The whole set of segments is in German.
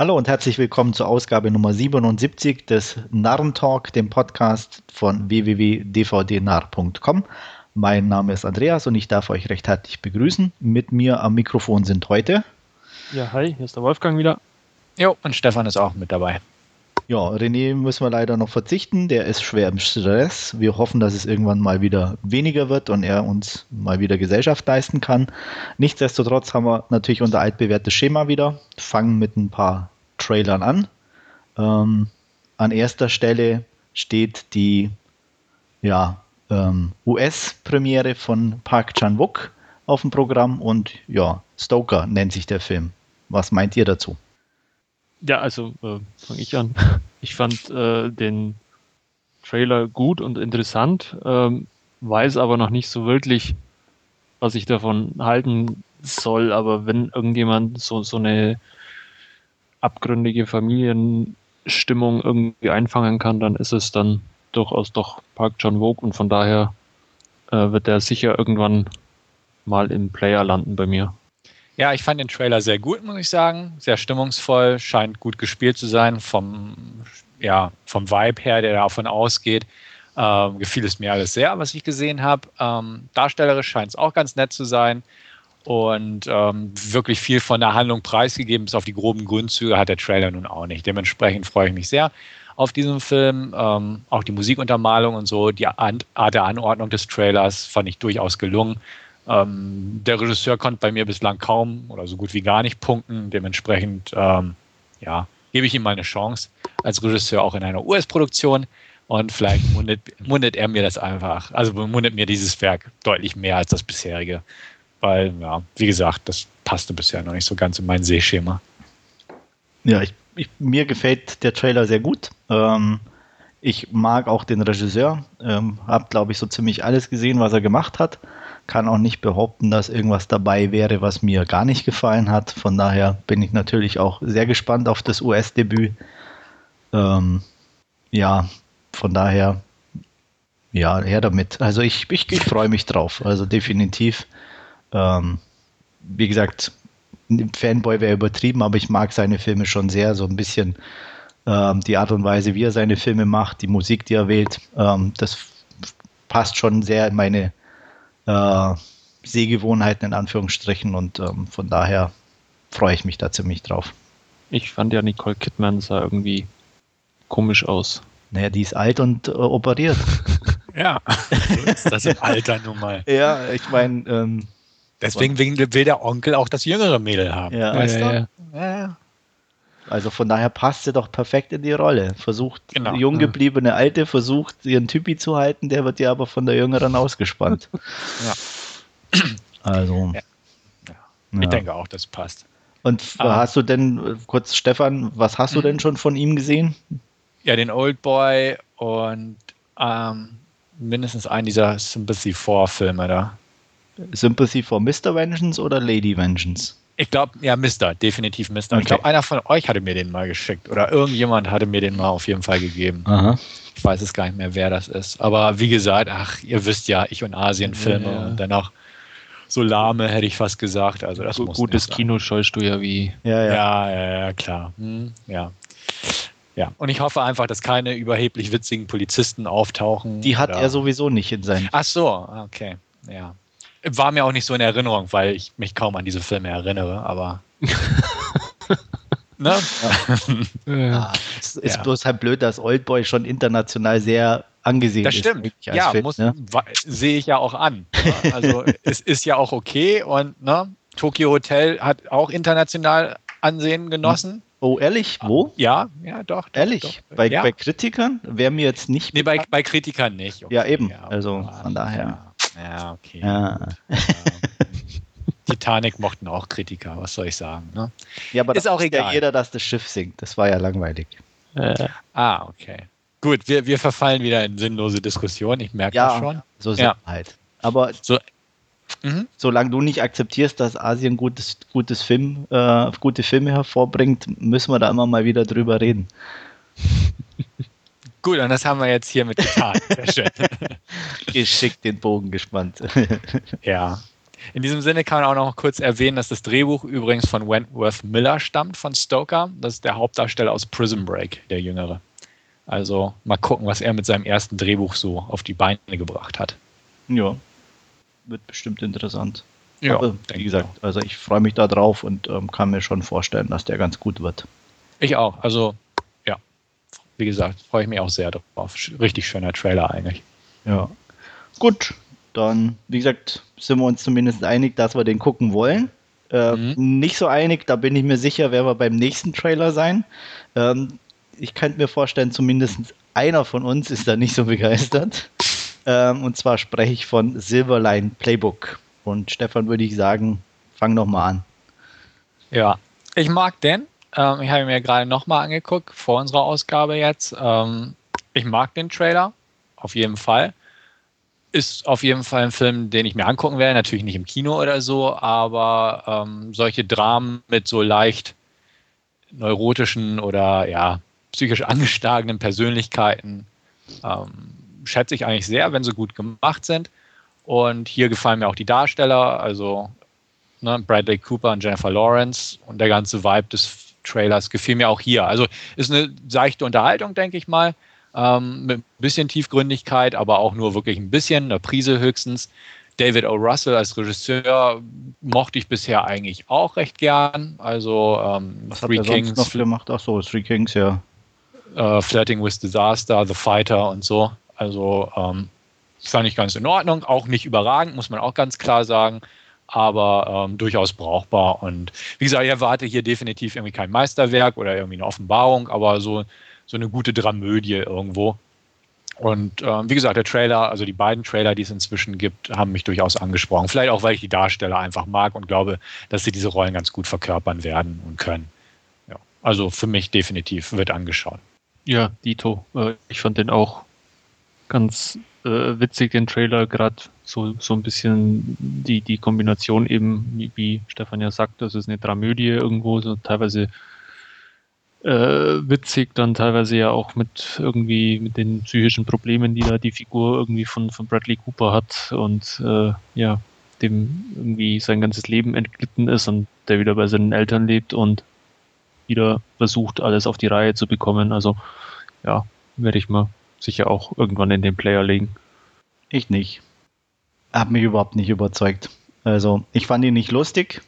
Hallo und herzlich willkommen zur Ausgabe Nummer 77 des Narrentalk, dem Podcast von www.dvdnarr.com. Mein Name ist Andreas und ich darf euch recht herzlich begrüßen. Mit mir am Mikrofon sind heute. Ja, hi, hier ist der Wolfgang wieder. Jo, und Stefan ist auch mit dabei. Ja, René müssen wir leider noch verzichten. Der ist schwer im Stress. Wir hoffen, dass es irgendwann mal wieder weniger wird und er uns mal wieder Gesellschaft leisten kann. Nichtsdestotrotz haben wir natürlich unser altbewährtes Schema wieder. Fangen mit ein paar Trailern an. Ähm, an erster Stelle steht die ja, ähm, US-Premiere von Park Chan-wook auf dem Programm und ja, Stoker nennt sich der Film. Was meint ihr dazu? Ja, also äh, fange ich an. Ich fand äh, den Trailer gut und interessant, ähm, weiß aber noch nicht so wirklich, was ich davon halten soll. Aber wenn irgendjemand so, so eine abgründige Familienstimmung irgendwie einfangen kann, dann ist es dann durchaus doch Park John Vogue und von daher äh, wird er sicher irgendwann mal im Player landen bei mir. Ja, ich fand den Trailer sehr gut, muss ich sagen. Sehr stimmungsvoll, scheint gut gespielt zu sein vom, ja, vom Vibe her, der davon ausgeht. Ähm, gefiel es mir alles sehr, was ich gesehen habe. Ähm, darstellerisch scheint es auch ganz nett zu sein und ähm, wirklich viel von der Handlung preisgegeben, bis auf die groben Grundzüge hat der Trailer nun auch nicht. Dementsprechend freue ich mich sehr auf diesen Film. Ähm, auch die Musikuntermalung und so, die Art der Anordnung des Trailers fand ich durchaus gelungen. Ähm, der Regisseur konnte bei mir bislang kaum oder so gut wie gar nicht punkten. Dementsprechend, ähm, ja, gebe ich ihm mal eine Chance als Regisseur auch in einer US-Produktion. Und vielleicht mundet, mundet er mir das einfach, also mundet mir dieses Werk deutlich mehr als das bisherige. Weil, ja, wie gesagt, das passte bisher noch nicht so ganz in mein Sehschema. Ja, ich, ich, mir gefällt der Trailer sehr gut. Ähm, ich mag auch den Regisseur. Ähm, hab, glaube ich, so ziemlich alles gesehen, was er gemacht hat kann auch nicht behaupten, dass irgendwas dabei wäre, was mir gar nicht gefallen hat. Von daher bin ich natürlich auch sehr gespannt auf das US-Debüt. Ähm, ja, von daher, ja, her damit. Also ich, ich, ich freue mich drauf. Also definitiv. Ähm, wie gesagt, Fanboy wäre übertrieben, aber ich mag seine Filme schon sehr. So ein bisschen ähm, die Art und Weise, wie er seine Filme macht, die Musik, die er wählt, ähm, das passt schon sehr in meine äh, Sehgewohnheiten in Anführungsstrichen und ähm, von daher freue ich mich da ziemlich drauf. Ich fand ja Nicole Kidman sah irgendwie komisch aus. Naja, die ist alt und äh, operiert. ja, so ist das im Alter nun mal. Ja, ich meine. Ähm, Deswegen will der Onkel auch das jüngere Mädel haben. Ja, weißt ja, du? Ja. ja. Also von daher passt sie doch perfekt in die Rolle. Versucht, genau. jung gebliebene Alte versucht, ihren Typi zu halten, der wird ja aber von der Jüngeren ausgespannt. ja. Also. Ja. Ja. Ich denke auch, das passt. Und aber hast du denn, kurz Stefan, was hast du denn mhm. schon von ihm gesehen? Ja, den Old Boy und ähm, mindestens einen dieser Sympathy 4 Filme da. Sympathy for Mr. Vengeance oder Lady Vengeance? Ich glaube, ja, Mister, definitiv Mister. Okay. Ich glaube, einer von euch hatte mir den mal geschickt oder irgendjemand hatte mir den mal auf jeden Fall gegeben. Aha. Ich weiß es gar nicht mehr, wer das ist. Aber wie gesagt, ach, ihr wisst ja, ich und Asien-Filme ja, ja. und dann auch so lahme, hätte ich fast gesagt. Also das muss Gutes Kino scheust du ja wie. Ja, ja, ja, ja, ja klar. Hm, ja. Ja, und ich hoffe einfach, dass keine überheblich witzigen Polizisten auftauchen. Die hat oder... er sowieso nicht in seinen. Ach so, okay. Ja. War mir auch nicht so in Erinnerung, weil ich mich kaum an diese Filme erinnere, aber. ne? Ja. ja. Es ist ja. bloß halt blöd, dass Oldboy schon international sehr angesehen das ist. Das stimmt. Ja, Film, ne? sehe ich ja auch an. Ne? Also es ist ja auch okay und ne, Tokyo Hotel hat auch international Ansehen genossen. Oh, ehrlich? Wo? Ja, ja, doch. doch ehrlich? Doch. Bei, ja. bei Kritikern wäre mir jetzt nicht. Nee, bei, bei Kritikern nicht. Okay. Ja, eben. Also von daher. Ja, okay. Ja. Titanic mochten auch Kritiker, was soll ich sagen. Ne? Ja, aber ist auch egal. Ja jeder, dass das Schiff sinkt. Das war ja langweilig. Äh. Ah, okay. Gut, wir, wir verfallen wieder in sinnlose Diskussionen. Ich merke ja, das schon. So sind ja. halt. Aber so, mhm. solange du nicht akzeptierst, dass Asien gutes, gutes Film, äh, gute Filme hervorbringt, müssen wir da immer mal wieder drüber reden. Gut, und das haben wir jetzt hiermit getan. Sehr schön. Geschickt den Bogen gespannt. ja. In diesem Sinne kann man auch noch kurz erwähnen, dass das Drehbuch übrigens von Wentworth Miller stammt, von Stoker. Das ist der Hauptdarsteller aus Prison Break, der Jüngere. Also mal gucken, was er mit seinem ersten Drehbuch so auf die Beine gebracht hat. Ja, wird bestimmt interessant. Ja, Aber, wie gesagt, also ich freue mich da drauf und ähm, kann mir schon vorstellen, dass der ganz gut wird. Ich auch. Also, wie gesagt, freue ich mich auch sehr drauf. Richtig schöner Trailer eigentlich. Ja. Gut, dann, wie gesagt, sind wir uns zumindest einig, dass wir den gucken wollen. Äh, mhm. Nicht so einig, da bin ich mir sicher, wer wir beim nächsten Trailer sein. Ähm, ich könnte mir vorstellen, zumindest einer von uns ist da nicht so begeistert. Ähm, und zwar spreche ich von Silverline Playbook. Und Stefan würde ich sagen, fang doch mal an. Ja, ich mag den. Ähm, ich habe mir gerade nochmal angeguckt, vor unserer Ausgabe jetzt. Ähm, ich mag den Trailer, auf jeden Fall. Ist auf jeden Fall ein Film, den ich mir angucken werde. Natürlich nicht im Kino oder so, aber ähm, solche Dramen mit so leicht neurotischen oder ja, psychisch angeschlagenen Persönlichkeiten ähm, schätze ich eigentlich sehr, wenn sie gut gemacht sind. Und hier gefallen mir auch die Darsteller, also ne, Bradley Cooper und Jennifer Lawrence und der ganze Vibe des Trailers gefiel mir auch hier. Also ist eine seichte Unterhaltung, denke ich mal, ähm, mit ein bisschen Tiefgründigkeit, aber auch nur wirklich ein bisschen, eine Prise höchstens. David O. Russell als Regisseur mochte ich bisher eigentlich auch recht gern. Also ähm, Was Three hat er Kings noch gemacht? Ach so, Three Kings, ja. Äh, Flirting with Disaster, The Fighter und so. Also ähm, fand ich ganz in Ordnung, auch nicht überragend, muss man auch ganz klar sagen, aber ähm, durchaus brauchbar. Und wie gesagt, ich erwarte hier definitiv irgendwie kein Meisterwerk oder irgendwie eine Offenbarung, aber so, so eine gute Dramödie irgendwo. Und ähm, wie gesagt, der Trailer, also die beiden Trailer, die es inzwischen gibt, haben mich durchaus angesprochen. Vielleicht auch, weil ich die Darsteller einfach mag und glaube, dass sie diese Rollen ganz gut verkörpern werden und können. Ja, also für mich definitiv wird angeschaut. Ja, Dito. Äh, ich fand den auch ganz äh, witzig, den Trailer, gerade so, so ein bisschen die, die Kombination eben, wie, wie Stefan ja sagt, das ist eine Dramödie irgendwo, so teilweise äh, witzig, dann teilweise ja auch mit irgendwie mit den psychischen Problemen, die da die Figur irgendwie von, von Bradley Cooper hat und äh, ja, dem irgendwie sein ganzes Leben entglitten ist und der wieder bei seinen Eltern lebt und wieder versucht, alles auf die Reihe zu bekommen. Also ja, werde ich mal sicher auch irgendwann in den Player legen. Ich nicht. Hat mich überhaupt nicht überzeugt. Also, ich fand ihn nicht lustig,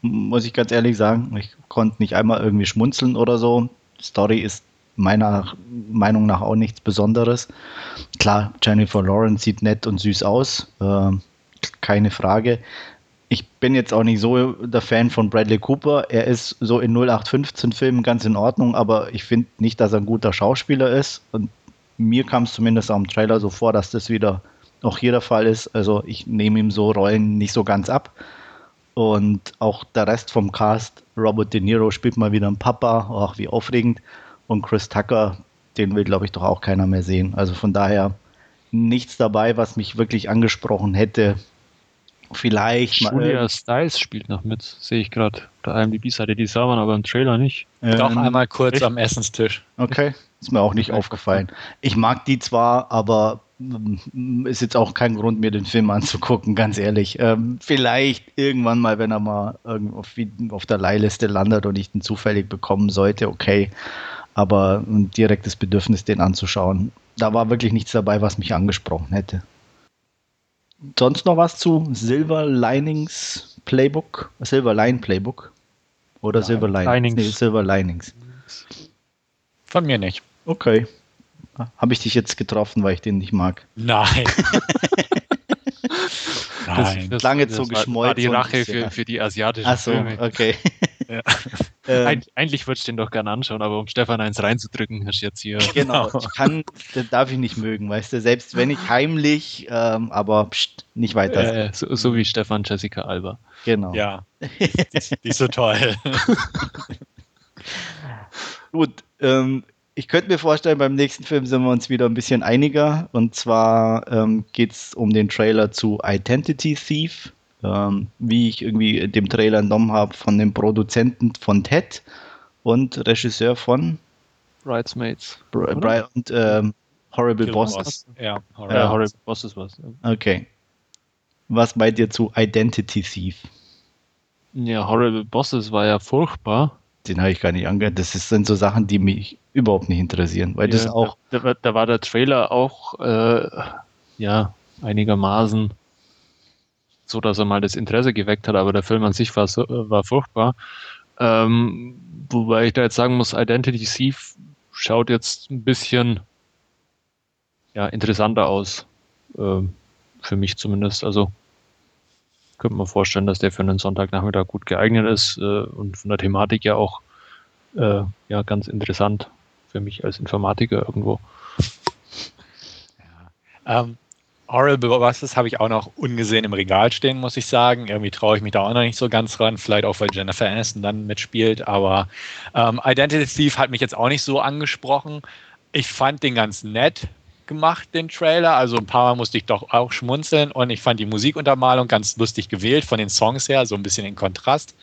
muss ich ganz ehrlich sagen. Ich konnte nicht einmal irgendwie schmunzeln oder so. Story ist meiner Meinung nach auch nichts Besonderes. Klar, Jennifer Lawrence sieht nett und süß aus, äh, keine Frage. Ich bin jetzt auch nicht so der Fan von Bradley Cooper. Er ist so in 0815 Filmen ganz in Ordnung, aber ich finde nicht, dass er ein guter Schauspieler ist. Und mir kam es zumindest am Trailer so vor, dass das wieder auch hier der Fall ist. Also ich nehme ihm so Rollen nicht so ganz ab. Und auch der Rest vom Cast, Robert De Niro spielt mal wieder einen Papa, ach wie aufregend. Und Chris Tucker, den will, glaube ich, doch auch keiner mehr sehen. Also von daher nichts dabei, was mich wirklich angesprochen hätte. Vielleicht mal. Julia äh, Styles spielt noch mit, sehe ich gerade. Der IMDb-Seite, die sah man aber im Trailer nicht. Ähm, Doch einmal kurz echt? am Essenstisch. Okay, ist mir auch nicht aufgefallen. Ich mag die zwar, aber mm, ist jetzt auch kein Grund, mir den Film anzugucken, ganz ehrlich. Ähm, vielleicht irgendwann mal, wenn er mal auf, auf der Leihliste landet und ich den zufällig bekommen sollte, okay. Aber ein direktes Bedürfnis, den anzuschauen. Da war wirklich nichts dabei, was mich angesprochen hätte. Sonst noch was zu Silver Linings Playbook? Silver Line Playbook? Oder Nein, Silver Linings? Nee, Silver Linings. Von mir nicht. Okay. Habe ich dich jetzt getroffen, weil ich den nicht mag? Nein. Nein. Das, lange so geschmolzen. War die Rache für, für die asiatischen Ach so, Filme. okay. Ja. Ähm, eigentlich würde ich den doch gerne anschauen, aber um Stefan eins reinzudrücken, hast du jetzt hier. Genau, ich kann, das darf ich nicht mögen, weißt du, selbst wenn ich heimlich, ähm, aber pst, nicht weiter. Äh, so, so, wie Stefan Jessica Alba. Genau. Ja, die, die ist so toll. Gut, ähm, ich könnte mir vorstellen, beim nächsten Film sind wir uns wieder ein bisschen einiger. Und zwar ähm, geht es um den Trailer zu Identity Thief ähm, wie ich irgendwie dem Trailer entnommen habe, von dem Produzenten von Ted und Regisseur von Bridesmaids. Br Bri und ähm, Horrible Bosses. Ja, Horrible, ja, Horrible Bosses was. Okay. was meint ihr zu Identity Thief? Ja, Horrible Bosses war ja furchtbar. Den habe ich gar nicht angehört. Das sind so Sachen, die mich überhaupt nicht interessieren, weil ja, das auch. Da, da, war der Trailer auch äh, ja einigermaßen so, dass er mal das Interesse geweckt hat, aber der Film an sich war, so, war furchtbar. Ähm, wobei ich da jetzt sagen muss, Identity Thief schaut jetzt ein bisschen ja, interessanter aus. Ähm, für mich zumindest. Also könnte man vorstellen, dass der für einen Sonntagnachmittag gut geeignet ist äh, und von der Thematik ja auch äh, ja, ganz interessant für mich als Informatiker irgendwo. Ja. Ähm, Horrible Bosses habe ich auch noch ungesehen im Regal stehen, muss ich sagen. Irgendwie traue ich mich da auch noch nicht so ganz ran. Vielleicht auch, weil Jennifer Aniston dann mitspielt. Aber ähm, Identity Thief hat mich jetzt auch nicht so angesprochen. Ich fand den ganz nett gemacht, den Trailer. Also ein paar Mal musste ich doch auch schmunzeln. Und ich fand die Musikuntermalung ganz lustig gewählt von den Songs her, so ein bisschen in Kontrast.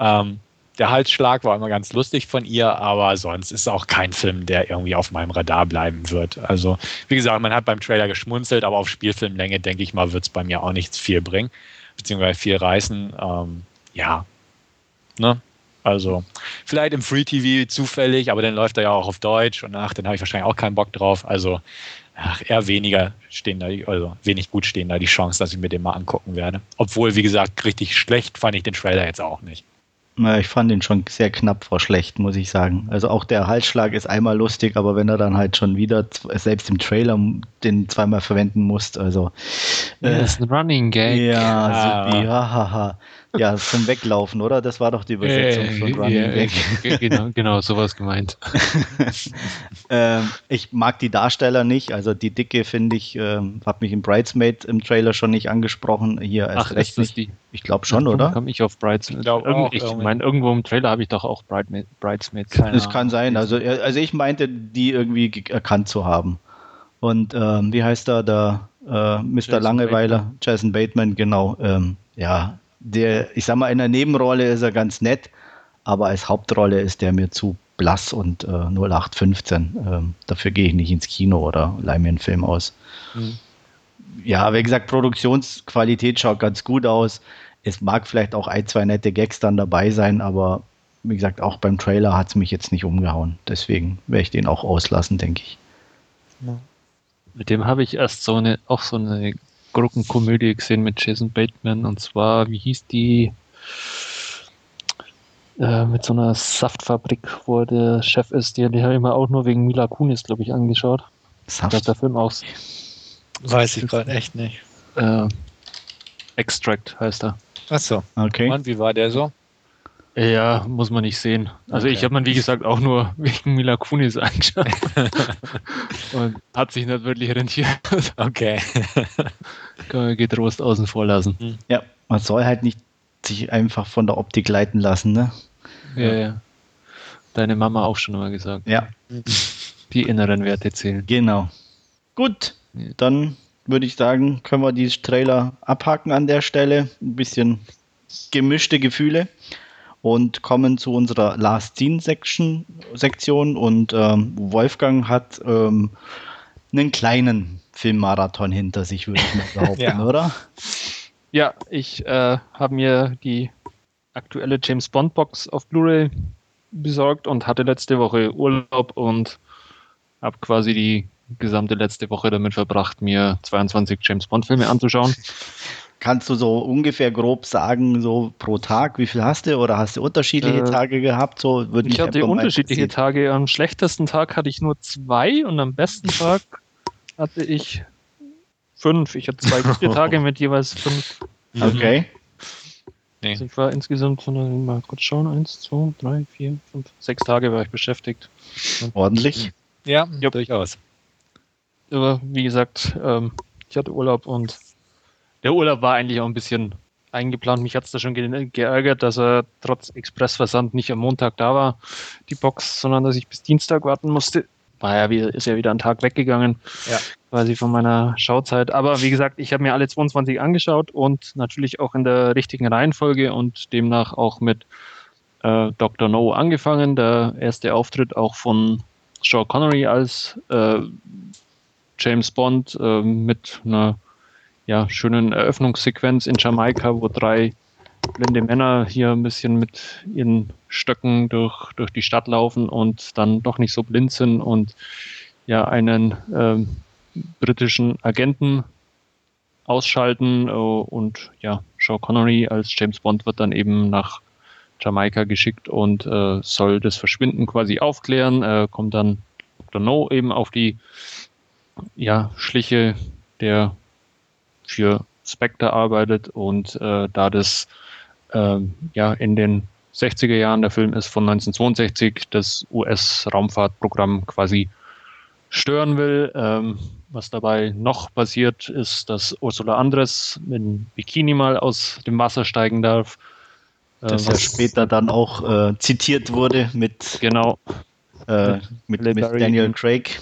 Ähm, der Halsschlag war immer ganz lustig von ihr, aber sonst ist es auch kein Film, der irgendwie auf meinem Radar bleiben wird. Also, wie gesagt, man hat beim Trailer geschmunzelt, aber auf Spielfilmlänge, denke ich mal, wird es bei mir auch nichts viel bringen, beziehungsweise viel reißen. Ähm, ja, ne? Also, vielleicht im Free TV zufällig, aber dann läuft er ja auch auf Deutsch und ach, dann habe ich wahrscheinlich auch keinen Bock drauf. Also, ach, eher weniger stehen da, also wenig gut stehen da die Chance, dass ich mir den mal angucken werde. Obwohl, wie gesagt, richtig schlecht fand ich den Trailer jetzt auch nicht. Na, ich fand ihn schon sehr knapp vor schlecht, muss ich sagen. Also auch der Halsschlag ist einmal lustig, aber wenn er dann halt schon wieder, selbst im Trailer, den zweimal verwenden muss, also. Äh, ist ein Running Gag. Ja, ja. Supi, hahaha. Ja, zum Weglaufen, oder? Das war doch die Übersetzung äh, von Running ja, Gag. Genau, genau, sowas gemeint. ähm, ich mag die Darsteller nicht. Also die Dicke finde ich, ähm, hat mich in Bridesmaid im Trailer schon nicht angesprochen. Hier erst Ach, recht nicht. Die? Ich glaube schon, ja, oder? Komme ich auf Bridesmaid. Ich, ich meine, irgendwo im Trailer habe ich doch auch Bridesmaid. Es kann sein. Also, also ich meinte, die irgendwie erkannt zu haben. Und ähm, wie heißt er, der äh, Mr. Jason Langeweiler, Bateman. Jason Bateman, genau. Ähm, ja, der, ich sag mal, in der Nebenrolle ist er ganz nett, aber als Hauptrolle ist der mir zu blass und äh, 0815. Ähm, dafür gehe ich nicht ins Kino oder leih mir einen Film aus. Mhm. Ja, wie gesagt, Produktionsqualität schaut ganz gut aus. Es mag vielleicht auch ein, zwei nette Gags dann dabei sein, aber wie gesagt, auch beim Trailer hat es mich jetzt nicht umgehauen. Deswegen werde ich den auch auslassen, denke ich. Mit dem habe ich erst so eine, auch so eine Gurkenkomödie gesehen mit Jason Bateman und zwar, wie hieß die? Äh, mit so einer Saftfabrik, wo der Chef ist, die, die habe ich mir auch nur wegen Mila Kunis, glaube ich, angeschaut. Saft? Dass der Film aus. Weiß ich gerade echt nicht. Äh, Extract heißt er. Achso. Okay. Und wie war der so? Ja, muss man nicht sehen. Also okay. ich habe man, wie gesagt, auch nur wegen Mila Kunis angeschaut. und hat sich nicht wirklich rentiert. Okay. Kann man getrost außen vor lassen. Hm. Ja, man soll halt nicht sich einfach von der Optik leiten lassen, ne? Ja, ja. Deine Mama auch schon mal gesagt. Ja. Die inneren Werte zählen. Genau. Gut, dann würde ich sagen, können wir die Trailer abhaken an der Stelle. Ein bisschen gemischte Gefühle und kommen zu unserer Last Scene Section, Sektion und ähm, Wolfgang hat ähm, einen kleinen Filmmarathon hinter sich, würde ich mal behaupten, ja. oder? Ja, ich äh, habe mir die aktuelle James Bond Box auf Blu-ray besorgt und hatte letzte Woche Urlaub und habe quasi die gesamte letzte Woche damit verbracht, mir 22 James Bond Filme anzuschauen. Kannst du so ungefähr grob sagen, so pro Tag, wie viel hast du oder hast du unterschiedliche äh, Tage gehabt? So würde ich hatte unterschiedliche Tage. Am schlechtesten Tag hatte ich nur zwei und am besten Tag hatte ich fünf. Ich hatte zwei gute Tage mit jeweils fünf. Okay. Nee. Also ich war insgesamt, mal kurz schauen, eins, zwei, drei, vier, fünf, sechs Tage war ich beschäftigt. Ordentlich? Ja, ja. durchaus. Aber wie gesagt, ähm, ich hatte Urlaub und der Urlaub war eigentlich auch ein bisschen eingeplant. Mich hat es da schon ge geärgert, dass er trotz Expressversand nicht am Montag da war, die Box, sondern dass ich bis Dienstag warten musste. War ja wieder, ist ja wieder ein Tag weggegangen, ja. quasi von meiner Schauzeit. Aber wie gesagt, ich habe mir alle 22 angeschaut und natürlich auch in der richtigen Reihenfolge und demnach auch mit äh, Dr. No angefangen. Der erste Auftritt auch von Sean Connery als äh, James Bond äh, mit einer ja, schönen Eröffnungssequenz in Jamaika, wo drei blinde Männer hier ein bisschen mit ihren Stöcken durch, durch die Stadt laufen und dann doch nicht so blind sind und ja einen ähm, britischen Agenten ausschalten äh, und ja, Sean Connery als James Bond wird dann eben nach Jamaika geschickt und äh, soll das Verschwinden quasi aufklären, äh, kommt dann Dr. No eben auf die ja, Schliche, der für Spectre arbeitet und äh, da das äh, ja in den 60er Jahren, der Film ist von 1962, das US-Raumfahrtprogramm quasi stören will. Ähm, was dabei noch passiert, ist, dass Ursula Andres mit Bikini mal aus dem Wasser steigen darf. Äh, das ja später dann auch äh, zitiert wurde mit, genau, äh, mit, mit, mit Daniel Craig.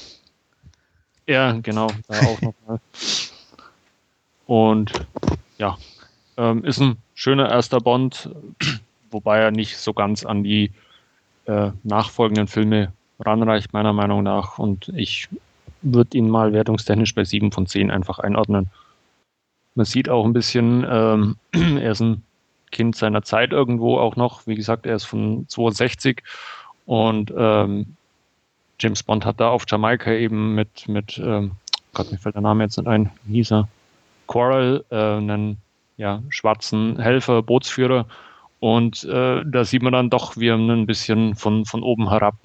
Ja, genau, da auch nochmal. Und ja, ähm, ist ein schöner erster Bond, wobei er nicht so ganz an die äh, nachfolgenden Filme ranreicht, meiner Meinung nach. Und ich würde ihn mal wertungstechnisch bei 7 von 10 einfach einordnen. Man sieht auch ein bisschen, ähm, er ist ein Kind seiner Zeit irgendwo auch noch. Wie gesagt, er ist von 62 und ähm, James Bond hat da auf Jamaika eben mit, mit ähm, Gott, mir fällt der Name jetzt nicht ein, wie hieß er? Quarrel, äh, einen ja, schwarzen Helfer, Bootsführer. Und äh, da sieht man dann doch, wie er ein bisschen von, von oben herab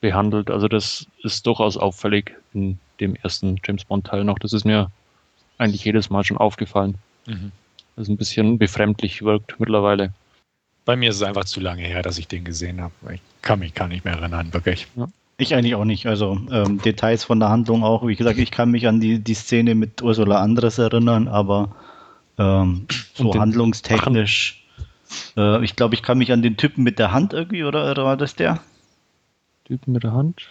behandelt. Also das ist durchaus auffällig in dem ersten James Bond-Teil noch. Das ist mir eigentlich jedes Mal schon aufgefallen. Mhm. Das ein bisschen befremdlich wirkt mittlerweile. Bei mir ist es einfach zu lange her, dass ich den gesehen habe. Ich kann mich gar nicht mehr erinnern, wirklich. Ja. Ich eigentlich auch nicht. Also ähm, Details von der Handlung auch. Wie gesagt, ich kann mich an die, die Szene mit Ursula Andres erinnern, aber ähm, so handlungstechnisch. Äh, ich glaube, ich kann mich an den Typen mit der Hand irgendwie, oder, oder war das der? Typen mit der Hand?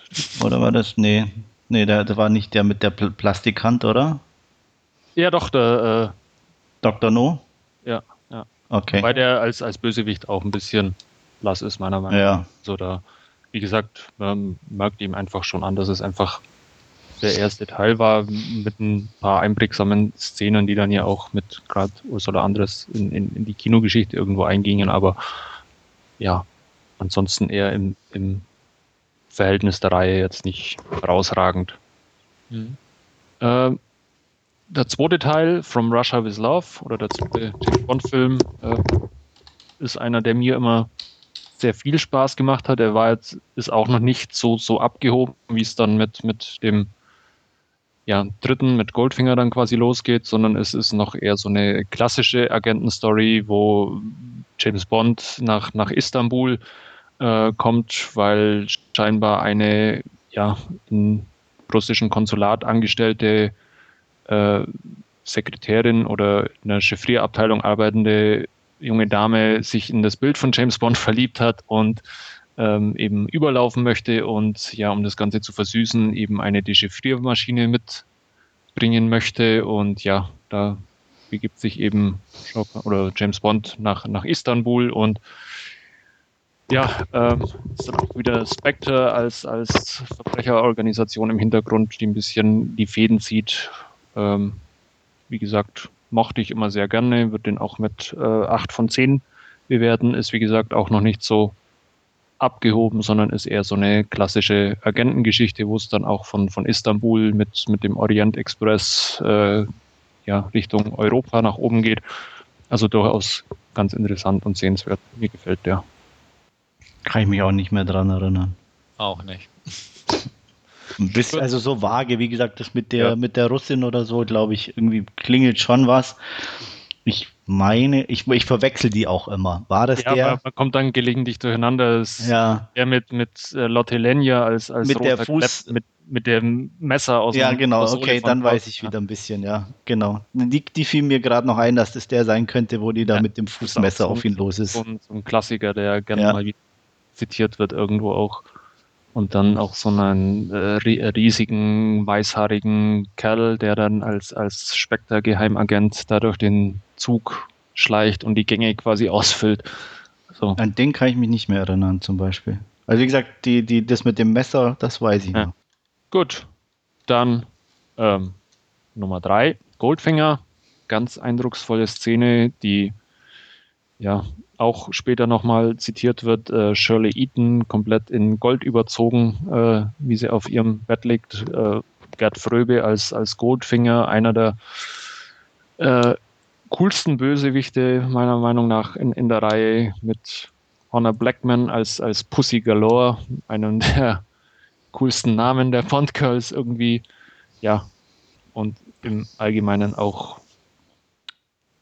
Oder war das? Nee. Nee, der, der war nicht der mit der Pl Plastikhand, oder? Ja, doch, der äh, Dr. No? Ja, ja. Okay. Weil der als, als Bösewicht auch ein bisschen blass ist, meiner Meinung nach. Ja. So, da, wie gesagt, man merkt ihm einfach schon an, dass es einfach der erste Teil war mit ein paar einprägsamen Szenen, die dann ja auch mit gerade Ursula Andres in, in, in, die Kinogeschichte irgendwo eingingen, aber ja, ansonsten eher im, im Verhältnis der Reihe jetzt nicht herausragend. Mhm. Äh, der zweite Teil, From Russia with Love, oder der zweite James Bond-Film, äh, ist einer, der mir immer sehr viel Spaß gemacht hat. Er war jetzt, ist auch noch nicht so, so abgehoben, wie es dann mit, mit dem ja, dritten, mit Goldfinger dann quasi losgeht, sondern es ist noch eher so eine klassische Agentenstory, wo James Bond nach, nach Istanbul äh, kommt, weil scheinbar eine ja, im russischen Konsulat angestellte äh, Sekretärin oder in der Chiffrierabteilung arbeitende junge Dame sich in das Bild von James Bond verliebt hat und ähm, eben überlaufen möchte und ja, um das Ganze zu versüßen, eben eine Dechiffriermaschine mitbringen möchte und ja, da begibt sich eben oder James Bond nach, nach Istanbul und ja, ähm, ist dann auch wieder Spectre als, als Verbrecherorganisation im Hintergrund, die ein bisschen die Fäden zieht. Ähm, wie gesagt, mochte ich immer sehr gerne, würde den auch mit äh, 8 von 10 bewerten. Ist wie gesagt auch noch nicht so abgehoben, sondern ist eher so eine klassische Agentengeschichte, wo es dann auch von, von Istanbul mit, mit dem Orient Express äh, ja, Richtung Europa nach oben geht. Also durchaus ganz interessant und sehenswert. Mir gefällt der. Kann ich mich auch nicht mehr dran erinnern. Auch nicht. Bis, also so vage, wie gesagt, das mit der, ja. mit der Russin oder so, glaube ich, irgendwie klingelt schon was. Ich meine, ich, ich verwechsel die auch immer. War das ja, der? man kommt dann gelegentlich durcheinander. Das ja. Der mit, mit äh, Lotte Lenya als, als mit der Fuß, Klepp, mit, mit dem Messer aus Ja, genau, okay, dann weiß ich wieder ein bisschen, ja, genau. Die, die fiel mir gerade noch ein, dass das der sein könnte, wo die da ja, mit dem Fußmesser so auf ihn los ist. So ein, so ein Klassiker, der gerne ja. mal zitiert wird irgendwo auch. Und dann auch so einen äh, riesigen, weißhaarigen Kerl, der dann als, als Spectre-Geheimagent da durch den Zug schleicht und die Gänge quasi ausfüllt. So. An den kann ich mich nicht mehr erinnern, zum Beispiel. Also wie gesagt, die, die, das mit dem Messer, das weiß ich ja. noch. Gut, dann ähm, Nummer drei, Goldfinger. ganz eindrucksvolle Szene, die ja auch später nochmal zitiert wird. Äh, Shirley Eaton komplett in Gold überzogen, äh, wie sie auf ihrem Bett liegt. Äh, Gerd Fröbe als, als Goldfinger, einer der äh, coolsten Bösewichte meiner Meinung nach in, in der Reihe mit Honor Blackman als, als Pussy Galore, einem der coolsten Namen der Bond Girls irgendwie. Ja, und im Allgemeinen auch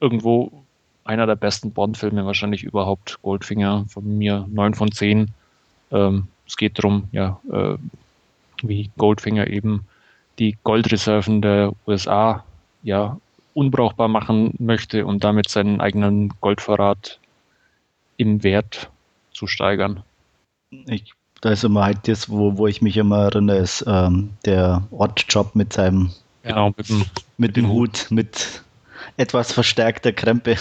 irgendwo einer der besten Bond-Filme wahrscheinlich überhaupt. Goldfinger von mir 9 von 10. Ähm, es geht darum, ja, äh, wie Goldfinger eben die Goldreserven der USA ja unbrauchbar machen möchte und damit seinen eigenen Goldvorrat im Wert zu steigern. Ich, da ist immer halt das, wo, wo ich mich immer erinnere, ist ähm, der Oddjob mit seinem genau, mit dem, mit dem Hut, mit etwas verstärkter Krempe.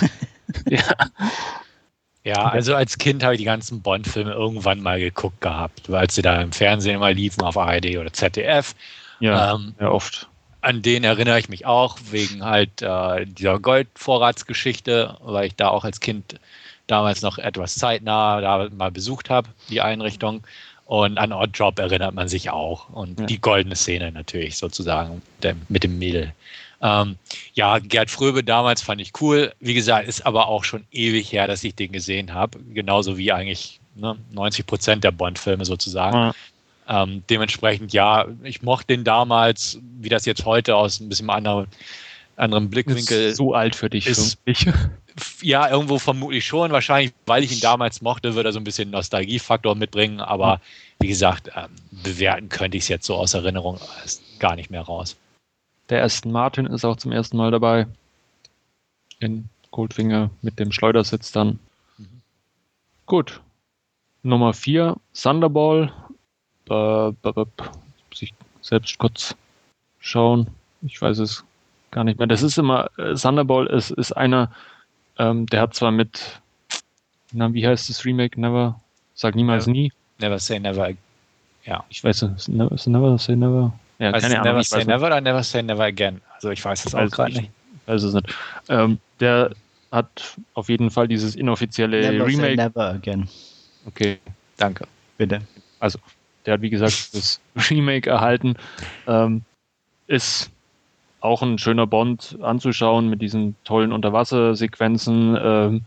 Ja. Ja, also als Kind habe ich die ganzen Bond-Filme irgendwann mal geguckt gehabt, weil sie da im Fernsehen immer liefen auf ARD oder ZDF. Ja, ähm, ja oft. An den erinnere ich mich auch, wegen halt äh, dieser Goldvorratsgeschichte, weil ich da auch als Kind damals noch etwas zeitnah da mal besucht habe, die Einrichtung. Und an Odd Job erinnert man sich auch. Und ja. die goldene Szene natürlich sozusagen mit dem Mädel. Ähm, ja, Gerd Fröbe damals fand ich cool. Wie gesagt, ist aber auch schon ewig her, dass ich den gesehen habe. Genauso wie eigentlich ne, 90 Prozent der Bond-Filme sozusagen. Ja. Ähm, dementsprechend, ja, ich mochte den damals, wie das jetzt heute aus ein bisschen anderen, anderen Blickwinkel. Ist so alt für dich, ist, Ja, irgendwo vermutlich schon. Wahrscheinlich, weil ich ihn damals mochte, würde er so ein bisschen Nostalgiefaktor mitbringen. Aber wie gesagt, ähm, bewerten könnte ich es jetzt so aus Erinnerung gar nicht mehr raus. Der Aston Martin ist auch zum ersten Mal dabei. In Goldfinger mit dem Schleudersitz dann. Mhm. Gut. Nummer 4, Thunderball. Äh, muss ich selbst kurz schauen. Ich weiß es gar nicht mehr. Das ist immer, äh, Thunderball ist, ist einer, ähm, der hat zwar mit, na, wie heißt das Remake? Never, sag niemals never, nie. Never say never. Ja. Ich weiß es, never, never say never. Ja, also keine Ahnung, never say never oder never say never again. Also ich weiß es auch gerade nicht. Weiß es nicht. Ähm, der hat auf jeden Fall dieses inoffizielle never Remake. Say never again. Okay, danke. Bitte. Also, der hat wie gesagt das Remake erhalten. Ähm, ist auch ein schöner Bond anzuschauen mit diesen tollen Unterwassersequenzen. Ähm,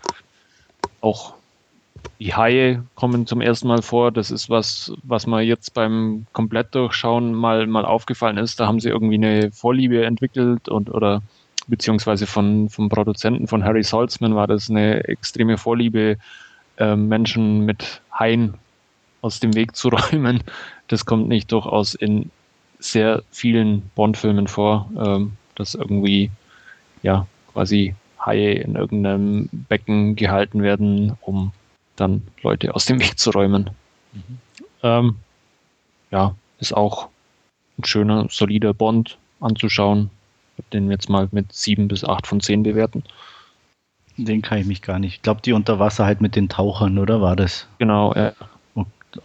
auch die Haie kommen zum ersten Mal vor. Das ist was, was mir jetzt beim Komplettdurchschauen mal, mal aufgefallen ist. Da haben sie irgendwie eine Vorliebe entwickelt und oder beziehungsweise von, vom Produzenten von Harry Saltzman war das eine extreme Vorliebe, äh, Menschen mit Haien aus dem Weg zu räumen. Das kommt nicht durchaus in sehr vielen Bond-Filmen vor, ähm, dass irgendwie ja quasi Haie in irgendeinem Becken gehalten werden, um dann Leute aus dem Weg zu räumen. Mhm. Ähm, ja, ist auch ein schöner, solider Bond anzuschauen. Den jetzt mal mit 7 bis 8 von 10 bewerten. Den kann ich mich gar nicht. Ich glaube, die Unterwasser halt mit den Tauchern, oder war das? Genau, ja.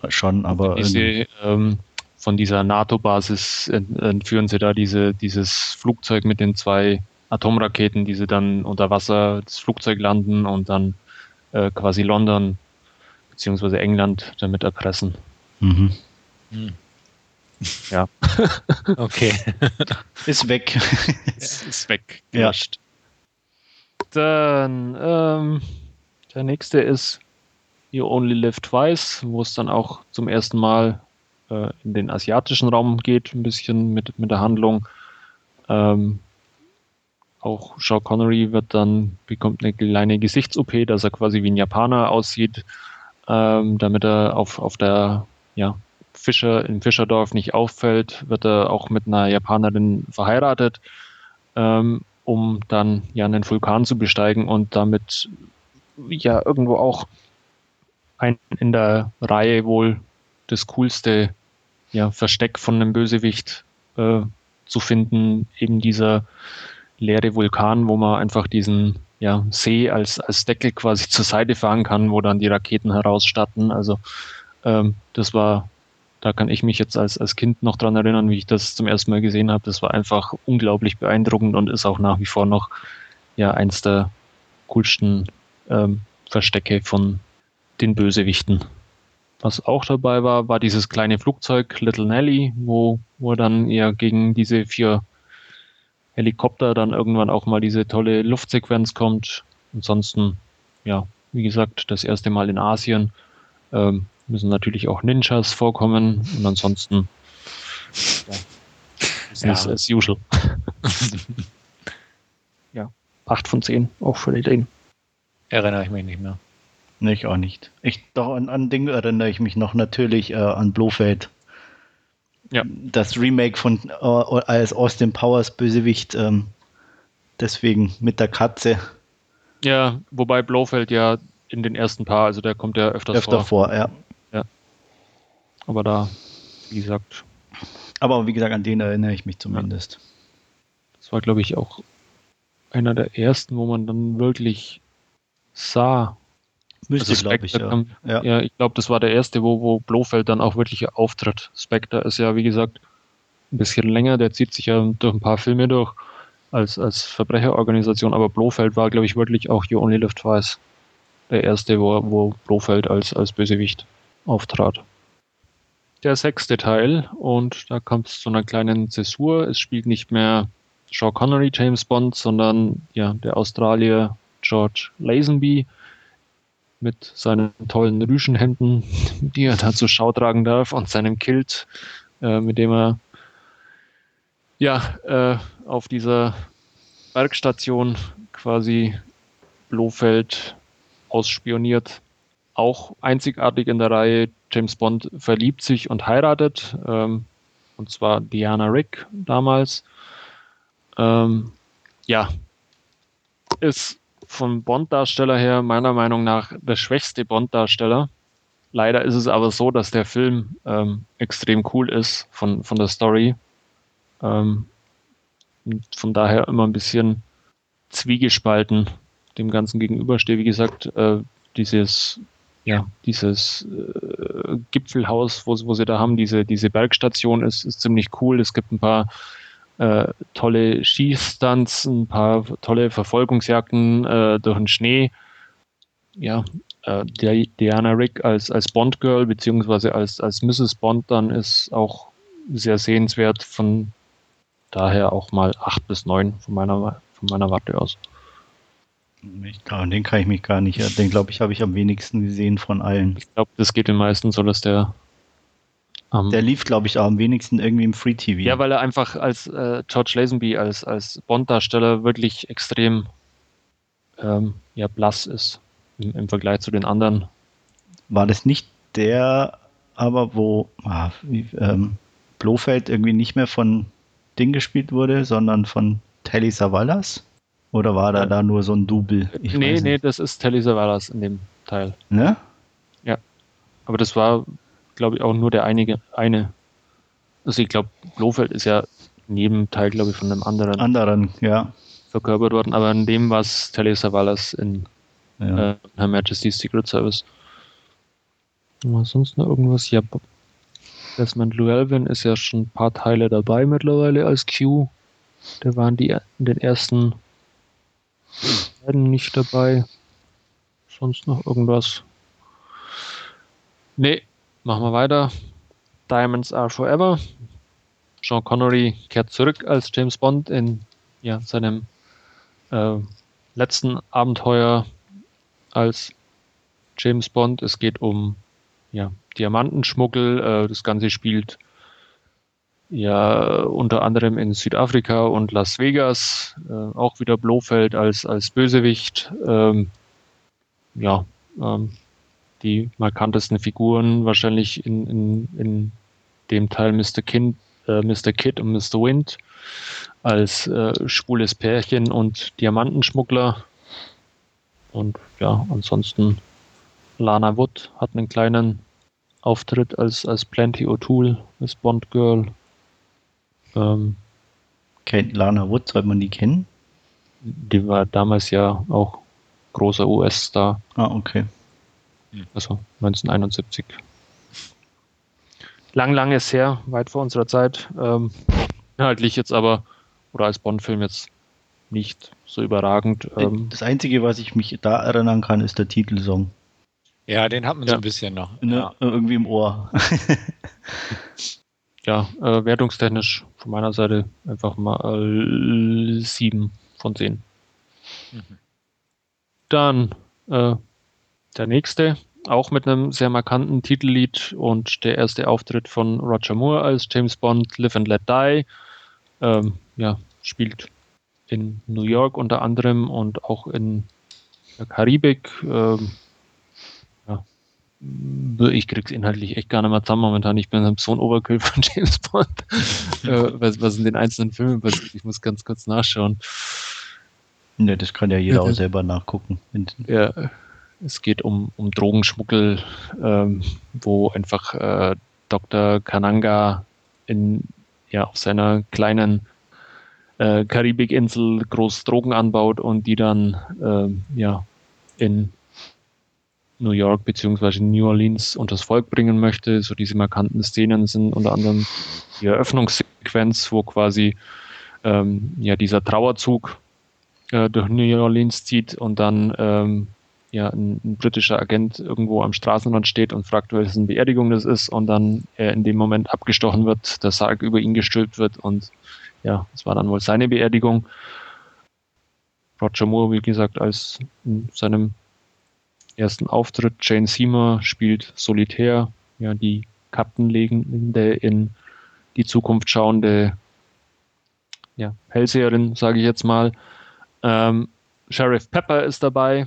Schon, aber. Diese, ähm, von dieser NATO-Basis entführen sie da diese, dieses Flugzeug mit den zwei Atomraketen, die sie dann unter Wasser das Flugzeug landen und dann äh, quasi London beziehungsweise England damit erpressen. Mhm. Hm. Ja. okay. Ist weg. ist, ist weg. Gelöscht. Ja. Dann ähm, der nächste ist You Only Live Twice, wo es dann auch zum ersten Mal äh, in den asiatischen Raum geht, ein bisschen mit, mit der Handlung. Ähm, auch Sean Connery wird dann, bekommt eine kleine Gesichts-OP, dass er quasi wie ein Japaner aussieht, ähm, damit er auf, auf der ja, Fischer, im Fischerdorf nicht auffällt, wird er auch mit einer Japanerin verheiratet, ähm, um dann ja einen Vulkan zu besteigen und damit ja irgendwo auch ein, in der Reihe wohl das coolste ja, Versteck von einem Bösewicht äh, zu finden, eben dieser leere Vulkan, wo man einfach diesen ja, See als, als Deckel quasi zur Seite fahren kann, wo dann die Raketen herausstatten. Also ähm, das war, da kann ich mich jetzt als, als Kind noch dran erinnern, wie ich das zum ersten Mal gesehen habe. Das war einfach unglaublich beeindruckend und ist auch nach wie vor noch ja eins der coolsten ähm, Verstecke von den Bösewichten. Was auch dabei war, war dieses kleine Flugzeug Little Nelly, wo, wo dann eher gegen diese vier Helikopter dann irgendwann auch mal diese tolle Luftsequenz kommt. Ansonsten, ja, wie gesagt, das erste Mal in Asien. Ähm, müssen natürlich auch Ninjas vorkommen und ansonsten ja, Business ja. as usual. ja, 8 von 10, auch für den. Erinnere ich mich nicht mehr. Nee, ich auch nicht. Ich, doch an, an Ding erinnere ich mich noch natürlich äh, an Blofeld. Ja. Das Remake von äh, als Austin Powers Bösewicht. Ähm, deswegen mit der Katze. Ja, wobei Blofeld ja in den ersten paar, also der kommt ja öfters Öfter vor. vor ja. ja. Aber da, wie gesagt, aber wie gesagt, an den erinnere ich mich zumindest. Das war, glaube ich, auch einer der ersten, wo man dann wirklich sah. Müsste, also glaube ich, ja. ja. ja. ich glaube, das war der erste, wo, wo Blofeld dann auch wirklich auftritt. Spectre ist ja, wie gesagt, ein bisschen länger, der zieht sich ja durch ein paar Filme durch als, als Verbrecherorganisation, aber Blofeld war, glaube ich, wirklich auch You Only Live Twice. Der erste, wo, wo Blofeld als, als Bösewicht auftrat der sechste Teil und da kommt es zu einer kleinen Zäsur. Es spielt nicht mehr Sean Connery James Bond, sondern ja, der Australier George Lazenby mit seinen tollen Rüschenhänden, die er da zur Schau tragen darf und seinem Kilt, äh, mit dem er ja äh, auf dieser Bergstation quasi Blofeld ausspioniert. Auch einzigartig in der Reihe James Bond verliebt sich und heiratet, ähm, und zwar Diana Rick damals. Ähm, ja, ist vom Bond-Darsteller her meiner Meinung nach der schwächste Bond-Darsteller. Leider ist es aber so, dass der Film ähm, extrem cool ist von, von der Story. Ähm, von daher immer ein bisschen zwiegespalten dem Ganzen gegenüberstehe. Wie gesagt, äh, dieses ja, dieses äh, Gipfelhaus, wo, wo sie da haben, diese, diese Bergstation ist, ist ziemlich cool. Es gibt ein paar äh, tolle Skistunts, ein paar tolle Verfolgungsjagden äh, durch den Schnee. Ja, äh, Diana Rick als, als Bond-Girl beziehungsweise als, als Mrs. Bond dann ist auch sehr sehenswert. Von daher auch mal 8 bis 9 von meiner, von meiner Warte aus. Ich kann, den kann ich mich gar nicht. Den glaube ich, habe ich am wenigsten gesehen von allen. Ich glaube, das geht den meisten so, dass der. Ähm, der lief, glaube ich, auch am wenigsten irgendwie im Free TV. Ja, weil er einfach als äh, George Lazenby, als, als Bond-Darsteller wirklich extrem ähm, ja, blass ist im, im, Vergleich zu den anderen. War das nicht der, aber wo ah, wie, ähm, Blofeld irgendwie nicht mehr von Ding gespielt wurde, sondern von Telly Savalas? Oder war da da nur so ein Double? Ich nee, nee, das ist Telly Savalas in dem Teil. Ne? Ja. Aber das war, glaube ich, auch nur der einige, eine. Also ich glaube, Blofeld ist ja jedem Teil, glaube ich, von einem anderen. Anderen, ja. Verkörpert worden, aber in dem war es Telly Savalas in ja. äh, Her Majesty's Secret Service. Was sonst noch irgendwas? Ja, Desmond Llewellyn ist ja schon ein paar Teile dabei mittlerweile als Q. Der waren die in den ersten beiden nicht dabei. Sonst noch irgendwas? Nee, machen wir weiter. Diamonds Are Forever. Sean Connery kehrt zurück als James Bond in ja, seinem äh, letzten Abenteuer als James Bond. Es geht um ja, Diamantenschmuggel. Äh, das Ganze spielt ja unter anderem in Südafrika und Las Vegas, äh, auch wieder Blofeld als, als Bösewicht. Ähm, ja, ähm, die markantesten Figuren wahrscheinlich in, in, in dem Teil Mr. Kind, äh, Mr. Kid und Mr. Wind als äh, schwules Pärchen und Diamantenschmuggler. Und ja, ansonsten Lana Wood hat einen kleinen Auftritt als, als Plenty O'Toole, als Bond Girl. Ähm, Kennt Lana Wood, sollte man die kennen? Die war damals ja auch großer US-Star. Ah, okay. Also 1971. Lang, lang ist her, weit vor unserer Zeit. Ähm, inhaltlich jetzt aber, oder als Bond-Film jetzt nicht so überragend. Ähm, das Einzige, was ich mich da erinnern kann, ist der Titelsong. Ja, den hat man ja. so ein bisschen noch. Ne, ja. Irgendwie im Ohr. ja, äh, wertungstechnisch von meiner Seite einfach mal 7 von 10. Mhm. Dann äh, der nächste, auch mit einem sehr markanten Titellied und der erste Auftritt von Roger Moore als James Bond, Live and Let Die. Ähm, ja, spielt in New York unter anderem und auch in der Karibik. Ähm, ja, ich krieg's inhaltlich echt gar nicht mehr zusammen momentan. Ich bin so ein Overkill von James Bond, äh, was, was in den einzelnen Filmen passiert. Ich muss ganz kurz nachschauen. Ne, das kann ja jeder auch selber nachgucken. Ja, es geht um, um Drogenschmuggel, ähm, wo einfach äh, Dr. Kananga in, ja, auf seiner kleinen äh, Karibikinsel groß Drogen anbaut und die dann äh, ja, in New York bzw. New Orleans unters Volk bringen möchte. So diese markanten Szenen sind unter anderem die Eröffnungssequenz, wo quasi ähm, ja, dieser Trauerzug äh, durch New Orleans zieht und dann ähm, ja, ein, ein, britischer Agent irgendwo am Straßenrand steht und fragt, wessen Beerdigung das ist und dann er in dem Moment abgestochen wird, der Sarg über ihn gestülpt wird und ja, es war dann wohl seine Beerdigung. Roger Moore, wie gesagt, als in seinem ersten Auftritt. Jane Seymour spielt Solitär, ja, die Kartenlegende in die Zukunft schauende ja, Hellseherin, sage ich jetzt mal. Ähm, Sheriff Pepper ist dabei,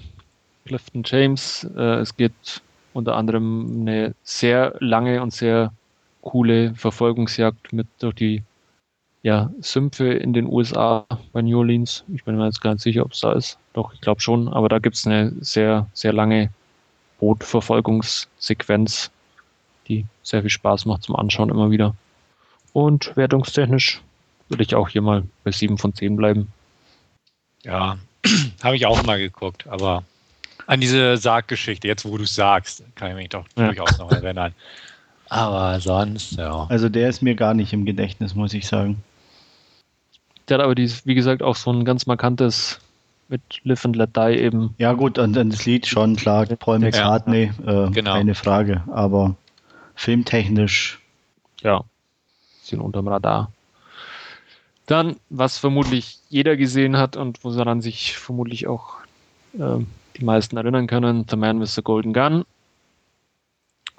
Clifton James. Äh, es geht unter anderem eine sehr lange und sehr coole Verfolgungsjagd mit durch die ja, Sümpfe in den USA bei New Orleans. Ich bin mir jetzt gar nicht sicher, ob es da ist. Doch, ich glaube schon. Aber da gibt es eine sehr, sehr lange Bootverfolgungssequenz, die sehr viel Spaß macht zum Anschauen immer wieder. Und wertungstechnisch würde ich auch hier mal bei 7 von 10 bleiben. Ja, habe ich auch mal geguckt, aber an diese Sarggeschichte, jetzt wo du es sagst, kann ich mich doch ja. durchaus noch erinnern. Aber sonst, ja. Also der ist mir gar nicht im Gedächtnis, muss ich sagen. Der hat aber, dieses, wie gesagt, auch so ein ganz markantes mit Live and Let Die eben. Ja, gut, und, und das Lied schon, klar, Paul McCartney, ja, äh, genau. keine Frage. Aber filmtechnisch. Ja, bisschen unterm Radar. Dann, was vermutlich jeder gesehen hat und woran sich vermutlich auch äh, die meisten erinnern können, The Man with the Golden Gun.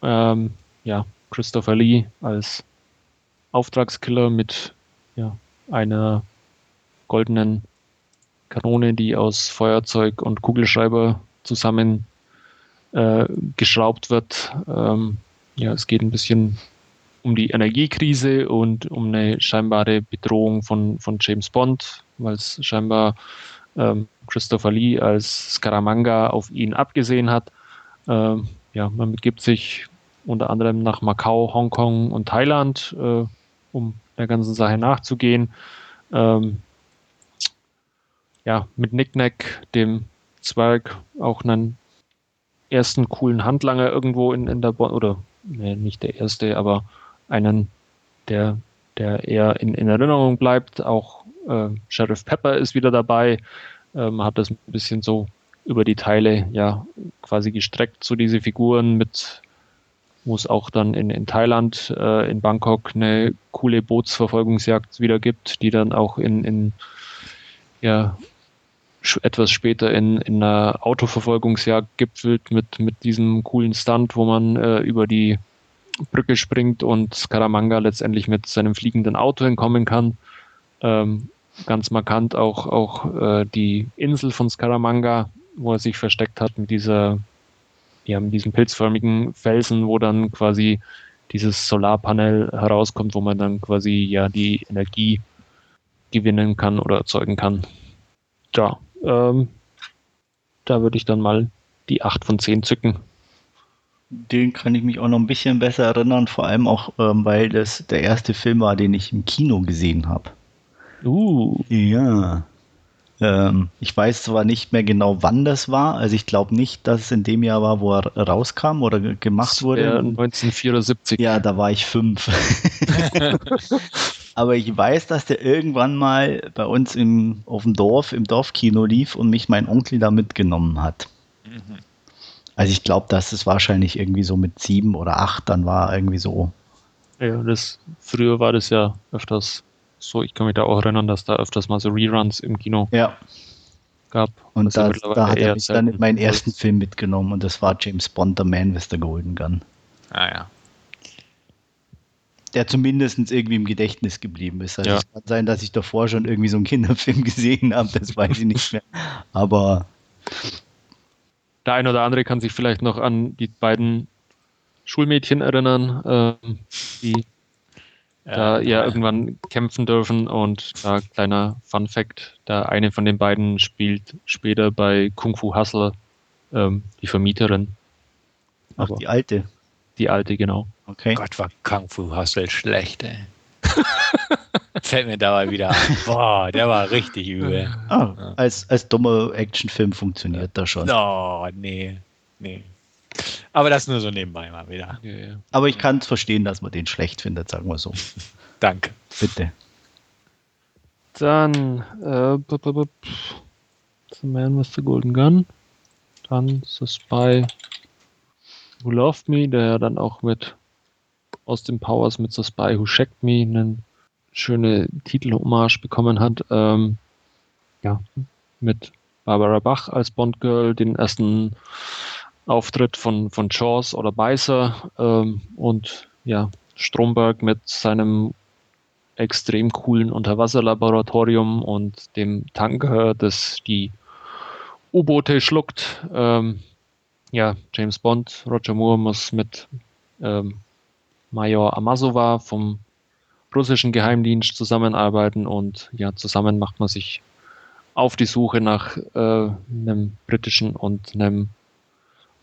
Ähm, ja, Christopher Lee als Auftragskiller mit ja, einer goldenen Kanone, die aus Feuerzeug und Kugelschreiber zusammen äh, geschraubt wird. Ähm, ja, es geht ein bisschen um die Energiekrise und um eine scheinbare Bedrohung von, von James Bond, weil es scheinbar ähm, Christopher Lee als Scaramanga auf ihn abgesehen hat. Ähm, ja, man begibt sich unter anderem nach Macau, Hongkong und Thailand, äh, um der ganzen Sache nachzugehen. Ähm, ja, mit Nicknack, dem Zwerg, auch einen ersten coolen Handlanger irgendwo in, in der Bo oder nee, nicht der erste, aber einen, der, der eher in, in Erinnerung bleibt. Auch äh, Sheriff Pepper ist wieder dabei. Ähm, hat das ein bisschen so über die Teile ja quasi gestreckt, so diese Figuren mit, wo es auch dann in, in Thailand, äh, in Bangkok eine coole Bootsverfolgungsjagd wieder gibt, die dann auch in, in ja, etwas später in, in einer Autoverfolgungsjagd gipfelt mit, mit diesem coolen Stunt, wo man äh, über die Brücke springt und Scaramanga letztendlich mit seinem fliegenden Auto entkommen kann. Ähm, ganz markant auch, auch äh, die Insel von Scaramanga, wo er sich versteckt hat mit dieser, ja, mit diesem pilzförmigen Felsen, wo dann quasi dieses Solarpanel herauskommt, wo man dann quasi ja die Energie gewinnen kann oder erzeugen kann. Ja, ähm, da würde ich dann mal die 8 von 10 zücken den kann ich mich auch noch ein bisschen besser erinnern, vor allem auch, ähm, weil das der erste Film war, den ich im Kino gesehen habe. Uh. Ja. Ähm, ich weiß zwar nicht mehr genau, wann das war. Also ich glaube nicht, dass es in dem Jahr war, wo er rauskam oder gemacht wurde. Ja, 1974. Ja, da war ich fünf. Aber ich weiß, dass der irgendwann mal bei uns im, auf dem Dorf, im Dorfkino lief und mich mein Onkel da mitgenommen hat. Mhm. Also ich glaube, dass es wahrscheinlich irgendwie so mit sieben oder acht dann war, irgendwie so. Ja, das, früher war das ja öfters so, ich kann mich da auch erinnern, dass da öfters mal so Reruns im Kino ja. gab. Und da, da hat er mich dann in meinen ersten Film mitgenommen und das war James Bond, The Man with the Golden Gun. Ah ja. Der zumindest irgendwie im Gedächtnis geblieben ist. Also Ja. es kann sein, dass ich davor schon irgendwie so einen Kinderfilm gesehen habe, das weiß ich nicht mehr. Aber Der ein oder andere kann sich vielleicht noch an die beiden Schulmädchen erinnern, ähm, die da ja irgendwann kämpfen dürfen und da kleiner Fun Fact, der eine von den beiden spielt später bei Kung Fu Hustle ähm, die Vermieterin, ach, Aber- die alte. die alte genau. Okay. Gott, war Kung Fu Hustle schlecht, ey. Fällt mir dabei wieder ein. Boah, der war richtig übel. Ah, als, als dummer Actionfilm funktioniert das schon. Oh, nee. Nee. Aber das nur so nebenbei mal wieder. Ja, ja. Aber ich kann es verstehen, dass man den schlecht findet, sagen wir so. Danke. Bitte. Dann äh. The Man with the Golden Gun. Dann The Spy Who Loved Me, der ja dann auch mit Austin Powers mit The Spy Who Shagged Me eine schöne Titelhommage bekommen hat. Ähm, ja, mit Barbara Bach als Bond-Girl, den ersten Auftritt von, von Jaws oder Beißer ähm, und ja, Stromberg mit seinem extrem coolen Unterwasserlaboratorium und dem Tanker, das die U-Boote schluckt. Ähm, ja, James Bond, Roger Moore muss mit ähm, Major Amazova vom russischen Geheimdienst zusammenarbeiten und ja, zusammen macht man sich auf die Suche nach äh, einem britischen und einem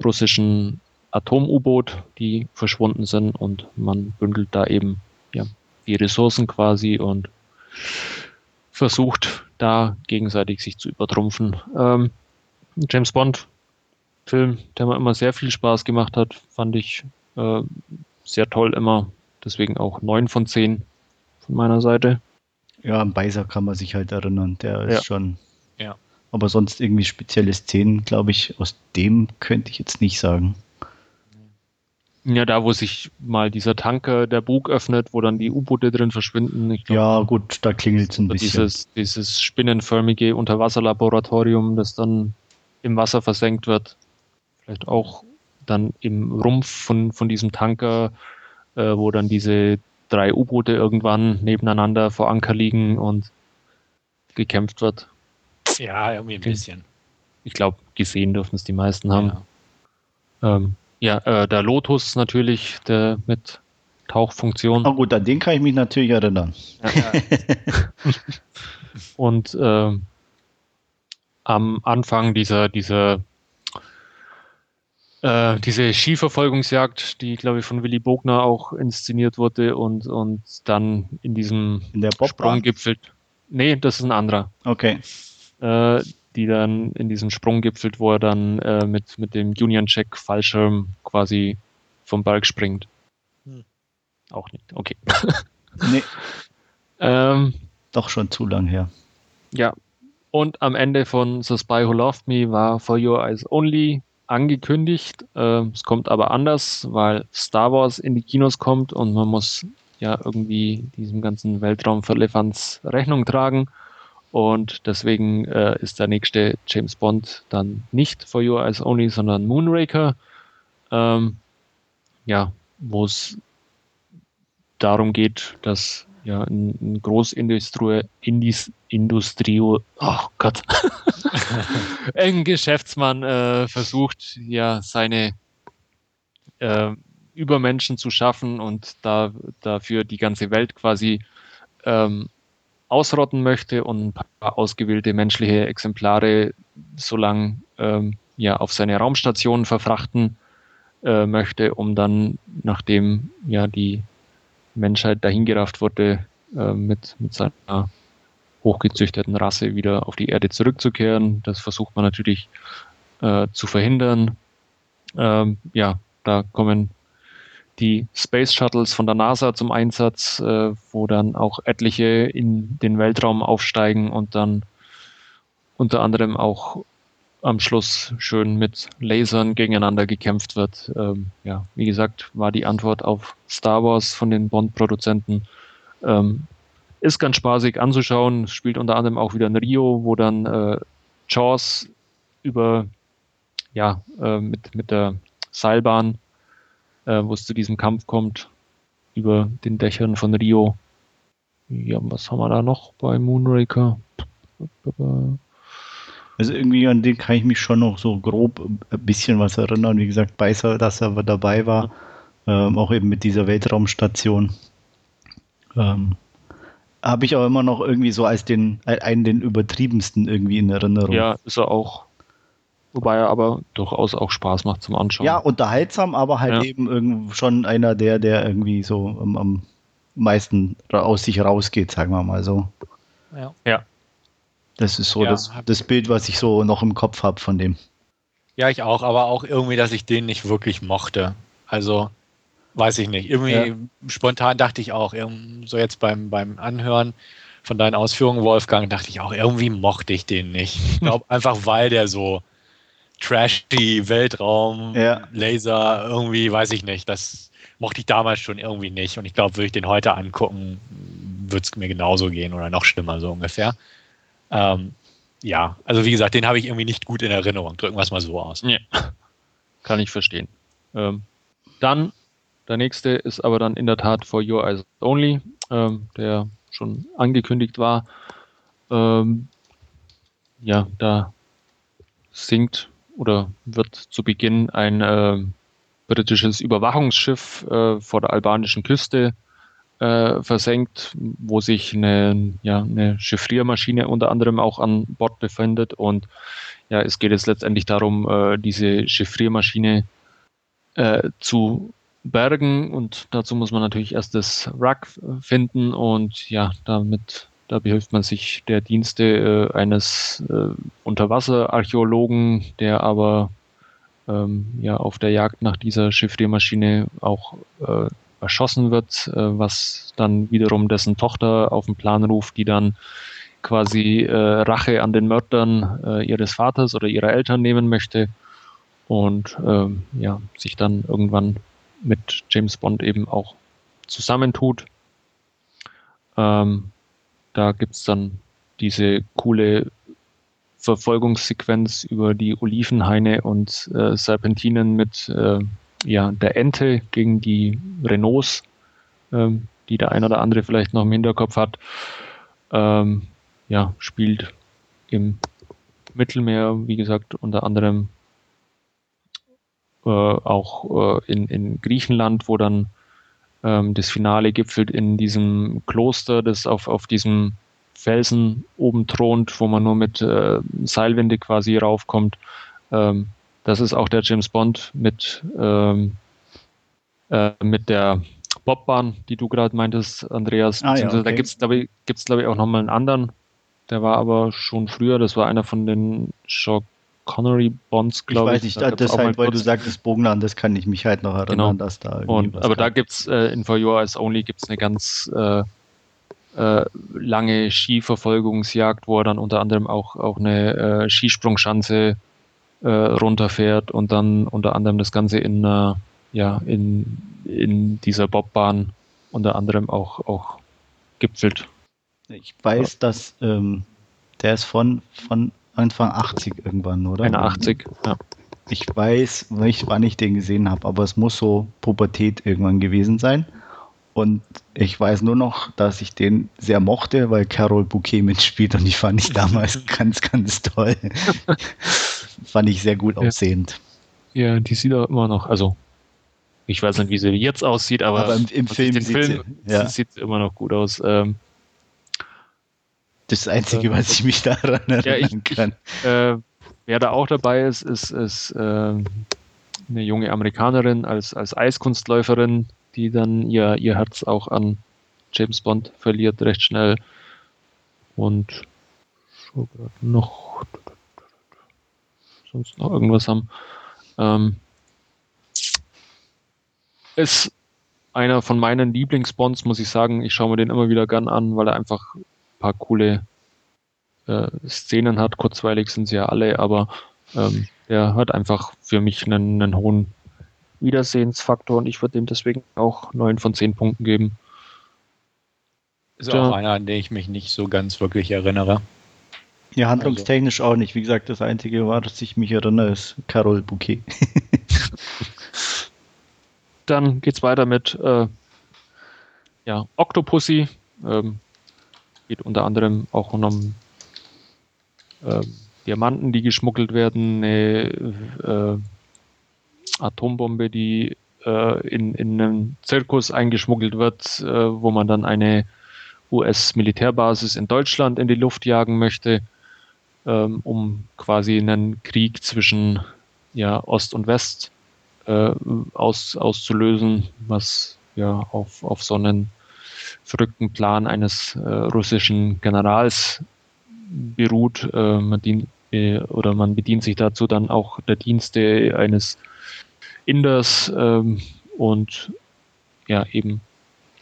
russischen Atom-U-Boot, die verschwunden sind und man bündelt da eben ja, die Ressourcen quasi und versucht da gegenseitig sich zu übertrumpfen. Ähm, James Bond Film, der mir immer sehr viel Spaß gemacht hat, fand ich äh, sehr toll immer. Deswegen auch 9 von 10 von meiner Seite. Ja, an Beiser kann man sich halt erinnern. Der ist Ja. schon. Ja. Aber sonst irgendwie spezielle Szenen, glaube ich, aus dem könnte ich jetzt nicht sagen. Ja, da wo sich mal dieser Tanker, der Bug öffnet, wo dann die U-Boote drin verschwinden. Glaub, Ja, gut, da klingelt es ein bisschen. dieses, dieses spinnenförmige Unterwasserlaboratorium, das dann im Wasser versenkt wird. Vielleicht auch dann im Rumpf von, von diesem Tanker, äh, wo dann diese drei U-Boote irgendwann nebeneinander vor Anker liegen und gekämpft wird. Ja, irgendwie ein bisschen. Ich glaube, gesehen dürfen es die meisten haben. Ähm, ja, äh, der Lotus natürlich, der mit Tauchfunktion. Ah, gut, an den kann ich mich natürlich erinnern. Und ähm, am Anfang dieser, dieser äh, diese Skiverfolgungsjagd, die, glaube ich, von Willy Bogner auch inszeniert wurde und, und dann in diesem In der Bobbahn? Sprunggipfel. Nee, das ist ein anderer. Okay. Äh, die dann in diesem Sprunggipfel, wo er dann äh, mit, mit dem Union Check Fallschirm quasi vom Berg springt. Hm. Auch nicht. Okay. Nee, ähm, doch schon zu lang her. Ja, und am Ende von The Spy Who Loved Me war For Your Eyes Only angekündigt. Ähm, es kommt aber anders, weil Star Wars in die Kinos kommt und man muss ja irgendwie diesem ganzen Weltraumverlefanz Rechnung tragen. Und deswegen äh, ist der nächste James Bond dann nicht For Your Eyes Only, sondern Moonraker. Ähm, ja, wo es darum geht, dass ja ein, ein Großindustrie, Indis, Industrio, oh Gott, ein Geschäftsmann äh, versucht ja seine äh, Übermenschen zu schaffen und da, dafür die ganze Welt quasi ähm, ausrotten möchte und ein paar ausgewählte menschliche Exemplare so lang ähm, ja, auf seine Raumstation verfrachten äh, möchte, um dann, nachdem ja die Menschheit dahingerafft wurde, äh, mit, mit seiner hochgezüchteten Rasse wieder auf die Erde zurückzukehren. Das versucht man natürlich äh, zu verhindern. Ähm, ja, da kommen die Space Shuttles von der NASA zum Einsatz, äh, wo dann auch etliche in den Weltraum aufsteigen und dann unter anderem auch am Schluss schön mit Lasern gegeneinander gekämpft wird. Ähm, ja, wie gesagt, war die Antwort auf Star Wars von den Bond-Produzenten. Ähm, ist ganz spaßig anzuschauen. Spielt unter anderem auch wieder in Rio, wo dann äh, über ja äh, mit mit der Seilbahn, äh, wo es zu diesem Kampf kommt, über den Dächern von Rio. Ja, was haben wir da noch bei Moonraker? Also irgendwie an den kann ich mich schon noch so grob ein bisschen was erinnern. Wie gesagt, Beißer, dass er dabei war, ähm, auch eben mit dieser Weltraumstation. Ähm, Habe ich auch immer noch irgendwie so als den einen den übertriebensten irgendwie in Erinnerung. Ja, ist er auch. Wobei er aber durchaus auch Spaß macht zum Anschauen. Ja, unterhaltsam, aber halt ja. eben schon einer der, der irgendwie so am, am meisten aus sich rausgeht, sagen wir mal so. Ja. ja. Das ist so ja, das, das Bild, was ich so noch im Kopf habe von dem. Ja, ich auch, aber auch irgendwie, dass ich den nicht wirklich mochte. Also, weiß ich nicht. Irgendwie ja. spontan dachte ich auch, so jetzt beim, beim Anhören von deinen Ausführungen, Wolfgang, dachte ich auch, irgendwie mochte ich den nicht. Ich glaube einfach, weil der so trashy Weltraum, ja. Laser, irgendwie, weiß ich nicht. Das mochte ich damals schon irgendwie nicht. Und ich glaube, würde ich den heute angucken, würde es mir genauso gehen oder noch schlimmer, so ungefähr. Ähm, ja, also wie gesagt, den habe ich irgendwie nicht gut in Erinnerung. Drücken wir es mal so aus. Ja. Kann ich verstehen. Ähm, dann, der nächste ist aber dann in der Tat For Your Eyes Only, ähm, der schon angekündigt war. Ähm, ja, da sinkt oder wird zu Beginn ein äh, britisches Überwachungsschiff äh, vor der albanischen Küste äh, versenkt, wo sich eine, ja, eine Chiffriermaschine unter anderem auch an Bord befindet. Und ja, es geht jetzt letztendlich darum, äh, diese Chiffriermaschine äh, zu bergen. Und dazu muss man natürlich erst das Wrack finden. Und ja, damit da behilft man sich der Dienste äh, eines äh, Unterwasserarchäologen, der aber ähm, ja auf der Jagd nach dieser Chiffriermaschine auch äh, erschossen wird, äh, was dann wiederum dessen Tochter auf den Plan ruft, die dann quasi äh, Rache an den Mördern äh, ihres Vaters oder ihrer Eltern nehmen möchte und ähm, ja, sich dann irgendwann mit James Bond eben auch zusammentut. Ähm, da gibt es dann diese coole Verfolgungssequenz über die Olivenhaine und äh, Serpentinen mit äh, ja, der Ente gegen die Renaults, ähm, die der ein oder andere vielleicht noch im Hinterkopf hat, ähm, ja, spielt im Mittelmeer, wie gesagt, unter anderem äh, auch äh, in, in Griechenland, wo dann ähm, das Finale gipfelt in diesem Kloster, das auf, auf diesem Felsen oben thront, wo man nur mit äh, Seilwinde quasi raufkommt. Ähm, das ist auch der James Bond mit, ähm, äh, mit der Bobbahn, die du gerade meintest, Andreas. Ah, ja, okay. Da gibt es, glaube ich, gibt's, glaub ich, auch nochmal einen anderen. Der war aber schon früher, das war einer von den Sean Connery Bonds, glaube ich. Weiß nicht, da deshalb, weil du sagtest Bogenland, das kann ich mich halt noch erinnern, genau. dass da Und, Aber da gibt es äh, in For Your Eyes Only gibt's eine ganz äh, äh, lange Skiverfolgungsjagd, wo er dann unter anderem auch, auch eine äh, Skisprungschanze äh, runterfährt und dann unter anderem das Ganze in, äh, ja, in, in dieser Bobbahn unter anderem auch, auch gipfelt. Ich weiß, dass ähm, der ist von, von Anfang 80 irgendwann, oder? 81, ja. Ich weiß nicht, wann ich den gesehen habe, aber es muss so Pubertät irgendwann gewesen sein. Und ich weiß nur noch, dass ich den sehr mochte, weil Carol Bouquet mitspielt und die fand ich damals ganz, ganz toll. fand ich sehr gut aussehend. Ja, die sieht auch immer noch, also ich weiß nicht, wie sie jetzt aussieht, aber, aber im, im Film, sieht, Film sie, ja. sieht immer noch gut aus. Ähm, das ist das Einzige, äh, was ich mich daran erinnern ja, kann. Äh, wer da auch dabei ist, ist, ist äh, eine junge Amerikanerin als, als Eiskunstläuferin, die dann ihr, ihr Herz auch an James Bond verliert, recht schnell. Und so gerade noch sonst noch irgendwas haben. Ähm, ist einer von meinen Lieblingsbonds, muss ich sagen. Ich schaue mir den immer wieder gern an, weil er einfach ein paar coole äh, Szenen hat. Kurzweilig sind sie ja alle, aber ähm, der hat einfach für mich einen, einen hohen Wiedersehensfaktor und ich würde dem deswegen auch 9 von 10 Punkten geben. Ist ja. auch einer, an den ich mich nicht so ganz wirklich erinnere. Ja, handlungstechnisch also. auch nicht. Wie gesagt, das Einzige war, dass ich mich erinnere, ist Carol Bouquet. Dann geht's weiter mit äh, ja, Octopussy. Ähm, geht unter anderem auch um äh, Diamanten, die geschmuggelt werden, eine äh, Atombombe, die äh, in, in einen Zirkus eingeschmuggelt wird, äh, wo man dann eine US-Militärbasis in Deutschland in die Luft jagen möchte, ähm, um quasi einen Krieg zwischen ja, Ost und West äh, aus, auszulösen, was ja auf, auf so einen verrückten Plan eines äh, russischen Generals beruht. Äh, man dient, äh, oder man bedient sich dazu dann auch der Dienste eines Inders ähm, und ja eben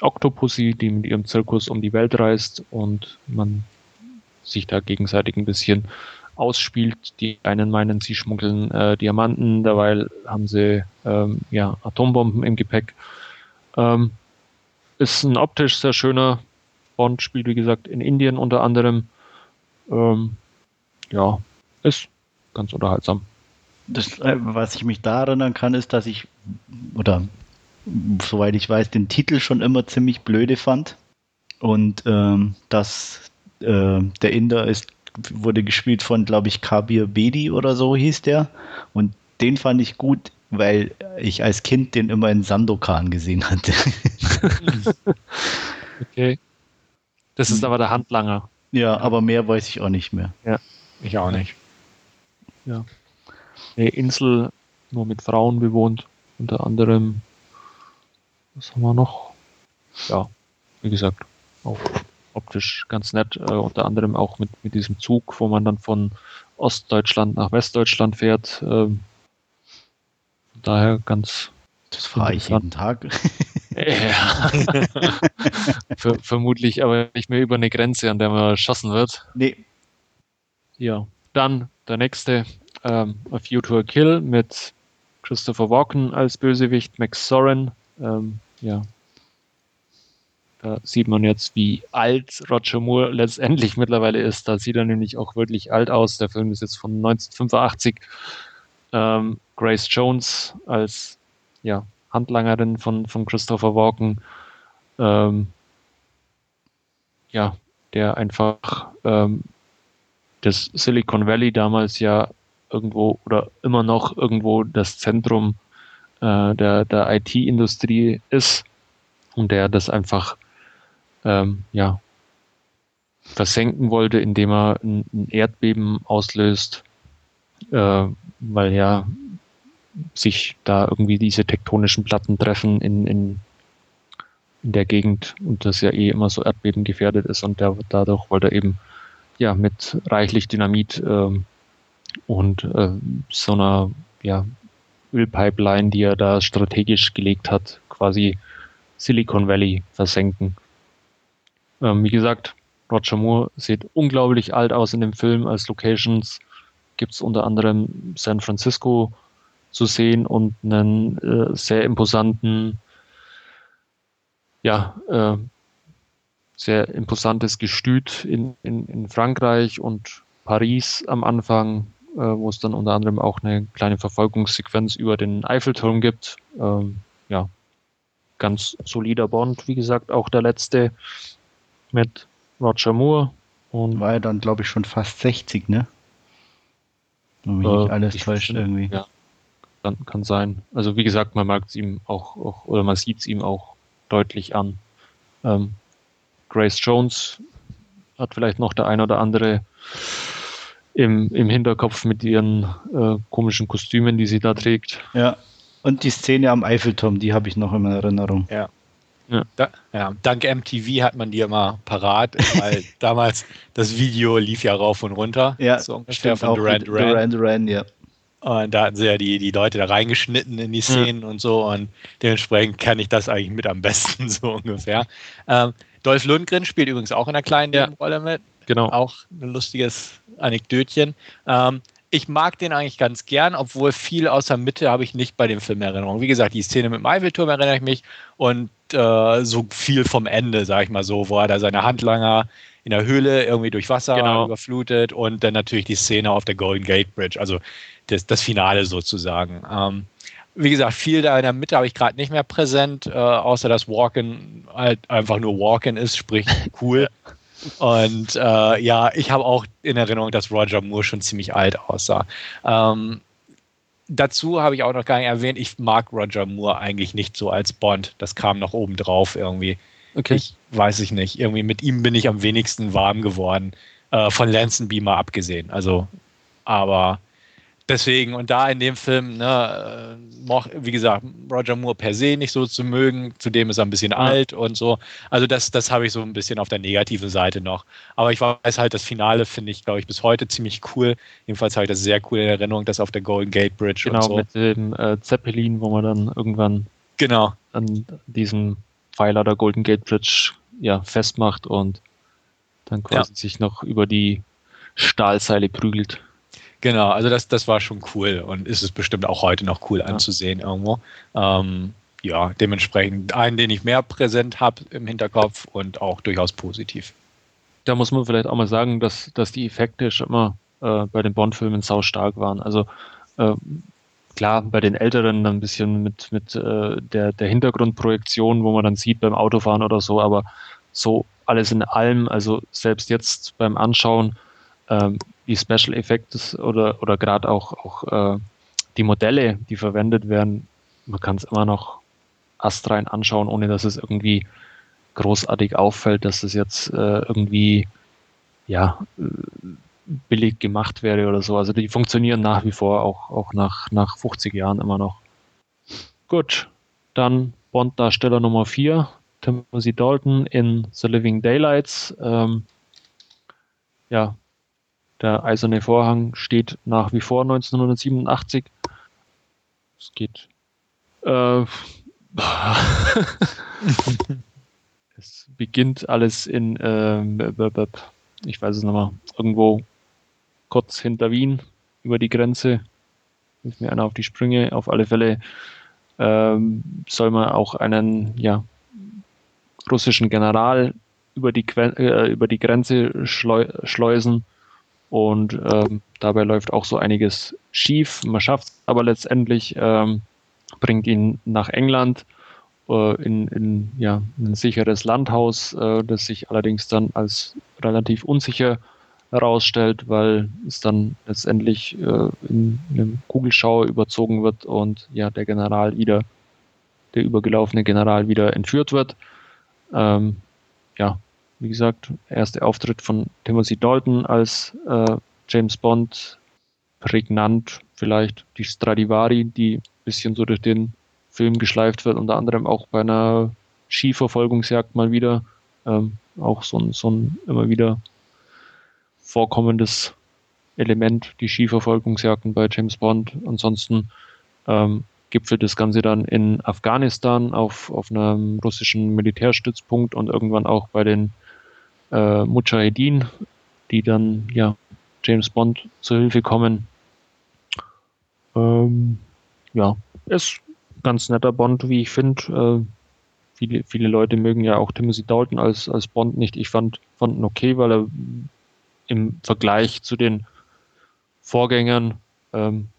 Octopussy, die mit ihrem Zirkus um die Welt reist und man sich da gegenseitig ein bisschen ausspielt. Die einen meinen, sie schmuggeln äh, Diamanten, dabei haben sie ähm, ja, Atombomben im Gepäck. Ähm, ist ein optisch sehr schöner Bond, spielt wie gesagt in Indien unter anderem. Ähm, ja, ist ganz unterhaltsam. Das, äh, was ich mich da erinnern kann, ist, dass ich, oder soweit ich weiß, den Titel schon immer ziemlich blöde fand. Und ähm, dass äh, der Inder ist, wurde gespielt von, glaube ich, Kabir Bedi oder so hieß der. Und den fand ich gut, weil ich als Kind den immer in Sandokan gesehen hatte. okay. Das ist aber der Handlanger. Ja, aber mehr weiß ich auch nicht mehr. Ja, ich auch nicht. Ja. Eine Insel nur mit Frauen bewohnt, unter anderem was haben wir noch? Ja, wie gesagt, auch optisch ganz nett. Äh, unter anderem auch mit, mit diesem Zug, wo man dann von Ostdeutschland nach Westdeutschland fährt. Ähm, daher ganz. Das fahre ich jeden Tag. ja. Ver vermutlich aber nicht mehr über eine Grenze, an der man erschossen wird. Nee. Ja. Dann der nächste, ähm, A View to a Kill mit Christopher Walken als Bösewicht, Max Soren ähm, ja, da sieht man jetzt, wie alt Roger Moore letztendlich mittlerweile ist. Da sieht er nämlich auch wirklich alt aus. Der Film ist jetzt von 1985. Ähm, Grace Jones als ja, Handlangerin von, von Christopher Walken. Ähm, ja, der einfach ähm, das Silicon Valley damals ja irgendwo oder immer noch irgendwo das Zentrum äh, der, der IT-Industrie ist und der das einfach ähm, ja, versenken wollte, indem er ein, ein Erdbeben auslöst, äh, weil ja sich da irgendwie diese tektonischen Platten treffen in, in, in der Gegend und das ja eh immer so Erdbeben gefährdet ist und der, dadurch wollte er eben ja mit reichlich Dynamit äh, und äh, so einer ja, Ölpipeline, die er da strategisch gelegt hat, quasi Silicon Valley versenken. Ähm, wie gesagt, Roger Moore sieht unglaublich alt aus in dem Film. Als Locations gibt es unter anderem San Francisco zu sehen und einen äh, sehr imposanten, ja, äh, sehr imposantes Gestüt in, in, in Frankreich und Paris am Anfang, äh, wo es dann unter anderem auch eine kleine Verfolgungssequenz über den Eiffelturm gibt. Ähm, ja, ganz solider Bond, wie gesagt, auch der letzte mit Roger Moore. Und War er dann, glaube ich, schon fast 60, ne? Wenn mich äh, nicht alles täuscht irgendwie. Ja, dann kann sein. Also wie gesagt, man mag es ihm auch, auch, oder man sieht es ihm auch deutlich an. Ähm, Grace Jones hat vielleicht noch der ein oder andere im, im Hinterkopf mit ihren äh, komischen Kostümen, die sie da trägt. Ja, und die Szene am Eiffelturm, die habe ich noch in Erinnerung. Ja. Ja. Da, ja. Dank MTV hat man die immer parat, weil damals das Video lief ja rauf und runter. Ja, so ungefähr von Duran Duran. Duran Duran, ja. Und da hatten sie ja die, die Leute da reingeschnitten in die Szenen mhm. und so. Und dementsprechend kann ich das eigentlich mit am besten, so ungefähr. Ähm, Dolph Lundgren spielt übrigens auch in einer kleinen ja. Rolle mit. Genau. Auch ein lustiges Anekdötchen. Ähm, ich mag den eigentlich ganz gern, obwohl viel außer Mitte habe ich nicht bei dem Film Erinnerung. Wie gesagt, die Szene mit dem Eiffelturm erinnere ich mich und äh, so viel vom Ende, sag ich mal so, wo er da seine Handlanger in der Höhle irgendwie durch Wasser genau. überflutet und dann natürlich die Szene auf der Golden Gate Bridge, also das, das Finale sozusagen. Ähm, wie gesagt, viel da in der Mitte habe ich gerade nicht mehr präsent, äh, außer dass Walken halt einfach nur Walken ist, sprich cool. Und äh, ja, ich habe auch in Erinnerung, dass Roger Moore schon ziemlich alt aussah. Ähm, dazu habe ich auch noch gar nicht erwähnt, ich mag Roger Moore eigentlich nicht so als Bond. Das kam noch oben drauf irgendwie. Okay. Ich weiß ich nicht. Irgendwie mit ihm bin ich am wenigsten warm geworden. Äh, von Lanson Beamer abgesehen. Also, aber deswegen, und da in dem Film, ne, äh, wie gesagt, Roger Moore per se nicht so zu mögen, zudem ist er ein bisschen ja. alt und so. Also das, das habe ich so ein bisschen auf der negativen Seite noch. Aber ich weiß halt, das Finale finde ich, glaube ich, bis heute ziemlich cool. Jedenfalls habe ich das sehr cool in Erinnerung, das auf der Golden Gate Bridge genau, und so. mit dem äh, Zeppelin, wo man dann irgendwann genau. an diesem Pfeiler der Golden Gate Bridge ja, festmacht und dann quasi ja. sich noch über die Stahlseile prügelt. Genau, also das, das war schon cool und ist es bestimmt auch heute noch cool ja. anzusehen irgendwo. Ähm, ja, dementsprechend einen, den ich mehr präsent habe im Hinterkopf und auch durchaus positiv. Da muss man vielleicht auch mal sagen, dass, dass die Effekte schon immer äh, bei den Bond-Filmen sau stark waren. Also äh, klar, bei den Älteren ein bisschen mit, mit äh, der, der Hintergrundprojektion, wo man dann sieht beim Autofahren oder so, aber so alles in allem, also selbst jetzt beim Anschauen, ähm, die Special Effects oder, oder gerade auch, auch äh, die Modelle, die verwendet werden, man kann es immer noch astrein anschauen, ohne dass es irgendwie großartig auffällt, dass es jetzt äh, irgendwie ja äh, billig gemacht wäre oder so. Also die funktionieren nach wie vor auch, auch nach, nach 50 Jahren immer noch. Gut, dann Bond-Darsteller Nummer 4, Timothy Dalton in The Living Daylights. Ähm, ja, der eiserne Vorhang steht nach wie vor 1987. Es geht. Äh, es beginnt alles in, äh, ich weiß es nochmal, irgendwo kurz hinter Wien über die Grenze. Hilft mir einer auf die Sprünge. Auf alle Fälle ähm, soll man auch einen ja, russischen General über die, äh, über die Grenze schleu schleusen und ähm, dabei läuft auch so einiges schief. Man schafft es aber letztendlich, ähm, bringt ihn nach England äh, in, in ja, ein sicheres Landhaus, äh, das sich allerdings dann als relativ unsicher herausstellt, weil es dann letztendlich äh, in einem Kugelschauer überzogen wird und ja der General wieder, der übergelaufene General wieder entführt wird. Ähm, ja, wie gesagt, erster Auftritt von Timothy Dalton als äh, James Bond, prägnant vielleicht die Stradivari, die ein bisschen so durch den Film geschleift wird, unter anderem auch bei einer Skiverfolgungsjagd mal wieder. Ähm, auch so ein, so ein immer wieder vorkommendes Element, die Skiverfolgungsjagden bei James Bond. Ansonsten ähm, gipfelt das Ganze dann in Afghanistan auf, auf einem russischen Militärstützpunkt und irgendwann auch bei den äh, Mujahedin, die dann ja James Bond zur Hilfe kommen. Ähm, ja, ist ganz netter Bond, wie ich finde. Äh, viele, viele Leute mögen ja auch Timothy Dalton als, als Bond nicht. Ich fand, fand ihn okay, weil er im Vergleich zu den Vorgängern ähm,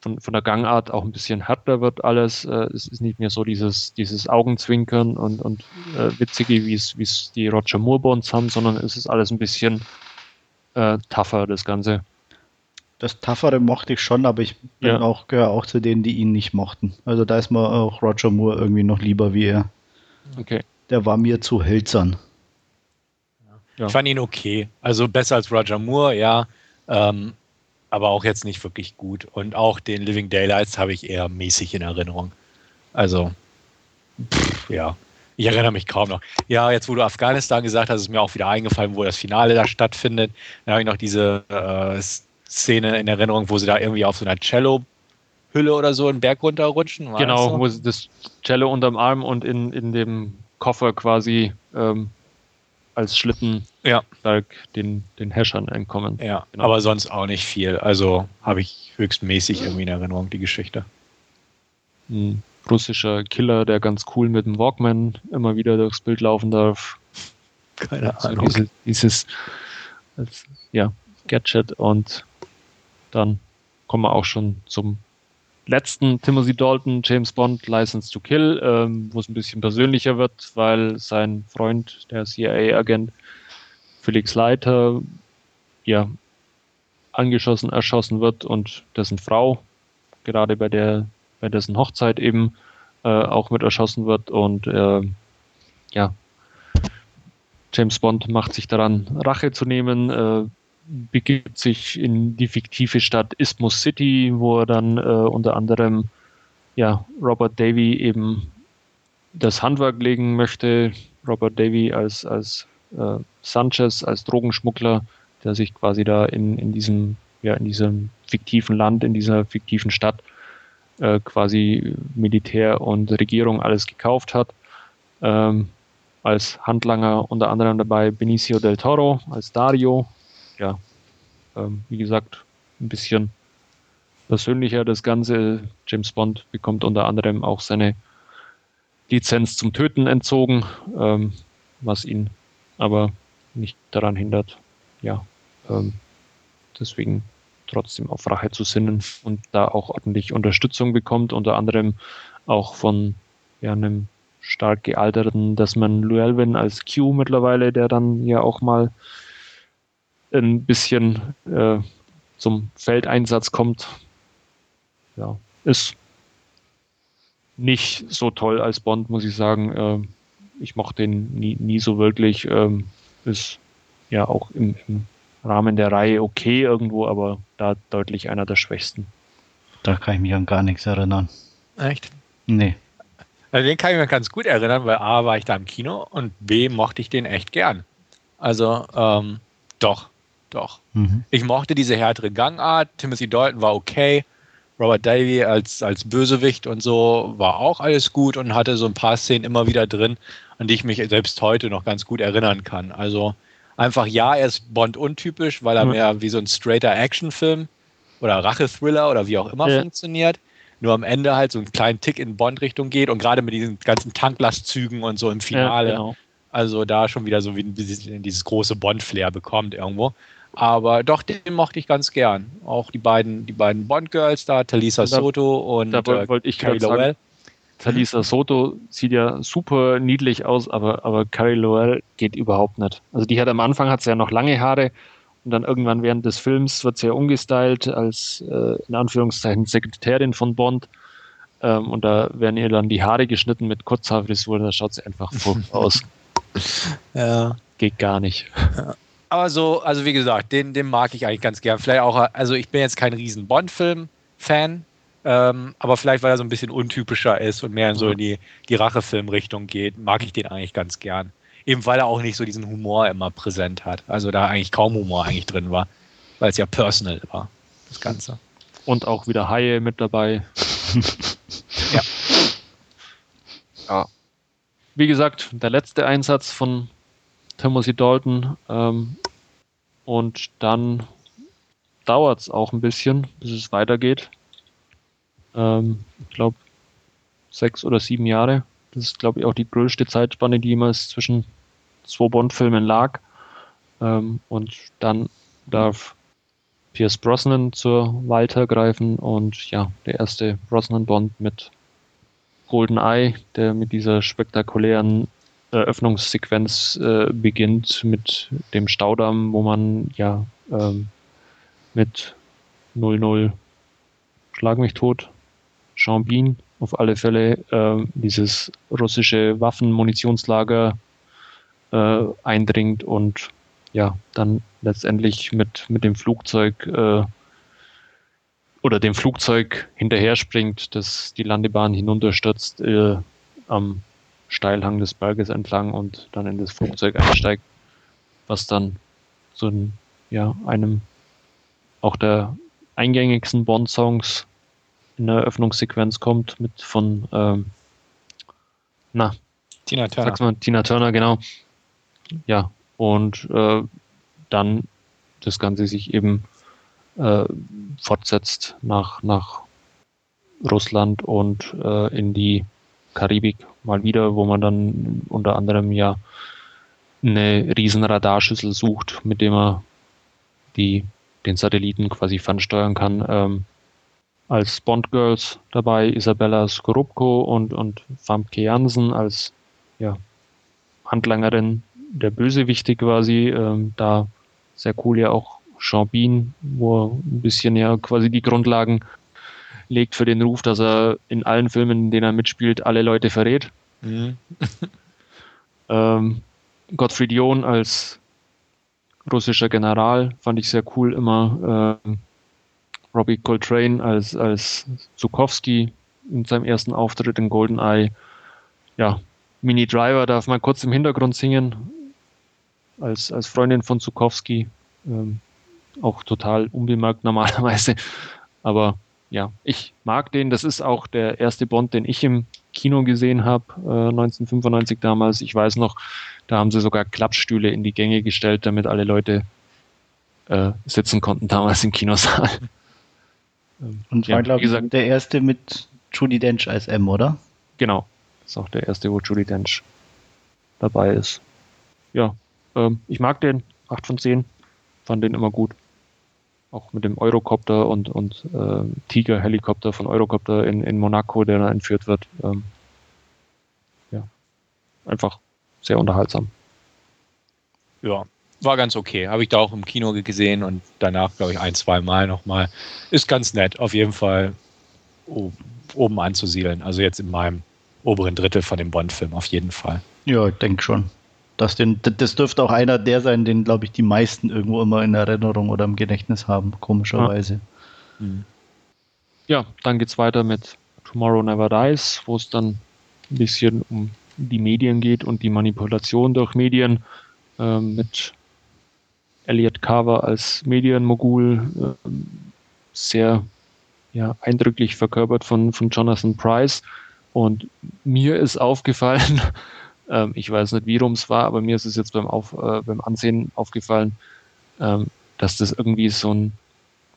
von, von der Gangart auch ein bisschen härter wird alles. Äh, es ist nicht mehr so dieses, dieses Augenzwinkern und, und äh, witzige, wie es, wie es die Roger Moore Bonds haben, sondern es ist alles ein bisschen äh, tougher, das Ganze. Das Toughere mochte ich schon, aber ich bin ja. auch, gehöre auch zu denen, die ihn nicht mochten. Also da ist mir auch Roger Moore irgendwie noch lieber wie er. Okay. Der war mir zu hölzern. Ja. Ich fand ihn okay. Also besser als Roger Moore, ja. Ähm, aber auch jetzt nicht wirklich gut. Und auch den Living Daylights habe ich eher mäßig in Erinnerung. Also, pff, ja. Ich erinnere mich kaum noch. Ja, jetzt wo du Afghanistan gesagt hast, ist mir auch wieder eingefallen, wo das Finale da stattfindet. Da habe ich noch diese äh, Szene in Erinnerung, wo sie da irgendwie auf so einer Cello-Hülle oder so einen Berg runterrutschen. Genau, so? wo sie das Cello unterm Arm und in, in dem Koffer quasi ähm, als Schlitten ja. den, den Häschern entkommen. Ja, genau. aber sonst auch nicht viel. Also habe ich höchstmäßig irgendwie in Erinnerung, die Geschichte. Ein russischer Killer, der ganz cool mit dem Walkman immer wieder durchs Bild laufen darf. Keine Ahnung. Also dieses, dieses als, ja, Gadget und dann kommen wir auch schon zum letzten Timothy Dalton, James Bond, License to Kill, ähm, wo es ein bisschen persönlicher wird, weil sein Freund, der CIA-Agent Felix Leiter, ja, angeschossen, erschossen wird und dessen Frau gerade bei der, bei dessen Hochzeit eben äh, auch mit erschossen wird und äh, ja, James Bond macht sich daran, Rache zu nehmen, äh, begibt sich in die fiktive Stadt Isthmus City, wo er dann äh, unter anderem ja, Robert Davy eben das Handwerk legen möchte. Robert Davy als, als äh, Sanchez, als Drogenschmuggler, der sich quasi da in, in diesem, ja, in diesem fiktiven Land, in dieser fiktiven Stadt äh, quasi Militär und Regierung alles gekauft hat. Ähm, als Handlanger unter anderem dabei Benicio del Toro als Dario, ja, ähm, wie gesagt, ein bisschen persönlicher das Ganze. James Bond bekommt unter anderem auch seine Lizenz zum Töten entzogen, ähm, was ihn aber nicht daran hindert, ja, ähm, deswegen trotzdem auf Rache zu sinnen und da auch ordentlich Unterstützung bekommt, unter anderem auch von ja, einem stark gealterten Desmond Llewellyn als Q mittlerweile, der dann ja auch mal ein bisschen äh, zum Feldeinsatz kommt. Ja, ist nicht so toll als Bond, muss ich sagen. Äh, ich mochte den nie, nie so wirklich. Ähm, ist ja auch im, im, Rahmen der Reihe okay irgendwo, aber da deutlich einer der schwächsten. Da kann ich mich an gar nichts erinnern. Echt? Nee. Also den kann ich mir ganz gut erinnern, weil A war ich da im Kino und B mochte ich den echt gern. Also, ähm, doch. Doch. Mhm. Ich mochte diese härtere Gangart. Timothy Dalton war okay. Robert Davy als, als Bösewicht und so war auch alles gut und hatte so ein paar Szenen immer wieder drin, an die ich mich selbst heute noch ganz gut erinnern kann. Also einfach ja, er ist Bond untypisch, weil er mhm. mehr wie so ein straighter Actionfilm oder Rachethriller oder wie auch immer ja. funktioniert. Nur am Ende halt so einen kleinen Tick in Bond-Richtung geht und gerade mit diesen ganzen Tanklastzügen und so im Finale. Ja, genau. Also da schon wieder so wie dieses große Bond-Flair bekommt irgendwo. Aber doch, den mochte ich ganz gern. Auch die beiden, die beiden Bond-Girls da, Talisa Soto und da wollte äh, ich Carrie Lowell. Talisa Soto sieht ja super niedlich aus, aber, aber Carrie Lowell geht überhaupt nicht. Also die hat am Anfang hat sie ja noch lange Haare und dann irgendwann während des Films wird sie ja umgestylt als äh, in Anführungszeichen Sekretärin von Bond. Ähm, und da werden ihr dann die Haare geschnitten mit Kurzhaarfrisur, da schaut sie einfach furchtbar aus. Ja. Geht gar nicht. Ja aber so, also wie gesagt, den, den mag ich eigentlich ganz gern. Vielleicht auch, also ich bin jetzt kein riesen Bond-Film-Fan, ähm, aber vielleicht, weil er so ein bisschen untypischer ist und mehr in so in die, die Rachefilm-Richtung geht, mag ich den eigentlich ganz gern. Eben weil er auch nicht so diesen Humor immer präsent hat. Also da eigentlich kaum Humor eigentlich drin war, weil es ja personal war, das Ganze. Und auch wieder Haie mit dabei. ja. Ja. Wie gesagt, der letzte Einsatz von Timothy Dalton. Ähm, und dann dauert es auch ein bisschen, bis es weitergeht. Ähm, ich glaube, sechs oder sieben Jahre. Das ist, glaube ich, auch die größte Zeitspanne, die jemals zwischen zwei Bond-Filmen lag. Ähm, und dann darf Pierce Brosnan zur Walter greifen und ja, der erste Brosnan-Bond mit Golden Eye, der mit dieser spektakulären Eröffnungssequenz äh, beginnt mit dem Staudamm, wo man ja ähm, mit 00 Schlag mich tot, Chambin auf alle Fälle äh, dieses russische Waffenmunitionslager äh, eindringt und ja, dann letztendlich mit, mit dem Flugzeug äh, oder dem Flugzeug hinterher springt, das die Landebahn hinunterstürzt äh, am Steilhang des Berges entlang und dann in das Flugzeug einsteigt, was dann zu ja, einem auch der eingängigsten Bond-Songs in der Eröffnungssequenz kommt, mit von ähm, na, Tina Turner. Sag's mal, Tina Turner, genau. Ja, und äh, dann das Ganze sich eben äh, fortsetzt nach, nach Russland und äh, in die Karibik mal wieder, wo man dann unter anderem ja eine riesen Radarschüssel sucht, mit dem er die, den Satelliten quasi fernsteuern kann. Ähm, als Bond Girls dabei Isabella Skorupko und, und Famke Jansen als ja, Handlangerin der Bösewichte quasi. Ähm, da sehr cool ja auch Sean Bean, wo ein bisschen ja quasi die Grundlagen legt für den Ruf, dass er in allen Filmen, in denen er mitspielt, alle Leute verrät. Mhm. Ähm, Gottfried John als russischer General fand ich sehr cool immer. Ähm, Robbie Coltrane als, als Zukowski in seinem ersten Auftritt in GoldenEye. Ja, Mini Driver darf mal kurz im Hintergrund singen als, als Freundin von Zukowski. Ähm, auch total unbemerkt normalerweise. Aber ja, ich mag den. Das ist auch der erste Bond, den ich im Kino gesehen habe, äh, 1995 damals. Ich weiß noch, da haben sie sogar Klappstühle in die Gänge gestellt, damit alle Leute äh, sitzen konnten damals im Kinosaal. Ähm, Und war, ja, glaube ich, der erste mit Judy Dench als M, oder? Genau. Das ist auch der erste, wo Judy Dench dabei ist. Ja, ähm, ich mag den. 8 von 10. Fand den immer gut. Auch mit dem Eurocopter und, und äh, Tiger-Helikopter von Eurocopter in, in Monaco, der da entführt wird. Ähm, ja, einfach sehr unterhaltsam. Ja, war ganz okay. Habe ich da auch im Kino gesehen und danach, glaube ich, ein, zwei Mal nochmal. Ist ganz nett, auf jeden Fall oben anzusiedeln. Also jetzt in meinem oberen Drittel von dem Bond-Film, auf jeden Fall. Ja, ich denke schon. Das, den, das dürfte auch einer der sein, den, glaube ich, die meisten irgendwo immer in Erinnerung oder im Gedächtnis haben, komischerweise. Ja, hm. ja dann es weiter mit Tomorrow Never Dies, wo es dann ein bisschen um die Medien geht und die Manipulation durch Medien äh, mit Elliot Carver als Medienmogul, äh, sehr ja, eindrücklich verkörpert von, von Jonathan Price. Und mir ist aufgefallen, ähm, ich weiß nicht, wie rum es war, aber mir ist es jetzt beim, Auf, äh, beim Ansehen aufgefallen, ähm, dass das irgendwie so ein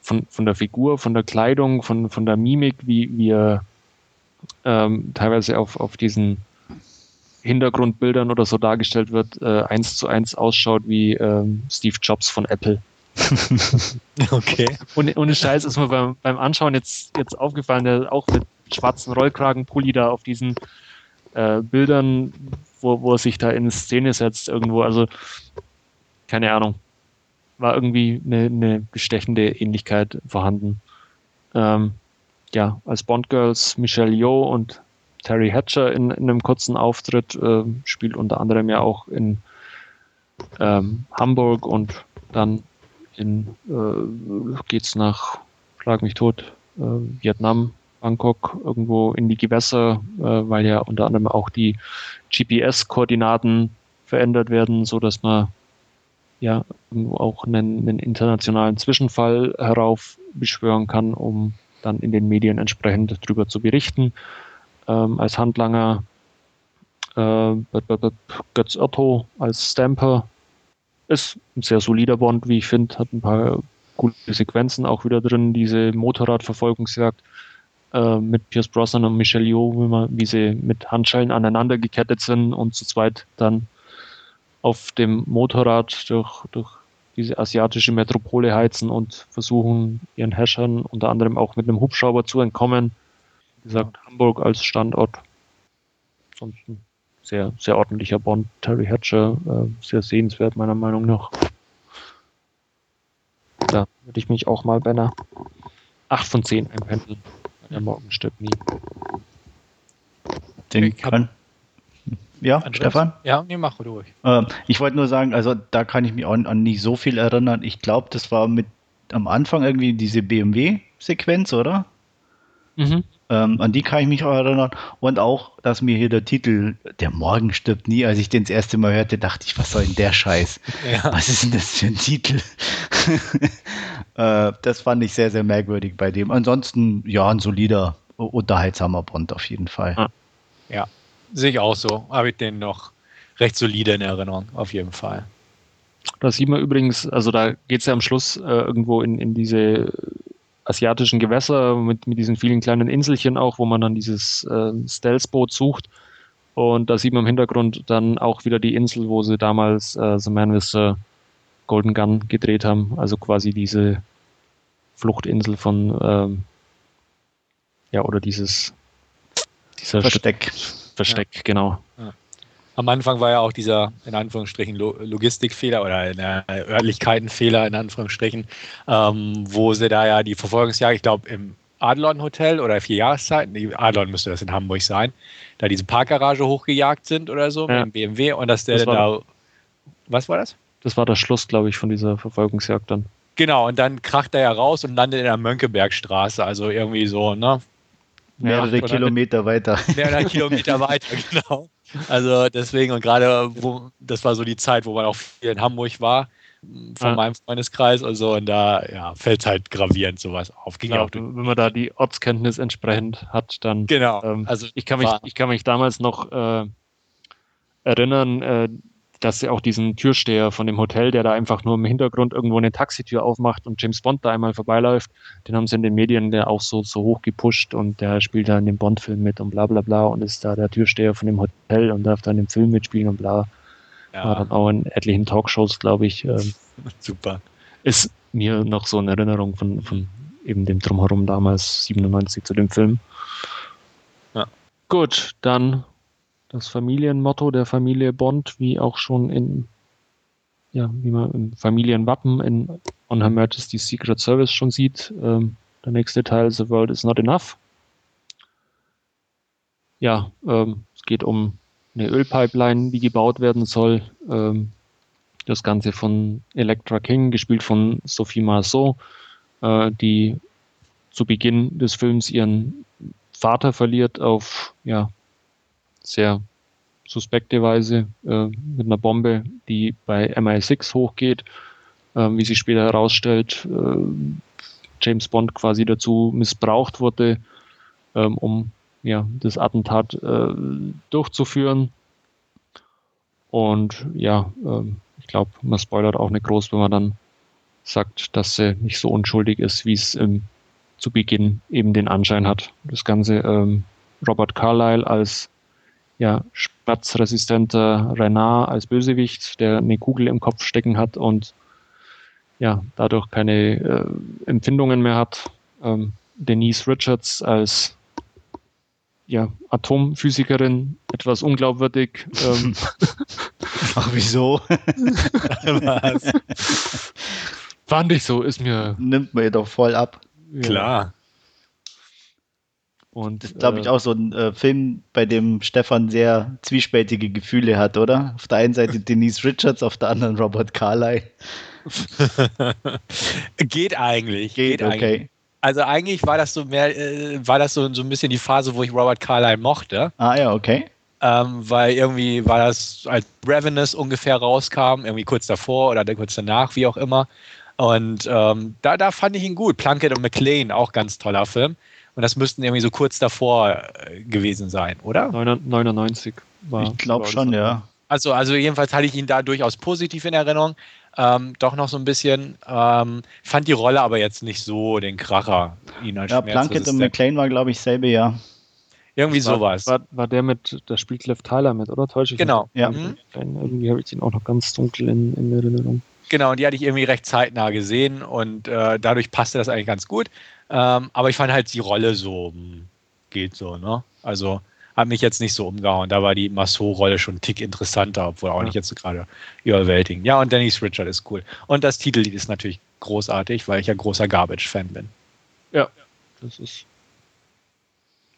von, von der Figur, von der Kleidung, von, von der Mimik, wie, er ähm, teilweise auf, auf diesen Hintergrundbildern oder so dargestellt wird, äh, eins zu eins ausschaut wie ähm, Steve Jobs von Apple. okay. Und ohne Scheiß ist mir beim, beim Anschauen jetzt, jetzt aufgefallen, der auch mit schwarzen Rollkragenpulli da auf diesen äh, Bildern, wo, wo er sich da in Szene setzt irgendwo. Also, keine Ahnung. War irgendwie eine, eine bestechende Ähnlichkeit vorhanden. Ähm, ja, als Bond Girls Michelle Yeoh und Terry Hatcher in, in einem kurzen Auftritt, äh, spielt unter anderem ja auch in ähm, Hamburg und dann in äh, geht's nach Schlag mich tot, äh, Vietnam, Bangkok, irgendwo in die Gewässer, äh, weil ja unter anderem auch die GPS-Koordinaten verändert werden, so dass man ja auch einen, einen internationalen Zwischenfall heraufbeschwören kann, um dann in den Medien entsprechend darüber zu berichten ähm, als Handlanger, äh, Götz Otto als Stamper. Ist ein sehr solider Bond, wie ich finde, hat ein paar gute Sequenzen auch wieder drin, diese Motorradverfolgungsjagd äh, mit Pierce Brosnan und Michelle Yeoh, wie, sie mit Handschellen aneinander gekettet sind und zu zweit dann auf dem Motorrad durch, durch diese asiatische Metropole heizen und versuchen, ihren Herrschern unter anderem auch mit einem Hubschrauber zu entkommen. Wie gesagt, ja. Hamburg als Standort. Ansonsten sehr, sehr ordentlicher Bond. Terry Hatcher, äh, sehr sehenswert meiner Meinung nach. Da würde ich mich auch mal bei einer 8 von 10 einpendeln. Der Morgenstepnie. Den kann. Ja, Andreas? Stefan? Ja, nee, mach durch. Äh, ich wollte nur sagen, also da kann ich mich auch an nicht so viel erinnern. Ich glaube, das war mit am Anfang irgendwie diese BMW-Sequenz, oder? Mhm. Ähm, an die kann ich mich auch erinnern. Und auch, dass mir hier der Titel Der Morgen stirbt nie, als ich den das erste Mal hörte, dachte ich, was soll denn der Scheiß? Ja. Was ist denn das für ein Titel? äh, das fand ich sehr, sehr merkwürdig bei dem. Ansonsten, ja, ein solider, unterhaltsamer Bond auf jeden Fall. Ja, sehe ich auch so. Habe ich den noch recht solide in Erinnerung, auf jeden Fall. Da sieht man übrigens, also da geht es ja am Schluss äh, irgendwo in, in diese asiatischen Gewässer mit, mit diesen vielen kleinen Inselchen auch, wo man dann dieses äh, Stealth-Boot sucht. Und da sieht man im Hintergrund dann auch wieder die Insel, wo sie damals äh, The Man with the Golden Gun gedreht haben. Also quasi diese Fluchtinsel von, ähm, ja, oder dieses dieser Versteck. Versteck, ja. genau. Ja. Am Anfang war ja auch dieser, in Anführungsstrichen, Logistikfehler oder Örtlichkeitenfehler, in Anführungsstrichen, ähm, wo sie da ja die Verfolgungsjagd, ich glaube, im Adlon Hotel oder vier Jahreszeiten, Adlon müsste das in Hamburg sein, da diese Parkgarage hochgejagt sind oder so ja. mit dem BMW und dass der das da. Was war das? Das war der Schluss, glaube ich, von dieser Verfolgungsjagd dann. Genau, und dann kracht er ja raus und landet in der Mönckebergstraße, also irgendwie so, ne? Mehrere Kilometer weiter. Mehrere Kilometer weiter, genau. Also deswegen, und gerade, wo, das war so die Zeit, wo man auch viel in Hamburg war, von ja. meinem Freundeskreis und so, und da ja, fällt es halt gravierend sowas auf. Ging ja, wenn man da die Ortskenntnis entsprechend hat, dann. Genau. Ähm, also ich kann, mich, ich kann mich damals noch äh, erinnern, äh, dass sie auch diesen Türsteher von dem Hotel, der da einfach nur im Hintergrund irgendwo eine Taxitür aufmacht und James Bond da einmal vorbeiläuft, den haben sie in den Medien der auch so, so hoch gepusht und der spielt da in dem Bond-Film mit und bla bla bla und ist da der Türsteher von dem Hotel und darf dann im Film mitspielen und bla. Ja. War dann auch in etlichen Talkshows, glaube ich. Ähm, Super. Ist mir noch so eine Erinnerung von, von eben dem Drumherum damals, 97 zu dem Film. Ja. Gut, dann das Familienmotto der Familie Bond, wie auch schon in, ja, wie man im Familienwappen in On Her Majesty's Secret Service schon sieht. Ähm, der nächste Teil, The World is Not Enough. Ja, ähm, es geht um eine Ölpipeline, die gebaut werden soll. Ähm, das Ganze von Electra King, gespielt von Sophie Marceau, äh, die zu Beginn des Films ihren Vater verliert auf ja, sehr suspekte Weise äh, mit einer Bombe, die bei MI6 hochgeht, äh, wie sich später herausstellt, äh, James Bond quasi dazu missbraucht wurde, ähm, um ja, das Attentat äh, durchzuführen. Und ja, ähm, ich glaube, man spoilert auch nicht groß, wenn man dann sagt, dass sie nicht so unschuldig ist, wie es ähm, zu Beginn eben den Anschein hat. Das Ganze ähm, Robert Carlyle als ja, schmerzresistenter Renard als Bösewicht, der eine Kugel im Kopf stecken hat und ja, dadurch keine äh, Empfindungen mehr hat. Ähm, Denise Richards als ja, Atomphysikerin, etwas unglaubwürdig. Ähm. Ach, wieso? Was? Fand ich so, ist mir. Nimmt man ihr doch voll ab. Klar. Und, das ist, glaube ich, äh, auch so ein äh, Film, bei dem Stefan sehr zwiespältige Gefühle hat, oder? Auf der einen Seite Denise Richards, auf der anderen Robert Carlyle. geht eigentlich. Geht, geht okay. Eigentlich. Also eigentlich war das so mehr, äh, war das so, so ein bisschen die Phase, wo ich Robert Carlyle mochte. Ah ja, okay. Ähm, weil irgendwie war das, als Ravenous ungefähr rauskam, irgendwie kurz davor oder kurz danach, wie auch immer. Und ähm, da, da fand ich ihn gut. Plunkett und McLean, auch ganz toller Film. Und das müssten irgendwie so kurz davor äh, gewesen sein, oder? 99 war. Ich glaube schon, ja. Also, also jedenfalls hatte ich ihn da durchaus positiv in Erinnerung. Ähm, doch noch so ein bisschen. Ähm, fand die Rolle aber jetzt nicht so den Kracher. Ihn als ja, Plunkett und McLean war, glaube ich, selbe Jahr. Irgendwie war, sowas. War, war der mit, da spielt Cliff Tyler mit, oder? Täusche ich Genau. Ja. Mhm. Irgendwie habe ich ihn auch noch ganz dunkel in, in Erinnerung. Genau, und die hatte ich irgendwie recht zeitnah gesehen und äh, dadurch passte das eigentlich ganz gut. Ähm, aber ich fand halt die Rolle so, hm, geht so, ne? Also hat mich jetzt nicht so umgehauen. Da war die Massot-Rolle schon ein Tick interessanter, obwohl auch ja. nicht jetzt so gerade überwältigend. Ja, und Dennis Richard ist cool. Und das Titellied ist natürlich großartig, weil ich ja großer Garbage-Fan bin. Ja, das ist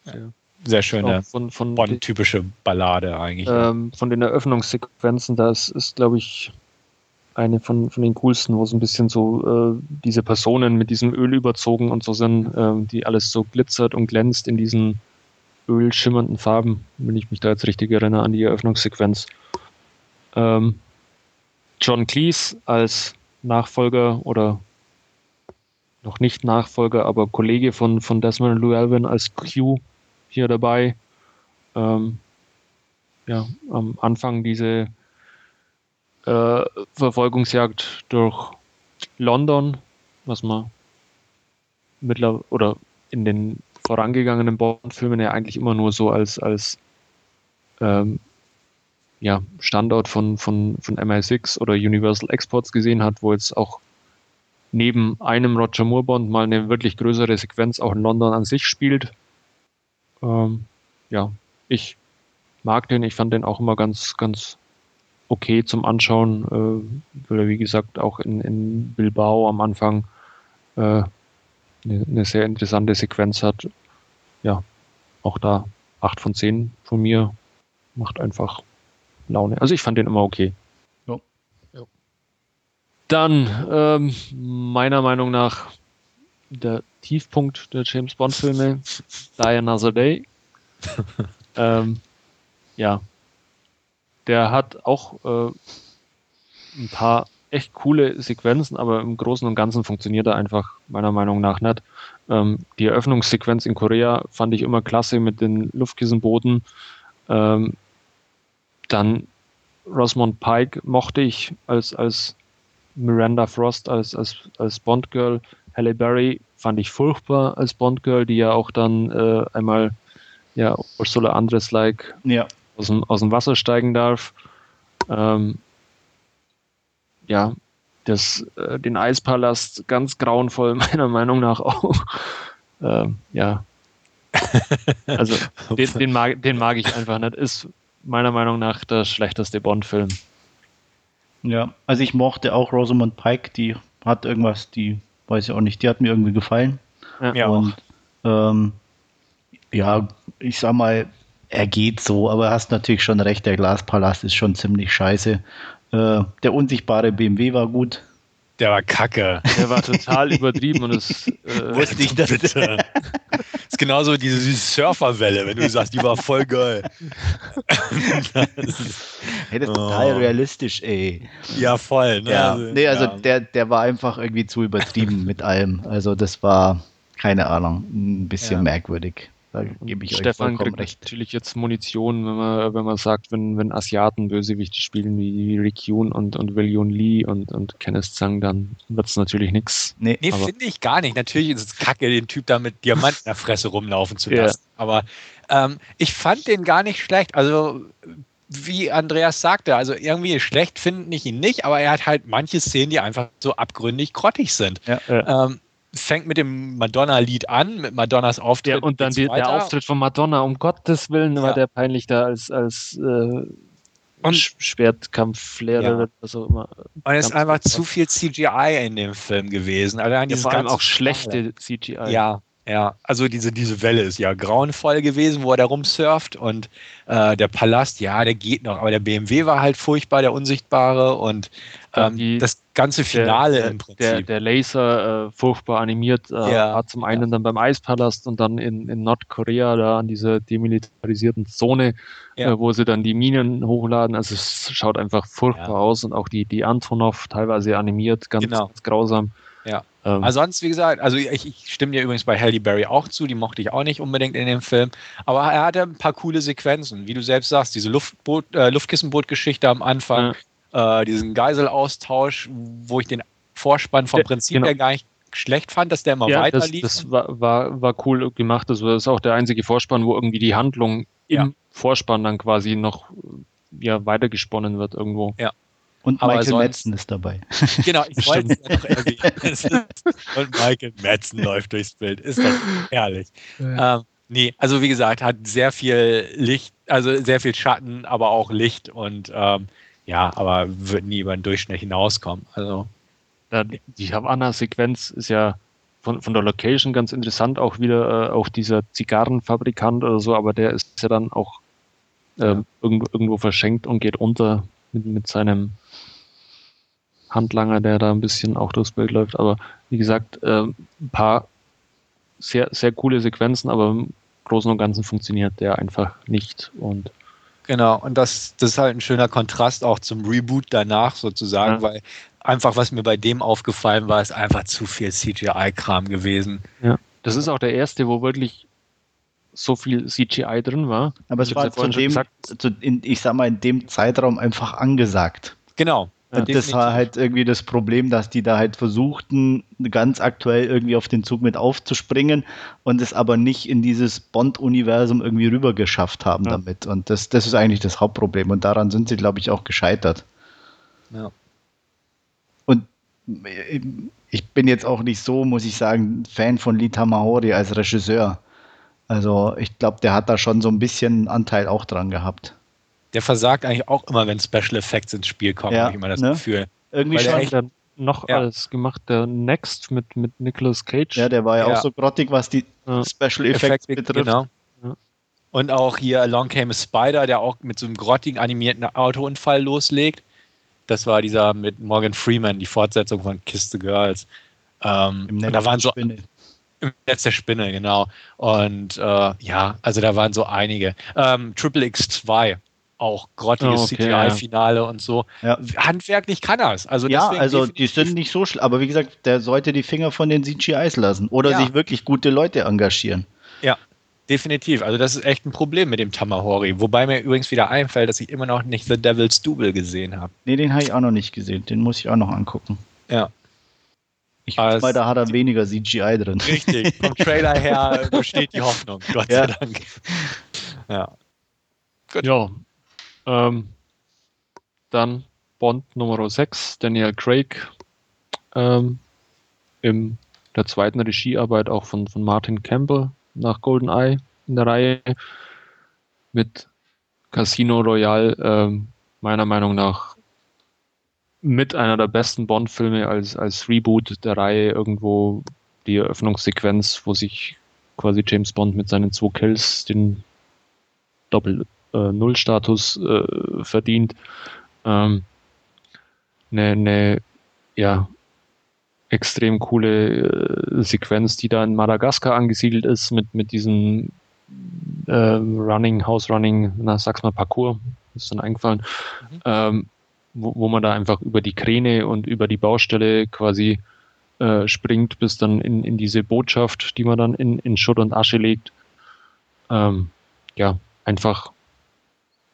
sehr, sehr schöne von, von Bond-typische Ballade eigentlich. Ähm, von den Eröffnungssequenzen, das ist, glaube ich, eine von, von den coolsten, wo es ein bisschen so äh, diese Personen mit diesem Öl überzogen und so sind, äh, die alles so glitzert und glänzt in diesen ölschimmernden Farben, wenn ich mich da jetzt richtig erinnere an die Eröffnungssequenz. Ähm, John Cleese als Nachfolger oder noch nicht Nachfolger, aber Kollege von, von Desmond Llewellyn als Q hier dabei. Ähm, ja, am Anfang diese äh, Verfolgungsjagd durch London, was man mittlerweile oder in den vorangegangenen Bond-Filmen ja eigentlich immer nur so als, als ähm, ja, Standort von, von, von MI6 oder Universal Exports gesehen hat, wo jetzt auch neben einem Roger Moore Bond mal eine wirklich größere Sequenz auch in London an sich spielt. Ähm, ja, ich mag den, ich fand den auch immer ganz, ganz okay zum Anschauen, äh, weil er wie gesagt auch in, in Bilbao am Anfang äh, eine, eine sehr interessante Sequenz hat. Ja, auch da 8 von 10 von mir macht einfach Laune. Also ich fand den immer okay. Ja. ja. Dann, ähm, meiner Meinung nach, der Tiefpunkt der James Bond-Filme, Die Another Day. ähm, ja. Der hat auch äh, ein paar echt coole Sequenzen, aber im Großen und Ganzen funktioniert er einfach meiner Meinung nach nicht. Ähm, die Eröffnungssequenz in Korea fand ich immer klasse mit den Luftkissenbooten. Ähm, dann Rosamund Pike mochte ich als, als Miranda Frost, als, als, als Bond-Girl. Halle Berry fand ich furchtbar als Bond-Girl, die ja auch dann äh, einmal ja, Ursula Andres-like ja. Aus, dem, aus dem Wasser steigen darf. Ähm, ja, das, äh, den Eispalast ganz grauenvoll, meiner Meinung nach auch. Ähm, ja. Also den, den, mag, den mag ich einfach nicht. Ist meiner Meinung nach der schlechteste Bond-Film. Ja, also ich mochte auch Rosamund Pike, die hat irgendwas, die weiß ich auch nicht, die hat mir irgendwie gefallen. Ja, und ähm, ja, ich sag mal, er geht so, aber hast natürlich schon recht, der Glaspalast ist schon ziemlich scheiße. Äh, der unsichtbare BMW war gut. Der war kacke. Der war total übertrieben und es äh, wusste ich das. Bitte. das ist genauso diese, diese Surferwelle, wenn du sagst, die war voll geil. hey, das ist oh. total realistisch, ey. Ja, voll. Ne? Ja. Also, nee, also ja. der, der war einfach irgendwie zu übertrieben mit allem. Also das war, keine Ahnung, ein bisschen ja. merkwürdig. Da gebe ich Stefan euch kriegt recht. natürlich jetzt Munition, wenn man, wenn man sagt, wenn, wenn Asiaten Bösewichte spielen wie Rick Yoon und, und William Lee und, und Kenneth Zhang, dann wird es natürlich nichts. Nee, nee finde ich gar nicht. Natürlich ist es kacke, den Typ da mit Diamanten in der Fresse rumlaufen zu lassen. Ja. Aber ähm, ich fand den gar nicht schlecht. Also wie Andreas sagte, also irgendwie schlecht finde ich ihn nicht, aber er hat halt manche Szenen, die einfach so abgründig grottig sind. Ja, ja. Ähm, fängt mit dem Madonna-Lied an, mit Madonnas Auftritt. Ja, und dann die, der Auftritt von Madonna, um Gottes Willen, ja. war der peinlich da als, als äh, und, Schwertkampflehrer ja. oder auch immer. Und es ist einfach zu viel CGI in dem Film gewesen. Allein ja, vor allem auch schlechte CGI. Ja, ja, also diese, diese Welle ist ja grauenvoll gewesen, wo er da rumsurft und äh, der Palast, ja, der geht noch, aber der BMW war halt furchtbar, der Unsichtbare und ähm, die, das ganze Finale der, im Prinzip. Der, der Laser äh, furchtbar animiert äh, ja, hat zum einen ja. dann beim Eispalast und dann in, in Nordkorea da an dieser demilitarisierten Zone, ja. äh, wo sie dann die Minen hochladen. Also es schaut einfach furchtbar aus und auch die, die Antonov teilweise animiert, ganz, genau. ganz grausam. Ja. Ähm, also sonst, wie gesagt, also ich, ich, stimme dir übrigens bei Halle Berry auch zu, die mochte ich auch nicht unbedingt in dem Film. Aber er hatte ein paar coole Sequenzen, wie du selbst sagst, diese Luftboot, äh, Luftkissenboot-Geschichte am Anfang, ja. äh, diesen Geiselaustausch, wo ich den Vorspann vom Prinzip genau. her gar nicht schlecht fand, dass der immer ja, weiter lief. Das, das war, war, war cool gemacht. Also das ist auch der einzige Vorspann, wo irgendwie die Handlung ja. im Vorspann dann quasi noch ja, weitergesponnen wird irgendwo. Ja. Und Aber Michael sonst, Madsen ist dabei. Genau, ich wollte es noch erwähnen. Und Michael Madsen läuft durchs Bild. Ist doch herrlich. Ja. Ähm, nee, also wie gesagt, hat sehr viel Licht, also sehr viel Schatten, aber auch Licht und ähm, ja, aber wird nie über den Durchschnitt hinauskommen. Also. Die Havanna-Sequenz ist ja von, von der Location ganz interessant, auch wieder äh, auch dieser Zigarrenfabrikant oder so, aber der ist ja dann auch äh, ja. irgendwo, irgendwo verschenkt und geht unter mit, mit seinem Handlanger, der da ein bisschen auch durchs Bild läuft. Aber wie gesagt, äh, ein paar sehr, sehr coole Sequenzen, aber im Großen und Ganzen funktioniert der einfach nicht. Und Genau, und das, das ist halt ein schöner Kontrast auch zum Reboot danach sozusagen, ja. weil einfach, was mir bei dem aufgefallen war, ist einfach zu viel CGI-Kram gewesen. Ja, das ist auch der erste, wo wirklich so viel CGI drin war. Aber es war zu dem, zu, in, ich sag mal, in dem Zeitraum einfach angesagt. Genau. Ja, das war halt irgendwie das Problem, dass die da halt versuchten, ganz aktuell irgendwie auf den Zug mit aufzuspringen und es aber nicht in dieses Bond-Universum irgendwie rüber geschafft haben ja. damit. Und das, das ist eigentlich das Hauptproblem. Und daran sind sie, glaube ich, auch gescheitert. Ja. Und ich bin jetzt auch nicht so, muss ich sagen, Fan von Lee Tamahori als Regisseur. Also ich glaube, der hat da schon so ein bisschen Anteil auch dran gehabt. Der versagt eigentlich auch immer, wenn Special Effects ins Spiel kommen, ja, habe ich immer das ne? Gefühl. Irgendwie schon. Echt, noch ja. alles gemacht, der Next mit, mit Nicolas Cage. Ja, der war ja, ja. auch so grottig, was die ja. Special Effects Effekt, betrifft. Genau. Und auch hier Along Came a Spider, der auch mit so einem grottigen animierten Autounfall loslegt. Das war dieser mit Morgan Freeman, die Fortsetzung von Kiss the Girls. Ähm, Im Netz da waren so Spinne. Im Netz der Spinne, genau. Und äh, ja, also da waren so einige. Ähm, Triple X2 auch grottiges oh, okay, CGI-Finale ja. und so. Ja. Handwerklich kann er es. Also ja, also die sind nicht so schlimm, aber wie gesagt, der sollte die Finger von den CGIs lassen oder ja. sich wirklich gute Leute engagieren. Ja, definitiv. Also das ist echt ein Problem mit dem Tamahori. Wobei mir übrigens wieder einfällt, dass ich immer noch nicht The Devil's Double gesehen habe. Nee, den habe ich auch noch nicht gesehen. Den muss ich auch noch angucken. Ja. Ich weiß mal, da hat er weniger CGI drin. Richtig, vom Trailer her besteht die Hoffnung, Gott sei Dank. Ja. Gut. Ja, ähm, dann Bond Nummer 6, Daniel Craig, ähm, in der zweiten Regiearbeit auch von, von Martin Campbell nach GoldenEye in der Reihe mit Casino Royale, ähm, meiner Meinung nach mit einer der besten Bond-Filme als, als Reboot der Reihe irgendwo die Eröffnungssequenz, wo sich quasi James Bond mit seinen zwei Kills den Doppel äh, Nullstatus äh, verdient. Ähm, eine, ne, ja, extrem coole äh, Sequenz, die da in Madagaskar angesiedelt ist, mit, mit diesem äh, Running, House Running, na, sag's mal Parcours, ist dann eingefallen, mhm. ähm, wo, wo man da einfach über die Kräne und über die Baustelle quasi äh, springt, bis dann in, in diese Botschaft, die man dann in, in Schutt und Asche legt. Ähm, ja, einfach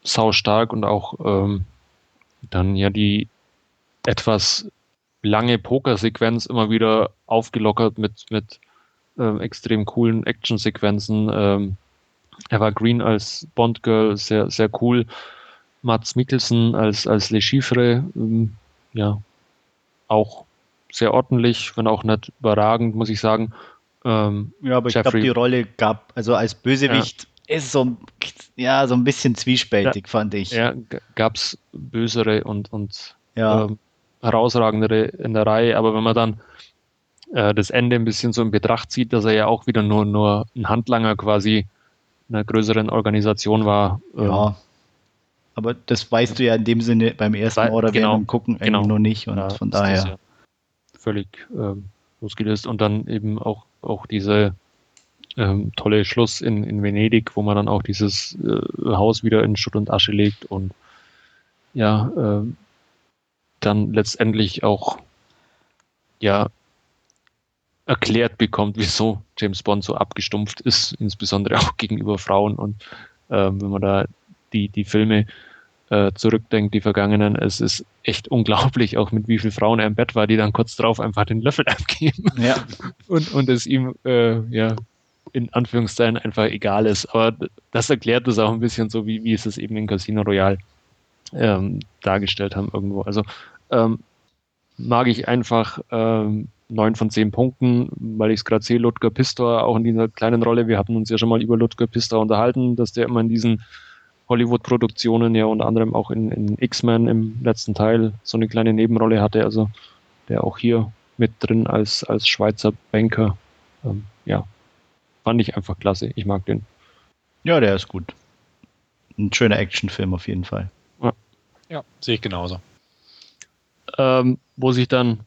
sau stark und auch ähm, dann ja die etwas lange Pokersequenz immer wieder aufgelockert mit, mit ähm, extrem coolen Actionsequenzen. Ähm, Green als Bond-Girl sehr, sehr cool. Mats Mikkelsen als, als Le Chiffre, ähm, ja, auch sehr ordentlich, wenn auch nicht überragend, muss ich sagen. Ähm, ja, aber ich glaube, die Rolle gab, also als Bösewicht ist so, ja, so ein bisschen zwiespältig, ja, fand ich. Ja, gab es bösere und, und ja. ähm, herausragendere in der Reihe, aber wenn man dann äh, das Ende ein bisschen so in Betracht zieht, dass er ja auch wieder nur, nur ein Handlanger quasi einer größeren Organisation war. Äh, ja. Aber das weißt du ja in dem Sinne beim ersten oder genau, Gucken genau. noch nicht und ja, von daher. Ja völlig ähm, losgelöst und dann eben auch, auch diese ähm, tolle Schluss in, in Venedig, wo man dann auch dieses äh, Haus wieder in Schutt und Asche legt und ja, äh, dann letztendlich auch ja erklärt bekommt, wieso James Bond so abgestumpft ist, insbesondere auch gegenüber Frauen und äh, wenn man da die, die Filme äh, zurückdenkt, die vergangenen, es ist echt unglaublich, auch mit wie vielen Frauen er im Bett war, die dann kurz drauf einfach den Löffel abgeben. Ja. Und, und es ihm äh, ja in Anführungszeichen einfach egal ist. Aber das erklärt es auch ein bisschen so, wie, wie es es eben in Casino Royale ähm, dargestellt haben irgendwo. Also ähm, mag ich einfach ähm, 9 von 10 Punkten, weil ich es gerade sehe, Ludger Pistor auch in dieser kleinen Rolle. Wir hatten uns ja schon mal über Ludger Pistor unterhalten, dass der immer in diesen Hollywood-Produktionen ja unter anderem auch in, in X-Men im letzten Teil so eine kleine Nebenrolle hatte. Also der auch hier mit drin als, als Schweizer Banker. Ähm, ja, fand ich einfach klasse. Ich mag den. Ja, der ist gut. Ein schöner Actionfilm auf jeden Fall. Ja, ja sehe ich genauso. Ähm, wo sich dann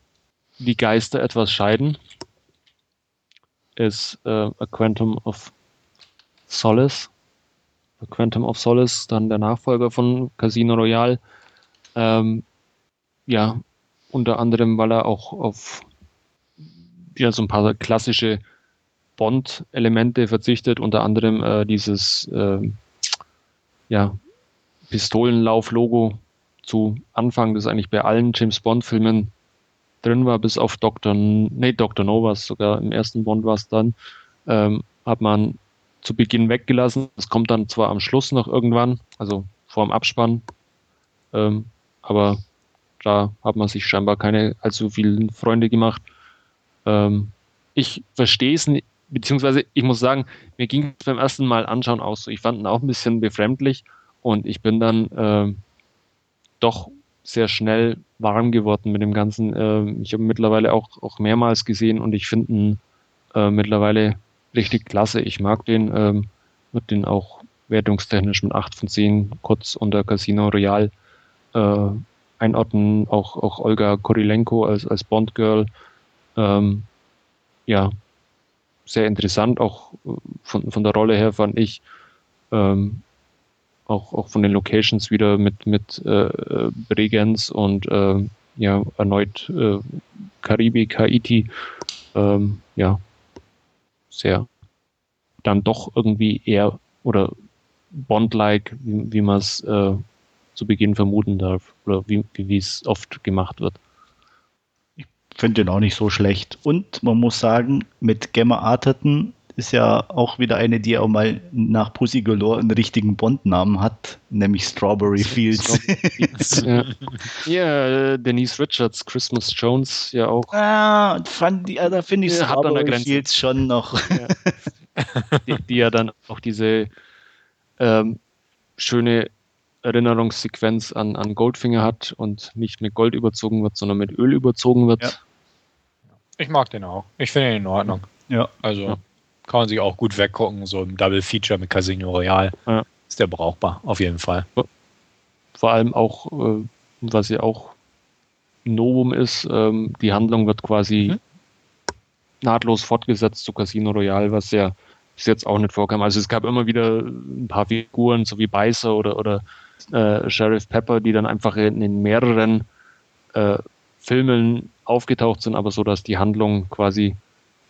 die Geister etwas scheiden, ist äh, A Quantum of Solace. A Quantum of Solace, dann der Nachfolger von Casino Royale. Ähm, ja, unter anderem, weil er auch auf ja, so ein paar klassische Bond-Elemente verzichtet, unter anderem äh, dieses äh, ja, Pistolenlauf-Logo zu Anfang, das eigentlich bei allen James Bond-Filmen drin war, bis auf Dr. Nee, Dr. No war sogar, im ersten Bond war es dann, ähm, hat man zu Beginn weggelassen. Das kommt dann zwar am Schluss noch irgendwann, also vor dem Abspann, ähm, aber da hat man sich scheinbar keine allzu vielen Freunde gemacht. Ähm, ich verstehe es nicht, beziehungsweise ich muss sagen, mir ging es beim ersten Mal anschauen auch so. Ich fand ihn auch ein bisschen befremdlich und ich bin dann äh, doch sehr schnell warm geworden mit dem Ganzen. Äh, ich habe mittlerweile auch, auch mehrmals gesehen und ich finde ihn äh, mittlerweile richtig klasse. Ich mag den, ähm, wird den auch wertungstechnisch mit 8 von 10 kurz unter Casino Royale äh, einordnen. Auch, auch Olga Korilenko als, als Bond-Girl. Ähm, ja, sehr interessant, auch äh, von, von der Rolle her fand ich. Ähm, auch, auch von den Locations wieder mit, mit äh, Bregenz und äh, ja, erneut äh, Karibik, Haiti. Ähm, ja, sehr dann doch irgendwie eher oder Bond-like, wie, wie man es äh, zu Beginn vermuten darf oder wie, wie es oft gemacht wird. Ich finde den auch nicht so schlecht. Und man muss sagen, mit Gemma Arterton ist ja auch wieder eine, die auch mal nach Pussy Galore einen richtigen Bond-Namen hat, nämlich Strawberry Fields. ja. ja, Denise Richards, Christmas Jones ja auch. Ah, fand die, da finde ich ja, Strawberry Fields schon noch. Ja. die, die, ja dann auch diese ähm, schöne Erinnerungssequenz an, an Goldfinger hat und nicht mit Gold überzogen wird, sondern mit Öl überzogen wird. Ja. Ich mag den auch. Ich finde ihn in Ordnung. Ja. Also kann man sich auch gut weggucken, so im Double Feature mit Casino Royale. Ja. Ist der brauchbar, auf jeden Fall. Vor allem auch, äh, was ja auch Novum ist, ähm, die Handlung wird quasi mhm. nahtlos fortgesetzt zu Casino Royale, was ja bis jetzt auch nicht vorkam. Also es gab immer wieder ein paar Figuren, so wie Beißer oder, oder äh, Sheriff Pepper, die dann einfach in, mehreren äh, Filmen aufgetaucht sind, aber so, dass die Handlung quasi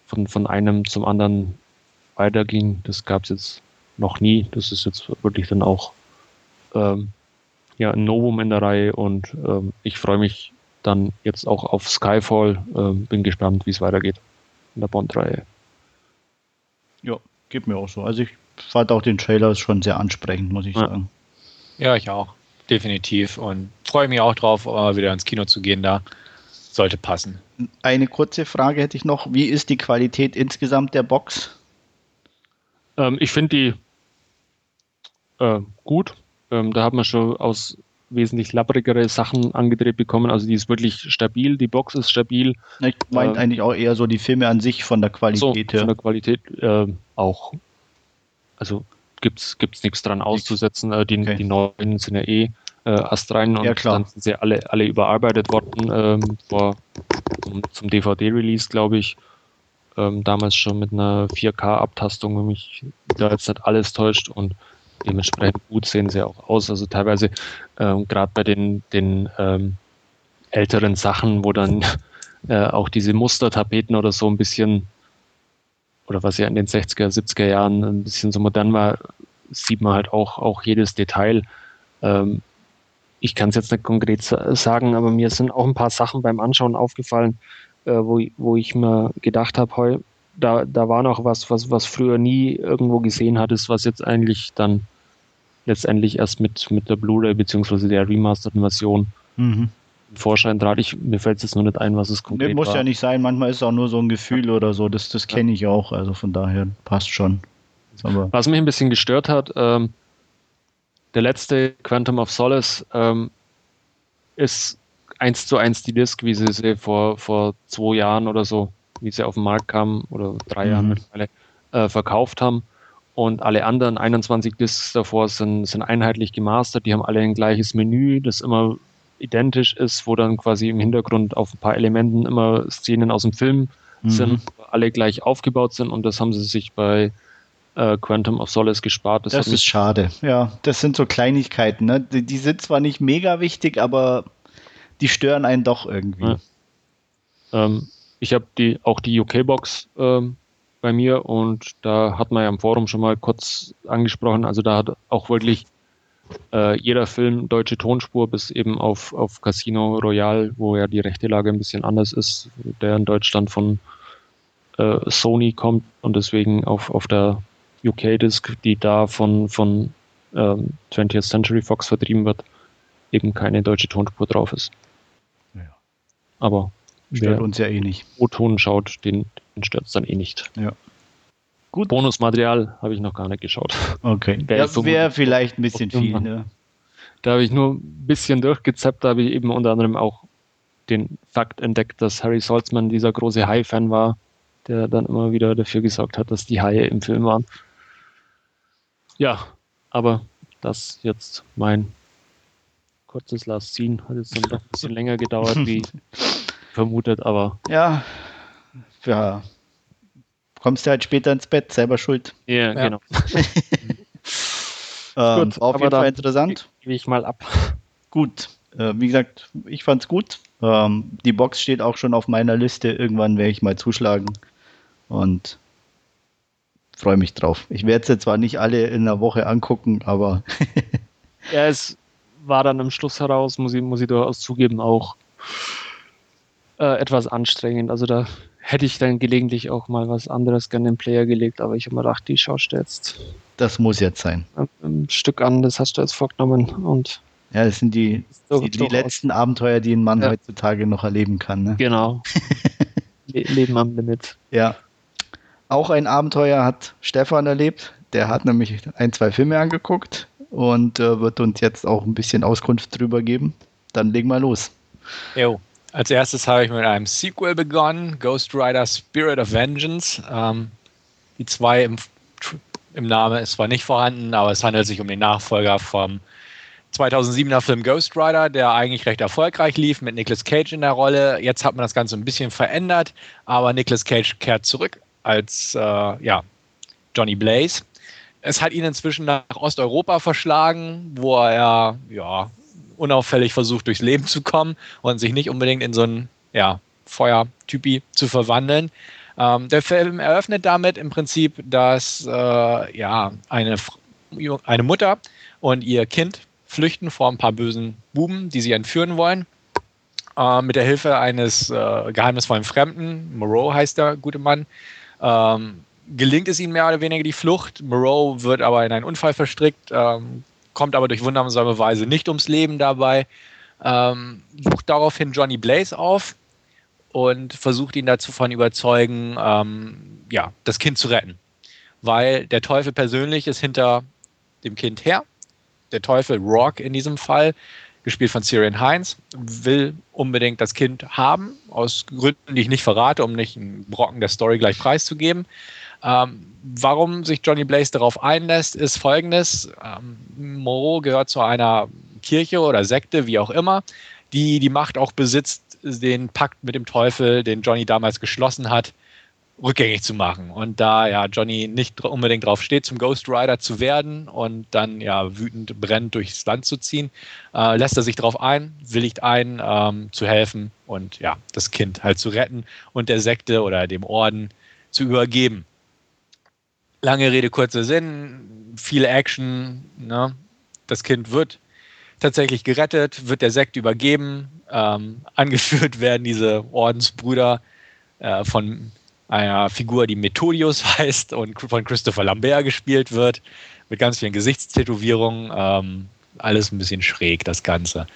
von, von einem zum anderen weiterging. Das gab es jetzt noch nie. Das ist jetzt wirklich dann auch ähm, ja, ein Novum in der Reihe und ähm, ich freue mich dann jetzt auch auf Skyfall. Ähm, bin gespannt, wie es weitergeht in der Bond-Reihe. Ja, geht mir auch so. Also ich fand auch den Trailer schon sehr ansprechend, muss ich ja. sagen. Ja, ich auch. Definitiv. Und freue mich auch drauf, mal wieder ins Kino zu gehen da. Sollte passen. Eine kurze Frage hätte ich noch. Wie ist die Qualität insgesamt der Box? Ähm, ich finde die äh, gut. Ähm, da hat man schon aus wesentlich lapprigere Sachen angedreht bekommen. Also die ist wirklich stabil, die Box ist stabil. Ich meine ähm, eigentlich auch eher so die Filme an sich von der Qualität so, her. Von der Qualität äh, auch. Also gibt es nichts dran auszusetzen. Äh, die, okay. die neuen sind ja eh äh, astrein und ja, dann sind sie alle, alle überarbeitet worden ähm, vor, zum, zum DVD-Release, glaube ich ähm, damals schon mit einer 4K-Abtastung, wenn mich da jetzt nicht alles täuscht und dementsprechend gut sehen sie auch aus. Also teilweise ähm, gerade bei den, den ähm, älteren Sachen, wo dann äh, auch diese Mustertapeten oder so ein bisschen oder was ja in den 60er, 70er Jahren ein bisschen so modern war, sieht man halt auch, auch jedes Detail. Ähm, ich kann es jetzt nicht konkret sagen, aber mir sind auch ein paar Sachen beim Anschauen aufgefallen, äh, wo, wo ich mir gedacht habe, da, da war noch was, was, was früher nie irgendwo gesehen hattest, was jetzt eigentlich dann letztendlich erst mit, mit der Blu-ray beziehungsweise der remasterten Version mhm. Vorschein trat. Ich, mir fällt es jetzt nur nicht ein, was es konkret nee, muss war. ja nicht sein, manchmal ist es auch nur so ein Gefühl oder so, das, das kenne ich auch, also von daher passt schon. Aber was mich ein bisschen gestört hat, ähm, der letzte Quantum of Solace ähm, ist eins zu eins die Disk, wie sie sie vor, vor zwei Jahren oder so, wie sie auf den Markt kam, oder drei mhm. Jahren mittlerweile, äh, verkauft haben. Und alle anderen 21 Discs davor sind, sind einheitlich gemastert, die haben alle ein gleiches Menü, das immer identisch ist, wo dann quasi im Hintergrund auf ein paar Elementen immer Szenen aus dem Film mhm. sind, alle gleich aufgebaut sind und das haben sie sich bei äh, Quantum of Solace gespart. Das, das ist schade. Ja, das sind so Kleinigkeiten. Ne? Die, die, sind zwar nicht mega wichtig, aber die stören einen doch irgendwie. Ja. Ähm, ich habe die, auch die UK-Box ähm, bei mir und da hat man ja im Forum schon mal kurz angesprochen. Also da hat auch wirklich äh, jeder Film deutsche Tonspur bis eben auf, auf Casino Royale, wo ja die rechte Lage ein bisschen anders ist, der in Deutschland von äh, Sony kommt und deswegen auf, auf der UK-Disc, die da von, von ähm, 20th Century Fox vertrieben wird, eben keine deutsche Tonspur drauf ist. Ja. Aber stört uns ja eh nicht. O-Ton schaut, den, den stört es dann eh nicht. Ja. Gut. Bonusmaterial habe ich noch gar nicht geschaut. Okay. Das wäre vielleicht ein bisschen viel, ne? Da habe ich nur ein bisschen durchgezappt, da habe ich eben unter anderem auch den Fakt entdeckt, dass Harry Saltzman dieser große High-Fan war, der dann immer wieder dafür gesorgt hat, dass die Haie im Film waren. Ja, aber das jetzt mein kurzes Last Scene. Hat jetzt dann doch ein bisschen länger gedauert, wie vermutet, aber. Ja, ja. Kommst du halt später ins Bett, selber schuld. Ja, ja. genau. ähm, gut, auf jeden Fall interessant. Gebe ich mal ab. Gut. Äh, wie gesagt, ich fand's gut. Ähm, die Box steht auch schon auf meiner Liste. Irgendwann werde ich mal zuschlagen. Und freue mich drauf. Ich werde sie zwar nicht alle in einer Woche angucken, aber. ja, es war dann am Schluss heraus, muss ich, muss ich durchaus zugeben, auch äh, etwas anstrengend. Also da hätte ich dann gelegentlich auch mal was anderes gerne im Player gelegt, aber ich habe mir gedacht, die schaust du jetzt. Das muss jetzt sein. Ein Stück an, das hast du jetzt vorgenommen und. Ja, das sind die, die, die letzten Abenteuer, die ein Mann ja. heutzutage noch erleben kann. Ne? Genau. Le Leben am Limit. Ja. Auch ein Abenteuer hat Stefan erlebt. Der hat nämlich ein, zwei Filme angeguckt und äh, wird uns jetzt auch ein bisschen Auskunft drüber geben. Dann legen wir los. Jo. Als erstes habe ich mit einem Sequel begonnen, Ghost Rider Spirit of Vengeance. Ähm, die zwei im, im Namen ist zwar nicht vorhanden, aber es handelt sich um den Nachfolger vom 2007er Film Ghost Rider, der eigentlich recht erfolgreich lief mit Nicolas Cage in der Rolle. Jetzt hat man das Ganze ein bisschen verändert, aber Nicolas Cage kehrt zurück als äh, ja, Johnny Blaze. Es hat ihn inzwischen nach Osteuropa verschlagen, wo er ja, unauffällig versucht, durchs Leben zu kommen und sich nicht unbedingt in so einen ja, Feuertypi zu verwandeln. Ähm, der Film eröffnet damit im Prinzip, dass äh, ja, eine, eine Mutter und ihr Kind flüchten vor ein paar bösen Buben, die sie entführen wollen. Äh, mit der Hilfe eines äh, geheimnisvollen Fremden, Moreau heißt der gute Mann, ähm, gelingt es ihnen mehr oder weniger die Flucht. Moreau wird aber in einen Unfall verstrickt, ähm, kommt aber durch wundersame Weise nicht ums Leben dabei, ähm, sucht daraufhin Johnny Blaze auf und versucht ihn dazu von überzeugen, ähm, ja, das Kind zu retten. Weil der Teufel persönlich ist hinter dem Kind her. Der Teufel, Rock in diesem Fall, gespielt von Syrian Heinz, will unbedingt das Kind haben, aus Gründen, die ich nicht verrate, um nicht einen Brocken der Story gleich preiszugeben. Ähm, warum sich Johnny Blaze darauf einlässt, ist folgendes. Ähm, Moreau gehört zu einer Kirche oder Sekte, wie auch immer, die die Macht auch besitzt, den Pakt mit dem Teufel, den Johnny damals geschlossen hat, rückgängig zu machen. Und da ja Johnny nicht unbedingt drauf steht, zum Ghost Rider zu werden und dann ja wütend brennend durchs Land zu ziehen, äh, lässt er sich darauf ein, willigt ein, ähm, zu helfen und ja, das Kind halt zu retten und der Sekte oder dem Orden zu übergeben. Lange Rede, kurzer Sinn, viel Action. Ne? Das Kind wird tatsächlich gerettet, wird der Sekt übergeben. Ähm, angeführt werden diese Ordensbrüder äh, von einer Figur, die Methodius heißt und von Christopher Lambert gespielt wird, mit ganz vielen Gesichtstätowierungen. Ähm, alles ein bisschen schräg, das Ganze.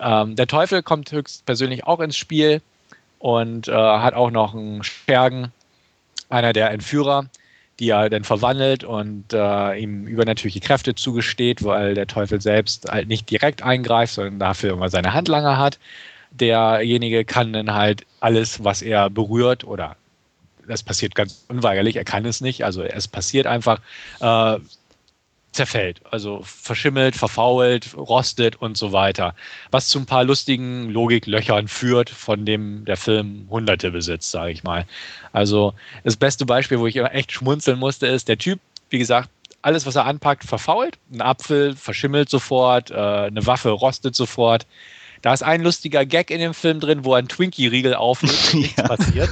Ähm, der Teufel kommt höchstpersönlich auch ins Spiel und äh, hat auch noch einen Schergen, einer der Entführer, die er dann verwandelt und äh, ihm übernatürliche Kräfte zugesteht, weil der Teufel selbst halt nicht direkt eingreift, sondern dafür immer seine Handlanger hat. Derjenige kann dann halt alles, was er berührt oder das passiert ganz unweigerlich, er kann es nicht, also es passiert einfach, äh, zerfällt. Also verschimmelt, verfault, rostet und so weiter. Was zu ein paar lustigen Logiklöchern führt, von dem der Film Hunderte besitzt, sage ich mal. Also das beste Beispiel, wo ich immer echt schmunzeln musste, ist der Typ, wie gesagt, alles, was er anpackt, verfault. Ein Apfel verschimmelt sofort, äh, eine Waffe rostet sofort. Da ist ein lustiger Gag in dem Film drin, wo ein Twinkie-Riegel auflöst und nichts passiert.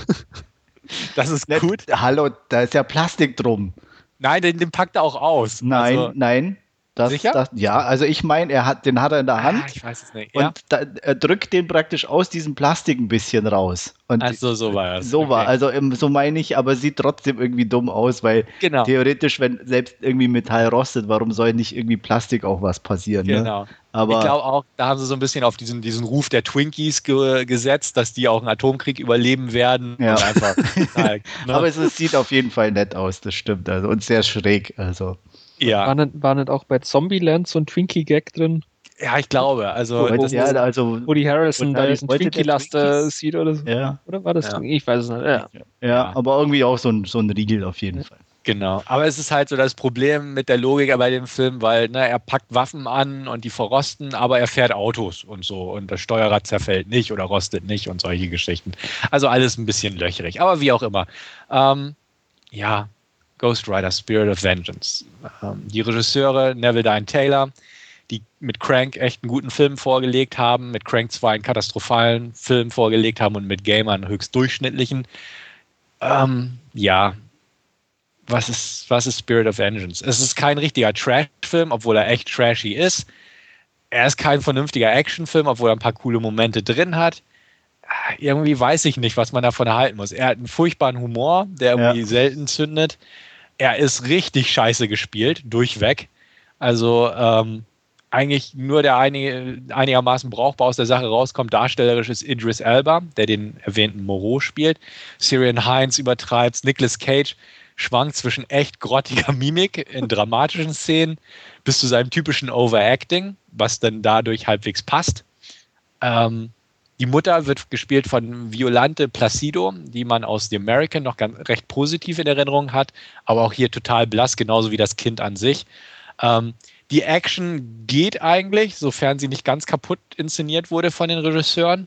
Das ist gut. Hallo, da ist ja Plastik drum. Nein, den, den packt er auch aus. Nein, also, nein. Das, Sicher? Das, ja, also ich meine, er hat, den hat er in der ah, Hand. Ah, ich weiß es nicht. Und ja. da, er drückt den praktisch aus diesem Plastik ein bisschen raus. Und also so war es. So okay. war, also so meine ich, aber sieht trotzdem irgendwie dumm aus, weil genau. theoretisch, wenn selbst irgendwie Metall rostet, warum soll nicht irgendwie Plastik auch was passieren? Ne? Genau. Ne? Aber ich glaube auch, da haben sie so ein bisschen auf diesen, diesen Ruf der Twinkies ge gesetzt, dass die auch einen Atomkrieg überleben werden. Ja. Einfach, halt, ne? Aber es, es, sieht auf jeden Fall nett aus, das stimmt. Also, und sehr schräg. Also. Ja. War nicht, war nicht auch bei Zombieland so ein Twinkie-Gag drin? Ja, ich glaube. Also, wo, ja, also Woody Harrelson da diesen Twinkie-Laster sieht oder so. Ja. Oder war das? Ja. Ich weiß es nicht. Ja. ja, aber irgendwie auch so ein, so ein Riegel auf jeden Fall. Genau. Aber es ist halt so das Problem mit der Logik bei dem Film, weil ne, er packt Waffen an und die verrosten, aber er fährt Autos und so und das Steuerrad zerfällt nicht oder rostet nicht und solche Geschichten. Also alles ein bisschen löcherig. Aber wie auch immer. Ähm, ja, Ghost Rider Spirit of Vengeance. Ähm, die Regisseure Neville Dine Taylor, die mit Crank echt einen guten Film vorgelegt haben, mit Crank 2 einen katastrophalen Film vorgelegt haben und mit Gamer einen höchst durchschnittlichen. Ähm, ja, was ist, was ist Spirit of Vengeance? Es ist kein richtiger Trash-Film, obwohl er echt trashy ist. Er ist kein vernünftiger Action-Film, obwohl er ein paar coole Momente drin hat irgendwie weiß ich nicht, was man davon erhalten muss. Er hat einen furchtbaren Humor, der irgendwie ja. selten zündet. Er ist richtig scheiße gespielt, durchweg. Also ähm, eigentlich nur der einig, einigermaßen brauchbar aus der Sache rauskommt, darstellerisch ist Idris Elba, der den erwähnten Moreau spielt. Syrian Heinz übertreibt Nicolas Cage schwankt zwischen echt grottiger Mimik in dramatischen Szenen bis zu seinem typischen Overacting, was dann dadurch halbwegs passt. Ähm, die Mutter wird gespielt von Violante Placido, die man aus The American noch ganz recht positiv in Erinnerung hat, aber auch hier total blass, genauso wie das Kind an sich. Ähm, die Action geht eigentlich, sofern sie nicht ganz kaputt inszeniert wurde von den Regisseuren.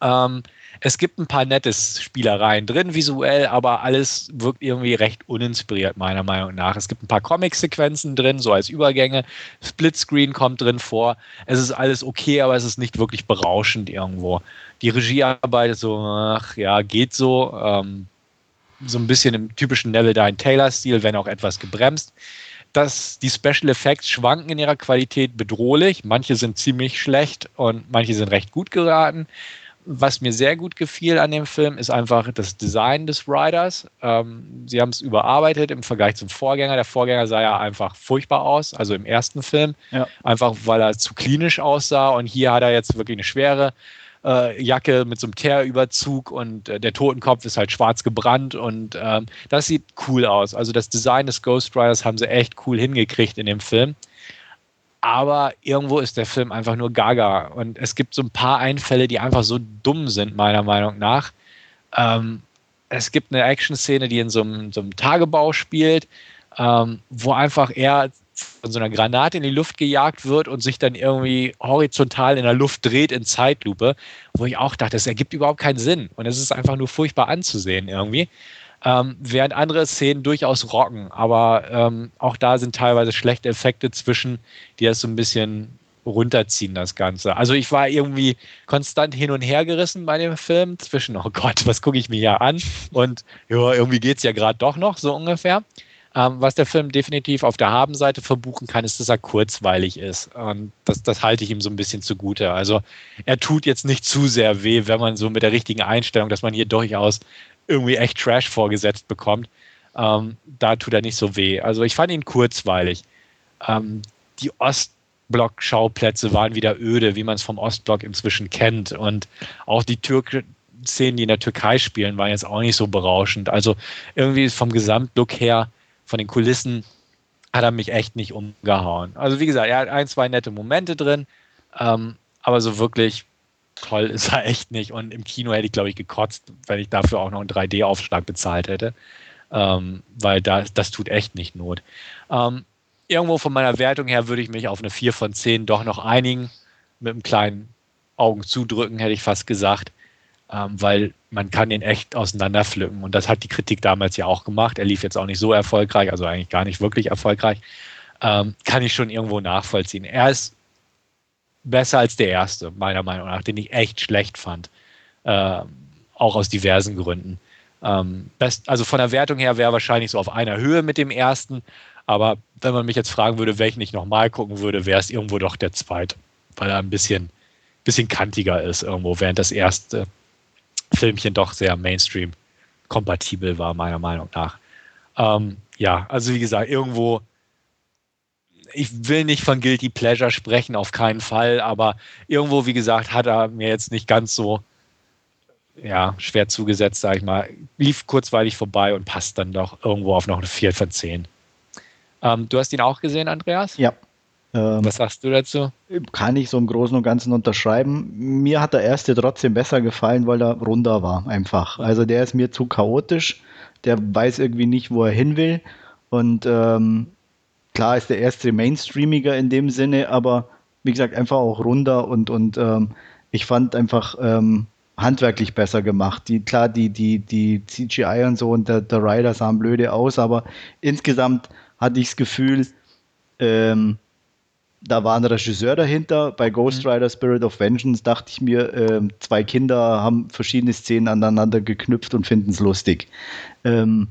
Ähm, es gibt ein paar nette Spielereien drin, visuell, aber alles wirkt irgendwie recht uninspiriert, meiner Meinung nach. Es gibt ein paar Comic-Sequenzen drin, so als Übergänge. Splitscreen kommt drin vor. Es ist alles okay, aber es ist nicht wirklich berauschend irgendwo. Die Regiearbeit ist so, ach ja, geht so. Ähm, so ein bisschen im typischen Neville Dine Taylor-Stil, wenn auch etwas gebremst. Das, die Special Effects schwanken in ihrer Qualität bedrohlich. Manche sind ziemlich schlecht und manche sind recht gut geraten was mir sehr gut gefiel an dem Film, ist einfach das Design des Riders. Ähm, sie haben es überarbeitet im Vergleich zum Vorgänger. Der Vorgänger sah ja einfach furchtbar aus, also im ersten Film. Ja. Einfach weil er zu klinisch aussah. Und hier hat er jetzt wirklich eine schwere äh, Jacke mit so einem Teerüberzug und äh, der Totenkopf ist halt schwarz gebrannt. Und ähm, das sieht cool aus. Also das Design des Ghost Riders haben sie echt cool hingekriegt in dem Film aber irgendwo ist der Film einfach nur gaga. Und es gibt so ein paar Einfälle, die einfach so dumm sind, meiner Meinung nach. Ähm, es gibt eine Action-Szene, die in so einem, so einem Tagebau spielt, ähm, wo einfach er von so einer Granate in die Luft gejagt wird und sich dann irgendwie horizontal in der Luft dreht in Zeitlupe, wo ich auch dachte, das ergibt überhaupt keinen Sinn. Und es ist einfach nur furchtbar anzusehen irgendwie. Ähm, während andere Szenen durchaus rocken, aber ähm, auch da sind teilweise schlechte Effekte zwischen, die das so ein bisschen runterziehen, das Ganze. Also ich war irgendwie konstant hin und her gerissen bei dem Film zwischen, oh Gott, was gucke ich mir hier an? Und ja, irgendwie geht es ja gerade doch noch, so ungefähr. Ähm, was der Film definitiv auf der Habenseite verbuchen kann, ist, dass er kurzweilig ist. Und das, das halte ich ihm so ein bisschen zugute. Also er tut jetzt nicht zu sehr weh, wenn man so mit der richtigen Einstellung, dass man hier durchaus irgendwie echt Trash vorgesetzt bekommt, ähm, da tut er nicht so weh. Also ich fand ihn kurzweilig. Ähm, die Ostblock-Schauplätze waren wieder öde, wie man es vom Ostblock inzwischen kennt. Und auch die Türk Szenen, die in der Türkei spielen, waren jetzt auch nicht so berauschend. Also irgendwie vom Gesamtlook her, von den Kulissen, hat er mich echt nicht umgehauen. Also wie gesagt, er hat ein, zwei nette Momente drin, ähm, aber so wirklich toll ist er echt nicht. Und im Kino hätte ich, glaube ich, gekotzt, wenn ich dafür auch noch einen 3D-Aufschlag bezahlt hätte. Ähm, weil da, das tut echt nicht Not. Ähm, irgendwo von meiner Wertung her würde ich mich auf eine 4 von 10 doch noch einigen. Mit einem kleinen Augen zudrücken, hätte ich fast gesagt. Ähm, weil man kann den echt auseinanderpflücken. Und das hat die Kritik damals ja auch gemacht. Er lief jetzt auch nicht so erfolgreich, also eigentlich gar nicht wirklich erfolgreich. Ähm, kann ich schon irgendwo nachvollziehen. Er ist besser als der erste, meiner Meinung nach, den ich echt schlecht fand. Äh, auch aus diversen Gründen. Ähm, best, also von der Wertung her wäre wahrscheinlich so auf einer Höhe mit dem ersten. Aber wenn man mich jetzt fragen würde, welchen ich nochmal gucken würde, wäre es irgendwo doch der zweite, weil er ein bisschen, bisschen kantiger ist irgendwo, während das erste Filmchen doch sehr Mainstream-kompatibel war, meiner Meinung nach. Ähm, ja, also wie gesagt, irgendwo, ich will nicht von Guilty Pleasure sprechen, auf keinen Fall, aber irgendwo, wie gesagt, hat er mir jetzt nicht ganz so ja, schwer zugesetzt, sag ich mal. Lief kurzweilig vorbei und passt dann doch irgendwo auf noch eine 4 von 10. Ähm, du hast ihn auch gesehen, Andreas? Ja. Ähm, Was sagst du dazu? Kann ich so im Großen und Ganzen unterschreiben. Mir hat der erste trotzdem besser gefallen, weil er runder war, einfach. Also der ist mir zu chaotisch. Der weiß irgendwie nicht, wo er hin will. Und ähm, klar ist der erste mainstreamiger in dem Sinne, aber wie gesagt, einfach auch runder und, und ähm, ich fand einfach ähm, handwerklich besser gemacht. Die, klar, die, die, die CGI und so und der, der Rider sahen blöde aus, aber insgesamt hatte ich das Gefühl, ähm, da war ein Regisseur dahinter. Bei Ghost mhm. Rider Spirit of Vengeance dachte ich mir, äh, zwei Kinder haben verschiedene Szenen aneinander geknüpft und finden es lustig. Ähm,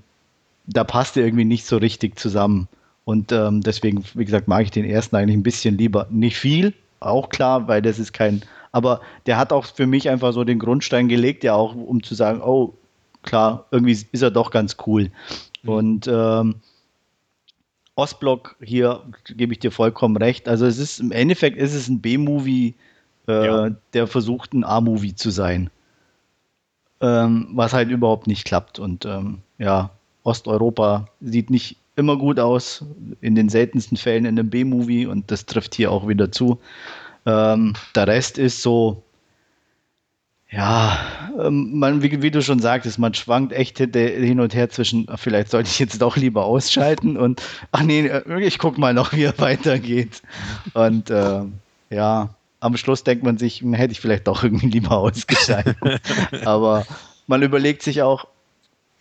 da passte irgendwie nicht so richtig zusammen. Und ähm, deswegen, wie gesagt, mag ich den ersten eigentlich ein bisschen lieber. Nicht viel, auch klar, weil das ist kein. Aber der hat auch für mich einfach so den Grundstein gelegt, ja auch, um zu sagen, oh, klar, irgendwie ist er doch ganz cool. Mhm. Und ähm, Ostblock, hier gebe ich dir vollkommen recht. Also es ist im Endeffekt ist es ein B-Movie, äh, ja. der versucht ein A-Movie zu sein. Ähm, was halt überhaupt nicht klappt. Und ähm, ja, Osteuropa sieht nicht immer gut aus, in den seltensten Fällen in einem B-Movie und das trifft hier auch wieder zu. Ähm, der Rest ist so, ja, ähm, man, wie, wie, du schon sagtest, man schwankt echt hin und her zwischen, vielleicht sollte ich jetzt doch lieber ausschalten und, ach nee, äh, ich guck mal noch, wie er weitergeht. Und äh, ja, am Schluss denkt man sich, hm, hätte ich vielleicht doch irgendwie lieber ausgeschaltet. Aber man überlegt sich auch,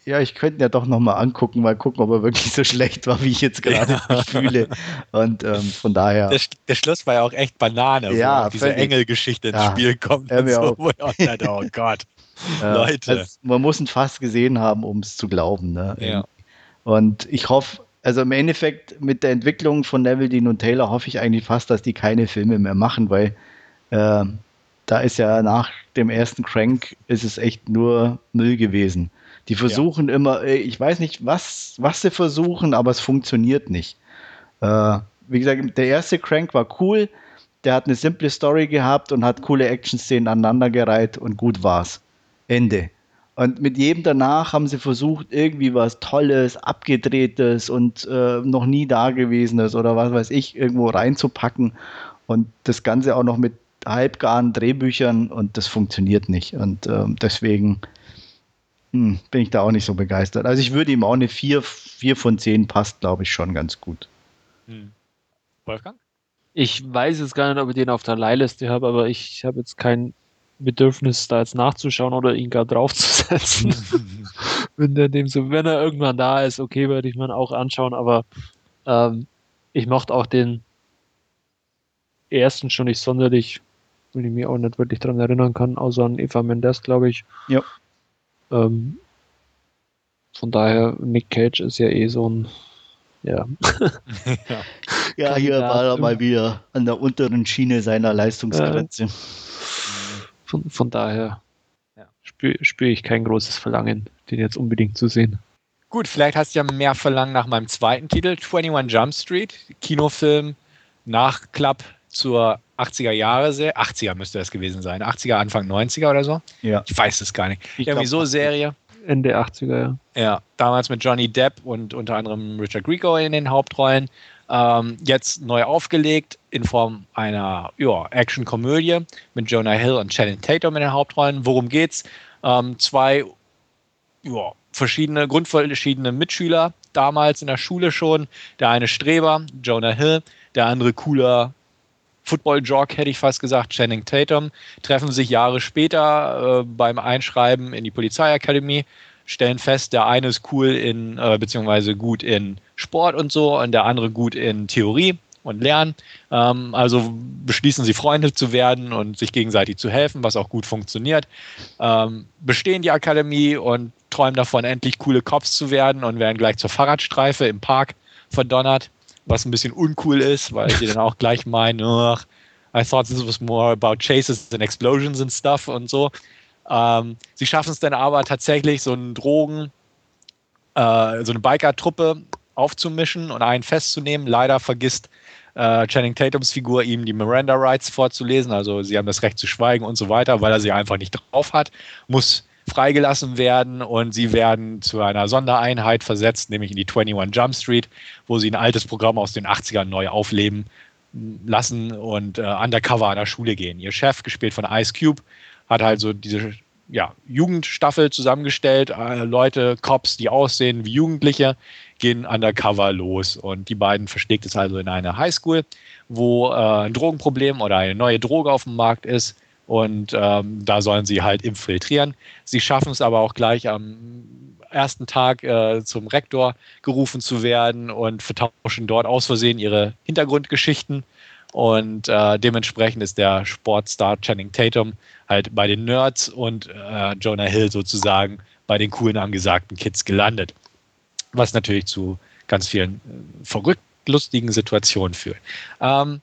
ja, ich könnte ihn ja doch nochmal angucken, mal gucken, ob er wirklich so schlecht war, wie ich jetzt gerade ja. fühle. Und ähm, von daher. Der, der, Schluss war ja auch echt Banane, ja, wo diese Engelgeschichte ins ja, Spiel kommt. Und so, wo ich dachte, oh Gott. Leute. Also, man muss ihn fast gesehen haben, um es zu glauben. Ne? Ja. Und ich hoffe, also im Endeffekt mit der Entwicklung von Neville Dean und Taylor hoffe ich eigentlich fast, dass die keine Filme mehr machen, weil äh, da ist ja nach dem ersten Crank ist es echt nur Müll gewesen. Die versuchen ja. immer, äh, ich weiß nicht, was, was sie versuchen, aber es funktioniert nicht. Äh, wie gesagt, der erste Crank war cool, der hat eine simple Story gehabt und hat coole Action-Szenen aneinandergereiht und gut war's. Ende. Und mit jedem danach haben sie versucht, irgendwie was Tolles, Abgedrehtes und äh, noch nie Dagewesenes oder was weiß ich, irgendwo reinzupacken. Und das Ganze auch noch mit halbgaren Drehbüchern und das funktioniert nicht. Und ähm, deswegen hm, bin ich da auch nicht so begeistert. Also ich würde ihm auch eine 4, 4 von 10 passt, glaube ich, schon ganz gut. Hm. Wolfgang? Ich weiß jetzt gar nicht, ob ich den auf der Leihliste habe, aber ich habe jetzt kein Bedürfnis, da jetzt nachzuschauen oder ihn gar draufzusetzen. wenn, der dem so, wenn er irgendwann da ist, okay, würde ich mir auch anschauen, aber ähm, ich mochte auch den ersten schon nicht sonderlich, weil ich mich auch nicht wirklich daran erinnern kann, außer an Eva Mendes, glaube ich. Ja. Ähm, von daher, Nick Cage ist ja eh so ein, ja. ja. ja, hier war er mal wieder an der unteren Schiene seiner Leistungsgrenze. Äh, von, von daher ja. spüre spür ich kein großes Verlangen, den jetzt unbedingt zu sehen. Gut, vielleicht hast du ja mehr Verlangen nach meinem zweiten Titel, 21 Jump Street, Kinofilm, Nachklapp zur 80er Jahre Serie. 80er müsste das gewesen sein. 80er, Anfang 90er oder so. Ja. Ich weiß es gar nicht. Ich Irgendwie so Serie. Ende 80er, ja. Ja, damals mit Johnny Depp und unter anderem Richard Grieco in den Hauptrollen. Ähm, jetzt neu aufgelegt in Form einer ja, Action-Komödie mit Jonah Hill und Channing Tatum in den Hauptrollen. Worum geht's? Ähm, zwei ja, verschiedene, grundverschiedene Mitschüler damals in der Schule schon. Der eine Streber, Jonah Hill, der andere cooler Football-Jock, hätte ich fast gesagt, Channing Tatum, treffen sich Jahre später äh, beim Einschreiben in die Polizeiakademie, stellen fest, der eine ist cool in, äh, beziehungsweise gut in Sport und so und der andere gut in Theorie und Lernen. Ähm, also beschließen sie, Freunde zu werden und sich gegenseitig zu helfen, was auch gut funktioniert. Ähm, bestehen die Akademie und träumen davon, endlich coole Cops zu werden und werden gleich zur Fahrradstreife im Park verdonnert, was ein bisschen uncool ist, weil sie dann auch gleich meinen, ach, I thought this was more about chases and explosions and stuff und so. Ähm, sie schaffen es dann aber tatsächlich, so einen Drogen, äh, so eine Biker-Truppe aufzumischen und einen festzunehmen. Leider vergisst äh, Channing Tatums Figur ihm die Miranda Rights vorzulesen. Also sie haben das Recht zu schweigen und so weiter, weil er sie einfach nicht drauf hat. Muss freigelassen werden und sie werden zu einer Sondereinheit versetzt, nämlich in die 21 Jump Street, wo sie ein altes Programm aus den 80ern neu aufleben lassen und äh, undercover an der Schule gehen. Ihr Chef, gespielt von Ice Cube, hat also diese ja, Jugendstaffel zusammengestellt, äh, Leute, Cops, die aussehen wie Jugendliche, gehen undercover los. Und die beiden versteckt es also in eine Highschool, wo äh, ein Drogenproblem oder eine neue Droge auf dem Markt ist und ähm, da sollen sie halt infiltrieren. Sie schaffen es aber auch gleich am ersten Tag äh, zum Rektor gerufen zu werden und vertauschen dort aus Versehen ihre Hintergrundgeschichten. Und äh, dementsprechend ist der Sportstar Channing Tatum halt bei den Nerds und äh, Jonah Hill sozusagen bei den coolen angesagten Kids gelandet. Was natürlich zu ganz vielen äh, verrückt lustigen Situationen führt. Ähm,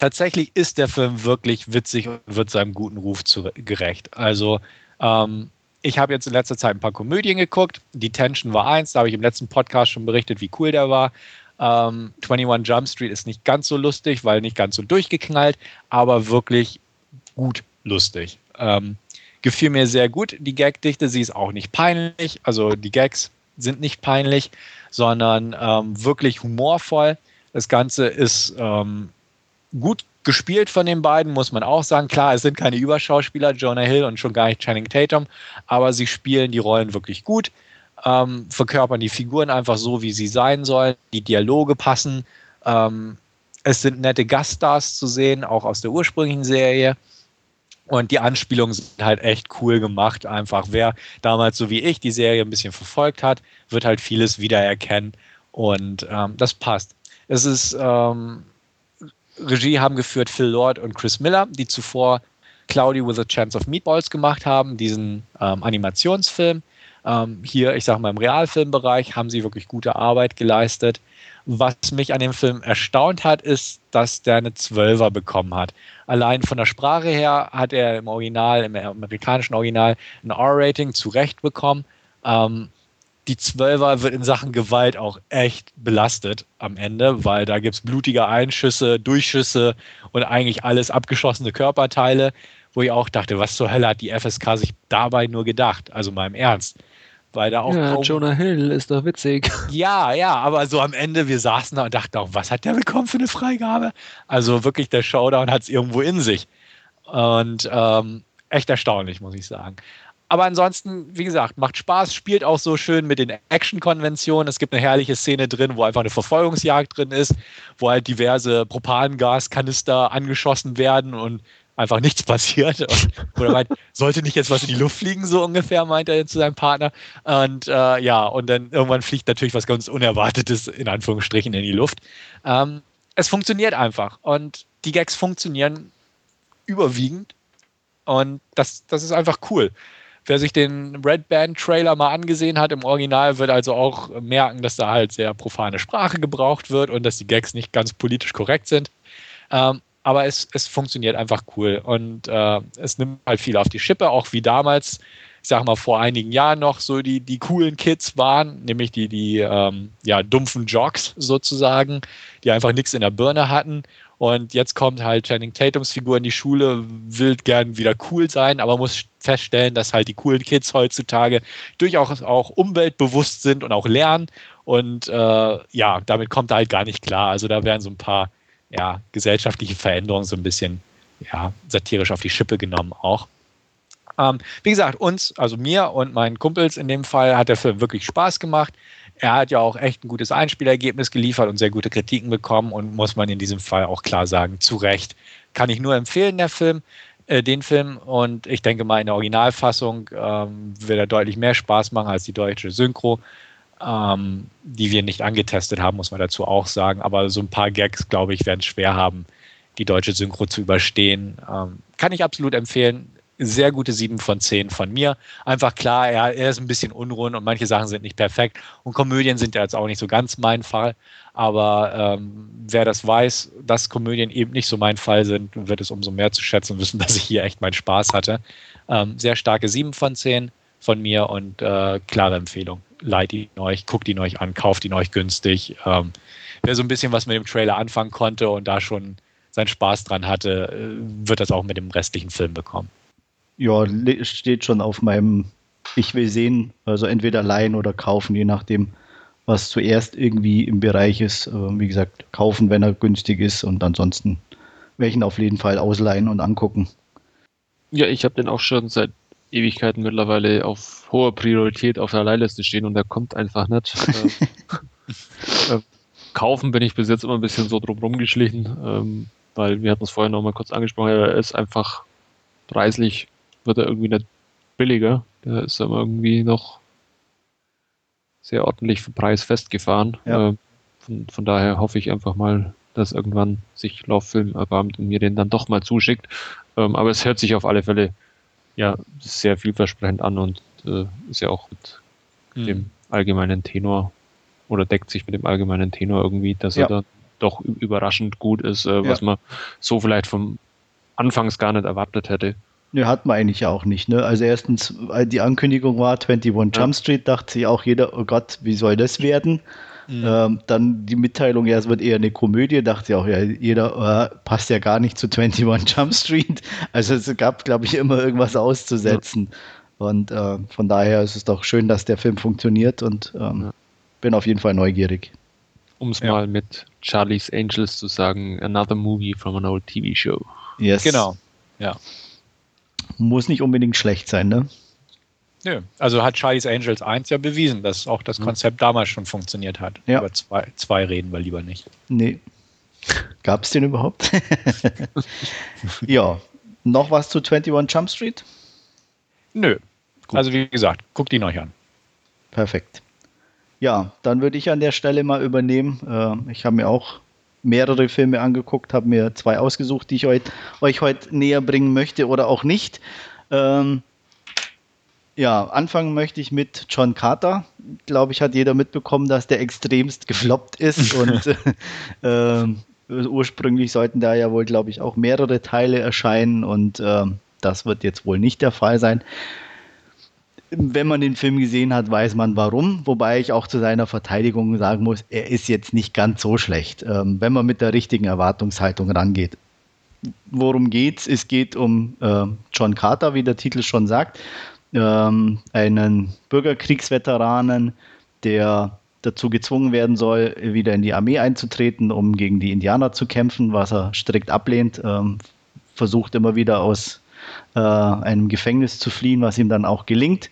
tatsächlich ist der Film wirklich witzig und wird seinem guten Ruf zu, gerecht. Also ähm, ich habe jetzt in letzter Zeit ein paar Komödien geguckt. Detention war eins, da habe ich im letzten Podcast schon berichtet, wie cool der war. Ähm, 21 Jump Street ist nicht ganz so lustig, weil nicht ganz so durchgeknallt, aber wirklich gut lustig. Ähm, gefiel mir sehr gut, die Gagdichte. Sie ist auch nicht peinlich. Also die Gags sind nicht peinlich, sondern ähm, wirklich humorvoll. Das Ganze ist ähm, gut gespielt von den beiden, muss man auch sagen. Klar, es sind keine Überschauspieler, Jonah Hill und schon gar nicht Channing Tatum, aber sie spielen die Rollen wirklich gut, ähm, verkörpern die Figuren einfach so, wie sie sein sollen. Die Dialoge passen. Ähm, es sind nette Gaststars zu sehen, auch aus der ursprünglichen Serie. Und die Anspielungen sind halt echt cool gemacht. Einfach, wer damals so wie ich die Serie ein bisschen verfolgt hat, wird halt vieles wiedererkennen. Und ähm, das passt. Es ist ähm, Regie haben geführt Phil Lord und Chris Miller, die zuvor Cloudy with a Chance of Meatballs gemacht haben, diesen ähm, Animationsfilm. Ähm, hier, ich sage mal, im Realfilmbereich haben sie wirklich gute Arbeit geleistet. Was mich an dem Film erstaunt hat, ist, dass der eine Zwölfer bekommen hat. Allein von der Sprache her hat er im Original, im amerikanischen Original, ein R-Rating zurecht bekommen. Ähm, die Zwölfer wird in Sachen Gewalt auch echt belastet am Ende, weil da gibt es blutige Einschüsse, Durchschüsse und eigentlich alles abgeschossene Körperteile, wo ich auch dachte, was zur Hölle hat die FSK sich dabei nur gedacht? Also mal im Ernst. Weil da auch ja, Jonah Hill ist doch witzig. Ja, ja, aber so am Ende, wir saßen da und dachten auch, was hat der bekommen für eine Freigabe? Also wirklich, der Showdown hat es irgendwo in sich. Und ähm, echt erstaunlich, muss ich sagen. Aber ansonsten, wie gesagt, macht Spaß, spielt auch so schön mit den Action-Konventionen. Es gibt eine herrliche Szene drin, wo einfach eine Verfolgungsjagd drin ist, wo halt diverse Propangaskanister angeschossen werden und einfach nichts passiert. oder meint, sollte nicht jetzt was in die Luft fliegen, so ungefähr, meint er zu seinem Partner. Und äh, ja, und dann irgendwann fliegt natürlich was ganz Unerwartetes in Anführungsstrichen in die Luft. Ähm, es funktioniert einfach. Und die Gags funktionieren überwiegend. Und das, das ist einfach cool. Wer sich den Red Band Trailer mal angesehen hat im Original, wird also auch merken, dass da halt sehr profane Sprache gebraucht wird und dass die Gags nicht ganz politisch korrekt sind. Ähm, aber es, es funktioniert einfach cool und äh, es nimmt halt viel auf die Schippe, auch wie damals, ich sag mal, vor einigen Jahren noch so die, die coolen Kids waren, nämlich die, die ähm, ja, dumpfen Jocks sozusagen, die einfach nichts in der Birne hatten und jetzt kommt halt Channing Tatums Figur in die Schule, will gern wieder cool sein, aber muss feststellen, dass halt die coolen Kids heutzutage durchaus auch umweltbewusst sind und auch lernen. Und äh, ja, damit kommt er halt gar nicht klar. Also da werden so ein paar ja, gesellschaftliche Veränderungen so ein bisschen ja, satirisch auf die Schippe genommen auch. Ähm, wie gesagt, uns, also mir und meinen Kumpels in dem Fall, hat der Film wirklich Spaß gemacht. Er hat ja auch echt ein gutes Einspielergebnis geliefert und sehr gute Kritiken bekommen und muss man in diesem Fall auch klar sagen, zu Recht. Kann ich nur empfehlen, der Film, äh, den Film. Und ich denke mal, in der Originalfassung ähm, wird er deutlich mehr Spaß machen als die deutsche Synchro, ähm, die wir nicht angetestet haben, muss man dazu auch sagen. Aber so ein paar Gags, glaube ich, werden es schwer haben, die deutsche Synchro zu überstehen. Ähm, kann ich absolut empfehlen sehr gute 7 von 10 von mir. Einfach klar, er, er, ist ein bisschen unrund und manche Sachen sind nicht perfekt. Und Komödien sind ja jetzt auch nicht so ganz mein Fall. Aber ähm, wer das weiß, dass Komödien eben nicht so mein Fall sind, wird es umso mehr zu schätzen wissen, dass ich hier echt meinen Spaß hatte. Ähm, sehr starke 7 von 10 von mir und äh, klare Empfehlung. Leiht ihn euch, guckt ihn euch an, kauft ihn euch günstig. Ähm, wer so ein bisschen was mit dem Trailer anfangen konnte und da schon seinen Spaß dran hatte, äh, wird das auch mit dem restlichen Film bekommen ja, steht schon auf meinem Ich will sehen, also entweder leihen oder kaufen, je nachdem, was zuerst irgendwie im Bereich ist. Äh, wie gesagt, kaufen, wenn er günstig ist und ansonsten welchen auf jeden Fall ausleihen und angucken. Ja, ich habe den auch schon seit Ewigkeiten mittlerweile auf hoher Priorität auf der Leihliste stehen und der kommt einfach nicht. äh, äh, kaufen bin ich bis jetzt immer ein bisschen so drum rumgeschlichen, ähm, weil wir hatten es vorher noch mal kurz angesprochen, er ist einfach preislich wird er irgendwie nicht billiger. Der ist aber irgendwie noch sehr ordentlich für Preis festgefahren. Ja. Äh, von, von, daher hoffe ich einfach mal, dass irgendwann sich Lauffilm erbarmt und mir den dann doch mal zuschickt. Ähm, aber es hört sich auf alle Fälle ja sehr vielversprechend an und äh, ist ja auch mit mhm. dem allgemeinen Tenor oder deckt sich mit dem allgemeinen Tenor irgendwie, dass ja. er da doch überraschend gut ist, äh, was ja. man so vielleicht vom Anfangs gar nicht erwartet hätte. Ne, hat man eigentlich auch nicht. Ne? Also erstens, die Ankündigung war 21 ja. Jump Street, dachte sich auch jeder, oh Gott, wie soll das werden? Mhm. Ähm, dann die Mitteilung, ja, es wird eher eine Komödie, dachte sich auch, ja, jeder äh, passt ja gar nicht zu 21 Jump Street. Also es gab, glaube ich, immer irgendwas auszusetzen. Ja. Und äh, von daher ist es doch schön, dass der Film funktioniert und ähm, ja. bin auf jeden Fall neugierig. Um es mal mit Charlie's Angels zu sagen, another movie from an old TV show. Yes. Genau, ja muss nicht unbedingt schlecht sein, ne? Nö. Also hat Charlie's Angels 1 ja bewiesen, dass auch das hm. Konzept damals schon funktioniert hat. Ja. Über zwei, zwei reden wir lieber nicht. Nee. Gab es den überhaupt? ja. Noch was zu 21 Jump Street? Nö. Gut. Also wie gesagt, guckt ihn euch an. Perfekt. Ja, dann würde ich an der Stelle mal übernehmen. Äh, ich habe mir auch mehrere Filme angeguckt, habe mir zwei ausgesucht, die ich euch, euch heute näher bringen möchte oder auch nicht. Ähm, ja, anfangen möchte ich mit John Carter. Glaube ich, hat jeder mitbekommen, dass der extremst gefloppt ist und äh, ursprünglich sollten da ja wohl, glaube ich, auch mehrere Teile erscheinen und äh, das wird jetzt wohl nicht der Fall sein wenn man den Film gesehen hat, weiß man warum. Wobei ich auch zu seiner Verteidigung sagen muss, er ist jetzt nicht ganz so schlecht, ähm, wenn man mit der richtigen Erwartungshaltung rangeht. Worum geht's? Es geht um äh, John Carter, wie der Titel schon sagt, ähm, einen Bürgerkriegsveteranen, der dazu gezwungen werden soll, wieder in die Armee einzutreten, um gegen die Indianer zu kämpfen, was er strikt ablehnt, ähm, versucht immer wieder aus äh, einem Gefängnis zu fliehen, was ihm dann auch gelingt.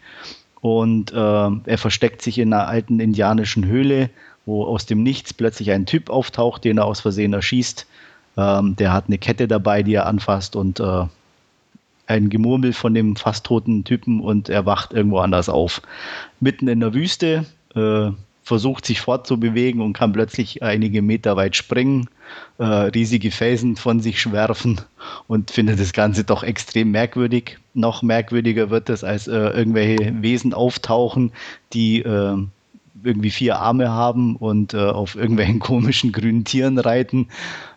Und äh, er versteckt sich in einer alten indianischen Höhle, wo aus dem Nichts plötzlich ein Typ auftaucht, den er aus Versehen erschießt. Ähm, der hat eine Kette dabei, die er anfasst und äh, ein Gemurmel von dem fast toten Typen und er wacht irgendwo anders auf. Mitten in der Wüste, äh, versucht sich fortzubewegen und kann plötzlich einige Meter weit springen, äh, riesige Felsen von sich schwerfen und findet das Ganze doch extrem merkwürdig. Noch merkwürdiger wird es, als äh, irgendwelche Wesen auftauchen, die äh, irgendwie vier Arme haben und äh, auf irgendwelchen komischen grünen Tieren reiten.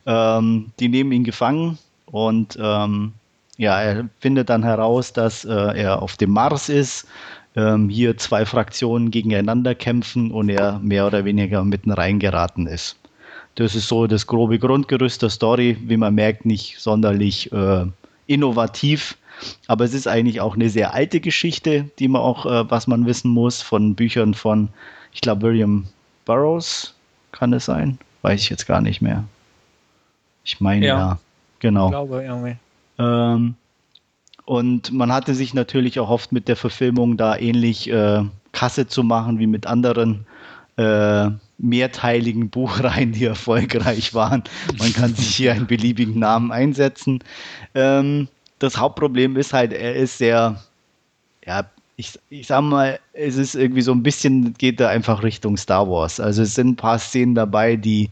Ähm, die nehmen ihn gefangen und ähm, ja, er findet dann heraus, dass äh, er auf dem Mars ist ähm, hier zwei Fraktionen gegeneinander kämpfen und er mehr oder weniger mitten reingeraten ist. Das ist so das grobe Grundgerüst der Story, wie man merkt, nicht sonderlich äh, innovativ, aber es ist eigentlich auch eine sehr alte Geschichte, die man auch, äh, was man wissen muss, von Büchern von, ich glaube, William Burroughs kann es sein, weiß ich jetzt gar nicht mehr. Ich meine ja, ja. genau. Ich glaube irgendwie. Ähm, und man hatte sich natürlich oft mit der Verfilmung da ähnlich äh, Kasse zu machen wie mit anderen äh, mehrteiligen Buchreihen, die erfolgreich waren. Man kann sich hier einen beliebigen Namen einsetzen. Ähm, das Hauptproblem ist halt, er ist sehr, ja, ich, ich sag mal, es ist irgendwie so ein bisschen, geht da einfach Richtung Star Wars. Also es sind ein paar Szenen dabei, die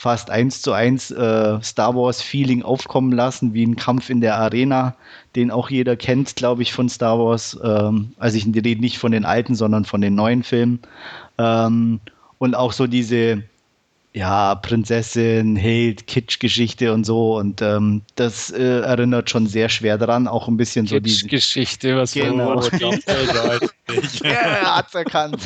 fast eins zu eins äh, Star Wars Feeling aufkommen lassen, wie ein Kampf in der Arena, den auch jeder kennt, glaube ich, von Star Wars. Ähm, also ich rede nicht von den alten, sondern von den neuen Filmen. Ähm, und auch so diese, ja, Prinzessin, Held, Kitsch-Geschichte und so. Und ähm, das äh, erinnert schon sehr schwer daran, auch ein bisschen so die Geschichte, was genau. man glaubt, ja, er hat's erkannt.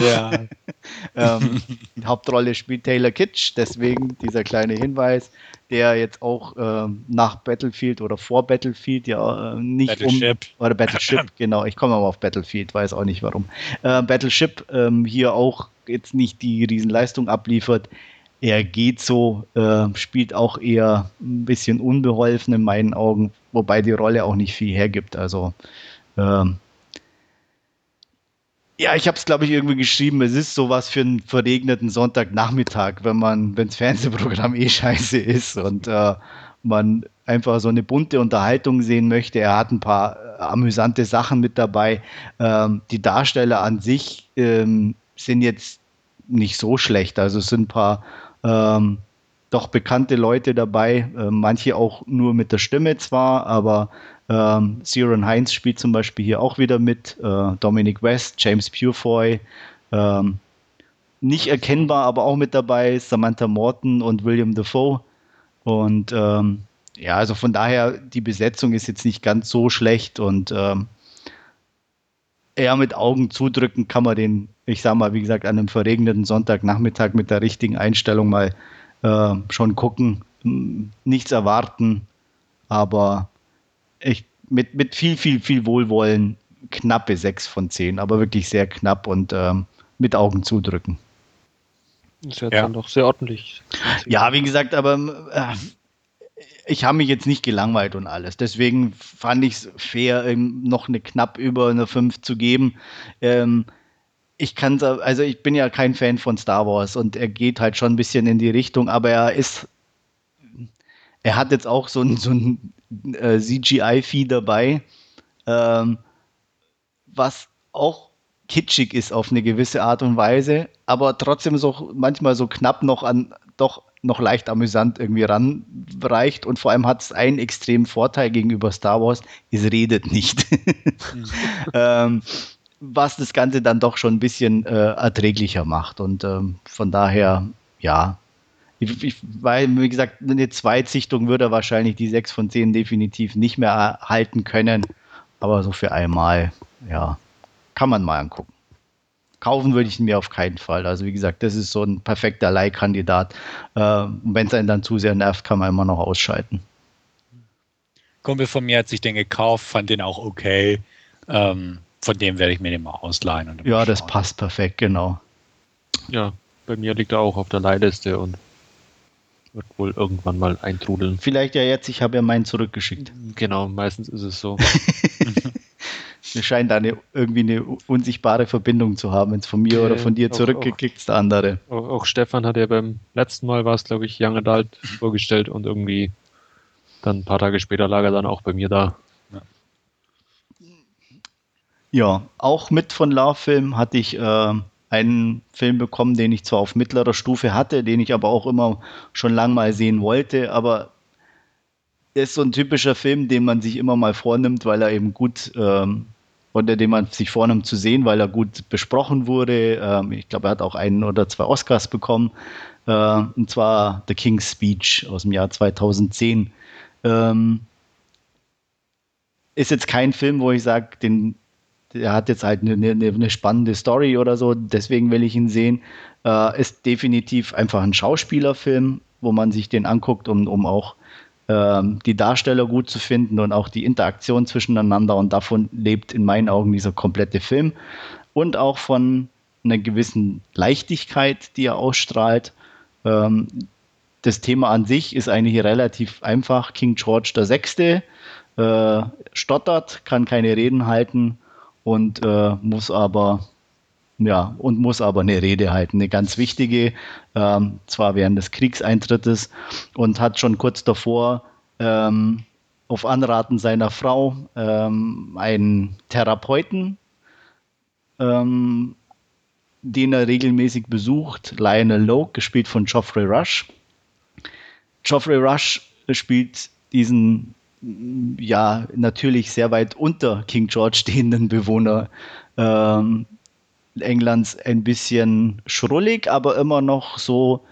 Ja. ähm, Hauptrolle spielt Taylor Kitsch, deswegen dieser kleine Hinweis, der jetzt auch ähm, nach Battlefield oder vor Battlefield ja äh, nicht Battleship. um oder Battleship, genau, ich komme aber auf Battlefield, weiß auch nicht warum. Äh, Battleship ähm, hier auch jetzt nicht die Riesenleistung abliefert. Er geht so, äh, spielt auch eher ein bisschen unbeholfen in meinen Augen, wobei die Rolle auch nicht viel hergibt. Also ähm, ja, ich habe es, glaube ich, irgendwie geschrieben. Es ist sowas für einen verregneten Sonntagnachmittag, wenn man, wenn das Fernsehprogramm eh scheiße ist und äh, man einfach so eine bunte Unterhaltung sehen möchte. Er hat ein paar äh, amüsante Sachen mit dabei. Ähm, die Darsteller an sich ähm, sind jetzt nicht so schlecht. Also es sind ein paar ähm, doch bekannte Leute dabei, äh, manche auch nur mit der Stimme zwar, aber ähm, Siren Heinz spielt zum Beispiel hier auch wieder mit, äh, Dominic West, James Purefoy, ähm, nicht erkennbar, aber auch mit dabei, Samantha Morton und William Defoe. Und ähm, ja, also von daher, die Besetzung ist jetzt nicht ganz so schlecht und ähm, eher mit Augen zudrücken kann man den, ich sag mal, wie gesagt, an einem verregneten Sonntagnachmittag mit der richtigen Einstellung mal äh, schon gucken, nichts erwarten, aber ich, mit, mit viel, viel, viel Wohlwollen knappe 6 von 10, aber wirklich sehr knapp und ähm, mit Augen zudrücken. Das ist ja, dann doch sehr ordentlich. Ja, wie gesagt, aber äh, ich habe mich jetzt nicht gelangweilt und alles. Deswegen fand ich es fair, noch eine knapp über eine 5 zu geben. Ähm, ich kann also ich bin ja kein Fan von Star Wars und er geht halt schon ein bisschen in die Richtung, aber er ist, er hat jetzt auch so ein, so ein äh, CGI-Vieh dabei, ähm, was auch kitschig ist auf eine gewisse Art und Weise, aber trotzdem so manchmal so knapp noch an doch noch leicht amüsant irgendwie ranreicht. Und vor allem hat es einen extremen Vorteil gegenüber Star Wars, es redet nicht. Mhm. ähm, was das Ganze dann doch schon ein bisschen äh, erträglicher macht. Und ähm, von daher, ja, ich, ich, weil, wie gesagt, eine Zweitsichtung würde er wahrscheinlich die 6 von 10 definitiv nicht mehr halten können. Aber so für einmal, ja, kann man mal angucken. Kaufen würde ich ihn mir auf keinen Fall. Also wie gesagt, das ist so ein perfekter Leihkandidat. Äh, Wenn es einen dann zu sehr nervt, kann man immer noch ausschalten. Kumpel von mir hat sich den gekauft, fand den auch okay. Ähm, von dem werde ich mir den mal ausleihen. ja, das passt perfekt, genau. Ja, bei mir liegt er auch auf der Leihliste und wird wohl irgendwann mal eintrudeln. Vielleicht ja jetzt, ich habe ja meinen zurückgeschickt. Genau, meistens ist es so. Wir scheinen da eine, irgendwie eine unsichtbare Verbindung zu haben. Wenn es von mir okay. oder von dir zurückgeklickt ist, der andere. Auch, auch, Stefan hat ja beim letzten Mal, war es glaube ich, Young Adult vorgestellt und irgendwie dann ein paar Tage später lag er dann auch bei mir da. Ja, ja auch mit von Love Film hatte ich äh, einen Film bekommen, den ich zwar auf mittlerer Stufe hatte, den ich aber auch immer schon lang mal sehen wollte, aber ist so ein typischer Film, den man sich immer mal vornimmt, weil er eben gut ähm, oder den man sich vornimmt zu sehen, weil er gut besprochen wurde. Ähm, ich glaube, er hat auch einen oder zwei Oscars bekommen. Äh, und zwar The King's Speech aus dem Jahr 2010. Ähm, ist jetzt kein Film, wo ich sage, den der hat jetzt halt eine, eine, eine, spannende Story oder so, deswegen will ich ihn sehen. Äh, ist definitiv einfach ein Schauspielerfilm, wo man sich den anguckt, um, um auch ähm, die Darsteller gut zu finden und auch die Interaktion zwischeneinander. Und davon lebt in meinen Augen dieser komplette Film. Und auch von einer gewissen Leichtigkeit, die er ausstrahlt. Ähm, das Thema an sich ist eigentlich relativ einfach. King George VI. äh, stottert, kann keine Reden halten und äh, muss aber ja, und muss aber eine Rede halten, eine ganz wichtige, ähm, zwar während des Kriegsintrittes und hat schon kurz davor ähm, auf Anraten seiner Frau ähm, einen Therapeuten, ähm, den er regelmäßig besucht, Lionel Loke, gespielt von Geoffrey Rush. Geoffrey Rush spielt diesen ja natürlich sehr weit unter King George stehenden Bewohner ähm, Englands ein bisschen schrullig, aber immer noch so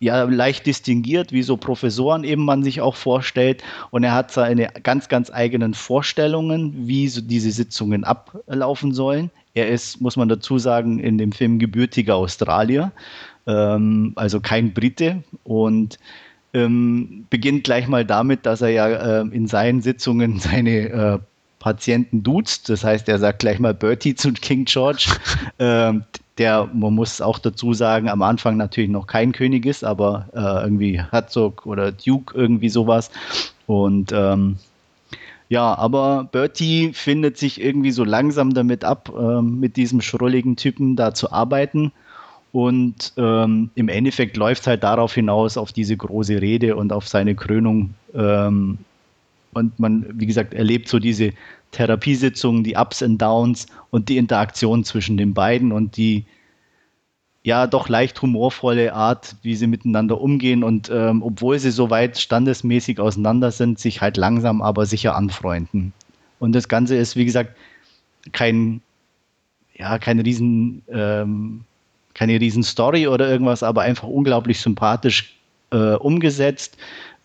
ja, leicht distinguiert, wie so Professoren eben man sich auch vorstellt. Und er hat seine ganz, ganz eigenen Vorstellungen, wie so diese Sitzungen ablaufen sollen. Er ist, muss man dazu sagen, in dem Film gebürtiger Australier, ähm, also kein Brite. Und ähm, beginnt gleich mal damit, dass er ja äh, in seinen Sitzungen seine äh, Patienten duzt. Das heißt, er sagt gleich mal Bertie zu King George. ähm, der, man muss auch dazu sagen, am Anfang natürlich noch kein König ist, aber äh, irgendwie Herzog oder Duke, irgendwie sowas. Und ähm, ja, aber Bertie findet sich irgendwie so langsam damit ab, ähm, mit diesem schrulligen Typen da zu arbeiten. Und ähm, im Endeffekt läuft es halt darauf hinaus, auf diese große Rede und auf seine Krönung. Ähm, und man, wie gesagt, erlebt so diese Therapiesitzungen, die Ups und Downs und die Interaktion zwischen den beiden und die ja doch leicht humorvolle Art, wie sie miteinander umgehen und ähm, obwohl sie so weit standesmäßig auseinander sind, sich halt langsam aber sicher anfreunden. Und das Ganze ist, wie gesagt, kein, ja, kein riesen, ähm, keine riesen Story oder irgendwas, aber einfach unglaublich sympathisch äh, umgesetzt.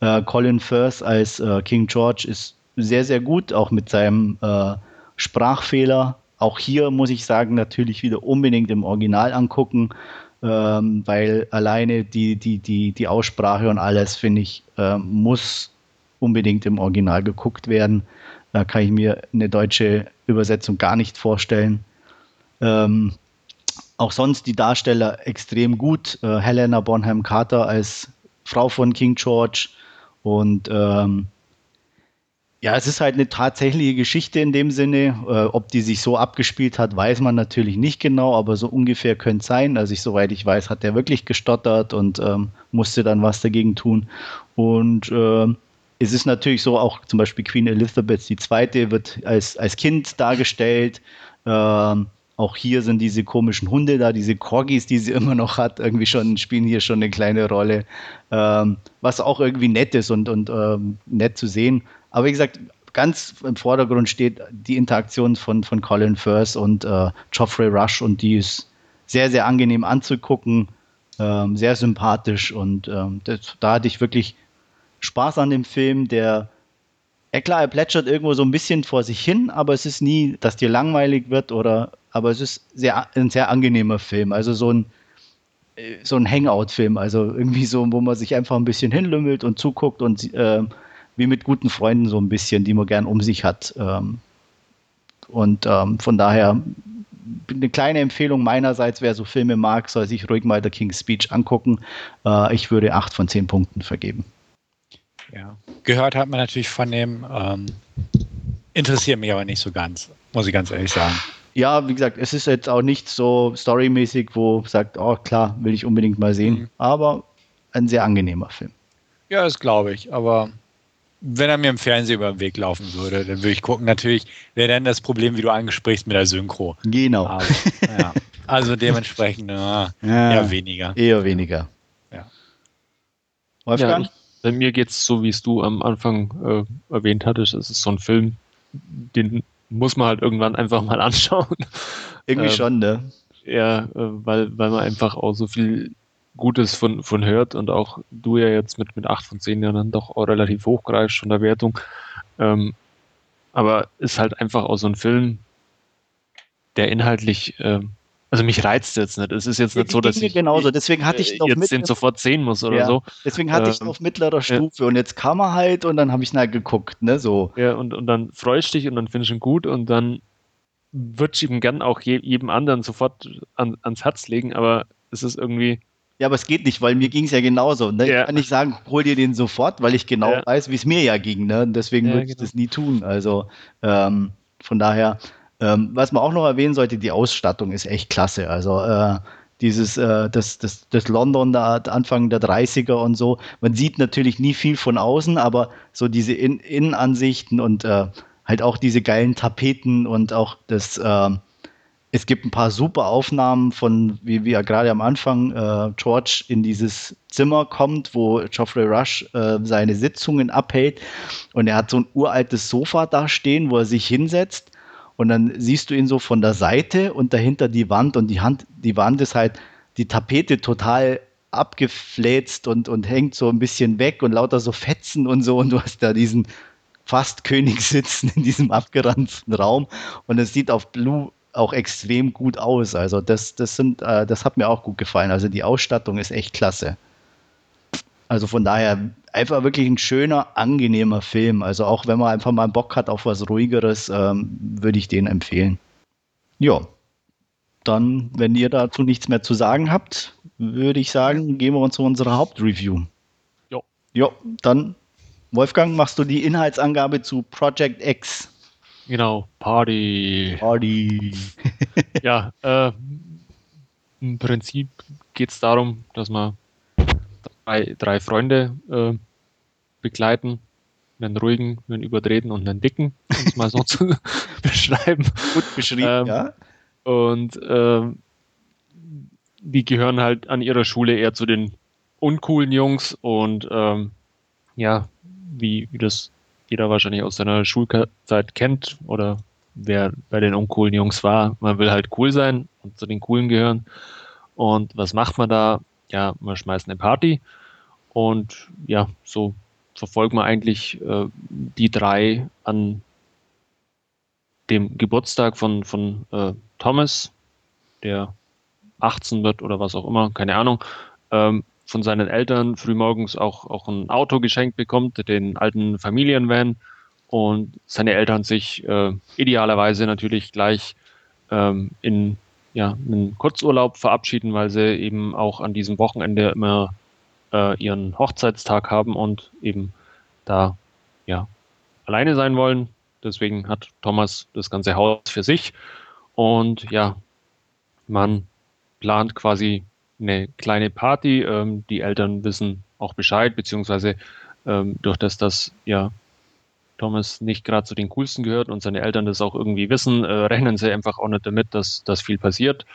Äh, Colin Firth als äh, King George ist sehr, sehr gut, auch mit seinem äh, Sprachfehler. Auch hier muss ich sagen, natürlich wieder unbedingt im Original angucken, ähm, weil alleine die, die, die, die Aussprache und alles, finde ich, äh, muss unbedingt im Original geguckt werden. Da kann ich mir eine deutsche Übersetzung gar nicht vorstellen. Ähm, auch sonst die Darsteller extrem gut. Äh, Helena Bonham Carter als Frau von King George und ähm, ja, es ist halt eine tatsächliche Geschichte in dem Sinne. Äh, ob die sich so abgespielt hat, weiß man natürlich nicht genau, aber so ungefähr könnte es sein. Also ich, soweit ich weiß, hat er wirklich gestottert und ähm, musste dann was dagegen tun. Und äh, es ist natürlich so, auch zum Beispiel Queen Elizabeth II. wird als, als Kind dargestellt. Ähm, auch hier sind diese komischen Hunde da, diese Corgis, die sie immer noch hat, irgendwie schon, spielen hier schon eine kleine Rolle. Ähm, was auch irgendwie nett ist und, und ähm, nett zu sehen. Aber wie gesagt, ganz im Vordergrund steht die Interaktion von, von Colin Firth und äh, Geoffrey Rush und die ist sehr, sehr angenehm anzugucken, ähm, sehr sympathisch und ähm, das, da hatte ich wirklich Spaß an dem Film, der ja klar, er plätschert irgendwo so ein bisschen vor sich hin, aber es ist nie, dass dir langweilig wird oder, aber es ist sehr, ein sehr angenehmer Film. Also so ein, äh, so ein Hangout-Film, also irgendwie so, wo man sich einfach ein bisschen hinlümmelt und zuguckt und äh, wie mit guten Freunden so ein bisschen, die man gern um sich hat. Ähm, und ähm, von daher eine kleine Empfehlung meinerseits, wer so Filme mag, soll sich ruhig mal The King's Speech angucken. Äh, ich würde acht von zehn Punkten vergeben. Ja, gehört hat man natürlich von dem, ähm, interessiert mich aber nicht so ganz, muss ich ganz ehrlich sagen. Ja, wie gesagt, es ist jetzt auch nicht so storymäßig, wo sagt, oh klar, will ich unbedingt mal sehen, mhm. aber ein sehr angenehmer Film. Ja, das glaube ich, aber wenn er mir im Fernsehen über den Weg laufen würde, dann würde ich gucken, natürlich wäre dann das Problem, wie du angesprichst, mit der Synchro. Genau. Aber, ja. Also dementsprechend ja, eher weniger. Eher weniger. Ja. Wolfgang? Ja, bei mir geht es so, wie es du am Anfang äh, erwähnt hattest. Es ist so ein Film, den muss man halt irgendwann einfach mal anschauen. Irgendwie ähm, schon, ne? Ja, äh, weil, weil man einfach auch so viel Gutes von, von hört und auch du ja jetzt mit, mit 8 von 10 Jahren dann doch auch relativ hochgreifst von der Wertung. Ähm, aber ist halt einfach auch so ein Film, der inhaltlich, ähm, also mich reizt jetzt nicht. Es ist jetzt nicht so, dass ich genauso. Deswegen hatte ich noch jetzt den sofort sehen muss oder ja, so. Deswegen hatte ähm, ich auf mittlerer Stufe ja. und jetzt kam er halt und dann habe ich nach geguckt, ne, so. Ja, und, und dann freust du dich und dann findest du ihn gut und dann würde ich ihm gern auch je, jedem anderen sofort an, ans Herz legen, aber es ist irgendwie, Ja, aber es geht nicht, weil mir ging es ja genauso. Ne? Ja. Ich kann nicht sagen, hol dir den sofort, weil ich genau ja. weiß, wie es mir ja ging. Ne? deswegen ja, würde ich genau. das nie tun. Also ähm, von daher, ähm, was man auch noch erwähnen sollte, die Ausstattung ist echt klasse. Also äh, dieses, äh, das, das, das London da Anfang der 30er und so. Man sieht natürlich nie viel von außen, aber so diese In Innenansichten und äh, halt auch diese geilen Tapeten und auch das, äh, es gibt ein paar super Aufnahmen von, wie, wie er gerade am Anfang äh, George in dieses Zimmer kommt, wo Geoffrey Rush äh, seine Sitzungen abhält. Und er hat so ein uraltes Sofa da stehen, wo er sich hinsetzt. Und dann siehst du ihn so von der Seite und dahinter die Wand. Und die, Hand, die Wand ist halt die Tapete total abgefläzt und, und hängt so ein bisschen weg und lauter so Fetzen und so. Und du hast da diesen fast König sitzen in diesem abgeranzten Raum. Und es sieht auf Blue auch extrem gut aus. Also das, das sind, äh, das hat mir auch gut gefallen. Also die Ausstattung ist echt klasse. Also von daher einfach wirklich ein schöner, angenehmer Film. Also auch wenn man einfach mal Bock hat auf was ruhigeres, ähm, würde ich den empfehlen. Ja. Dann, wenn ihr dazu nichts mehr zu sagen habt, würde ich sagen, gehen wir uns zu unserer Hauptreview. Ja. Ja, dann Wolfgang, machst du die Inhaltsangabe zu Project X? Genau, Party. Party. ja, äh, im Prinzip geht es darum, dass man drei, drei Freunde äh, begleiten. Einen ruhigen, einen überdrehten und einen dicken, um es mal so zu beschreiben. Gut beschrieben, ähm, ja. Und äh, die gehören halt an ihrer Schule eher zu den uncoolen Jungs und ähm, ja, wie, wie das jeder wahrscheinlich aus seiner Schulzeit kennt oder wer bei den uncoolen Jungs war. Man will halt cool sein und zu den coolen gehören. Und was macht man da? Ja, man schmeißt eine Party und ja, so verfolgt man eigentlich äh, die drei an dem Geburtstag von, von äh, Thomas, der 18 wird oder was auch immer, keine Ahnung. Ähm, von seinen Eltern frühmorgens auch, auch ein Auto geschenkt bekommt, den alten Familienvan und seine Eltern sich äh, idealerweise natürlich gleich ähm, in ja, einen Kurzurlaub verabschieden, weil sie eben auch an diesem Wochenende immer äh, ihren Hochzeitstag haben und eben da ja alleine sein wollen. Deswegen hat Thomas das ganze Haus für sich und ja, man plant quasi eine kleine Party. Ähm, die Eltern wissen auch Bescheid, beziehungsweise ähm, durch das, dass ja Thomas nicht gerade zu den coolsten gehört und seine Eltern das auch irgendwie wissen, äh, rechnen sie einfach auch nicht damit, dass das viel passiert.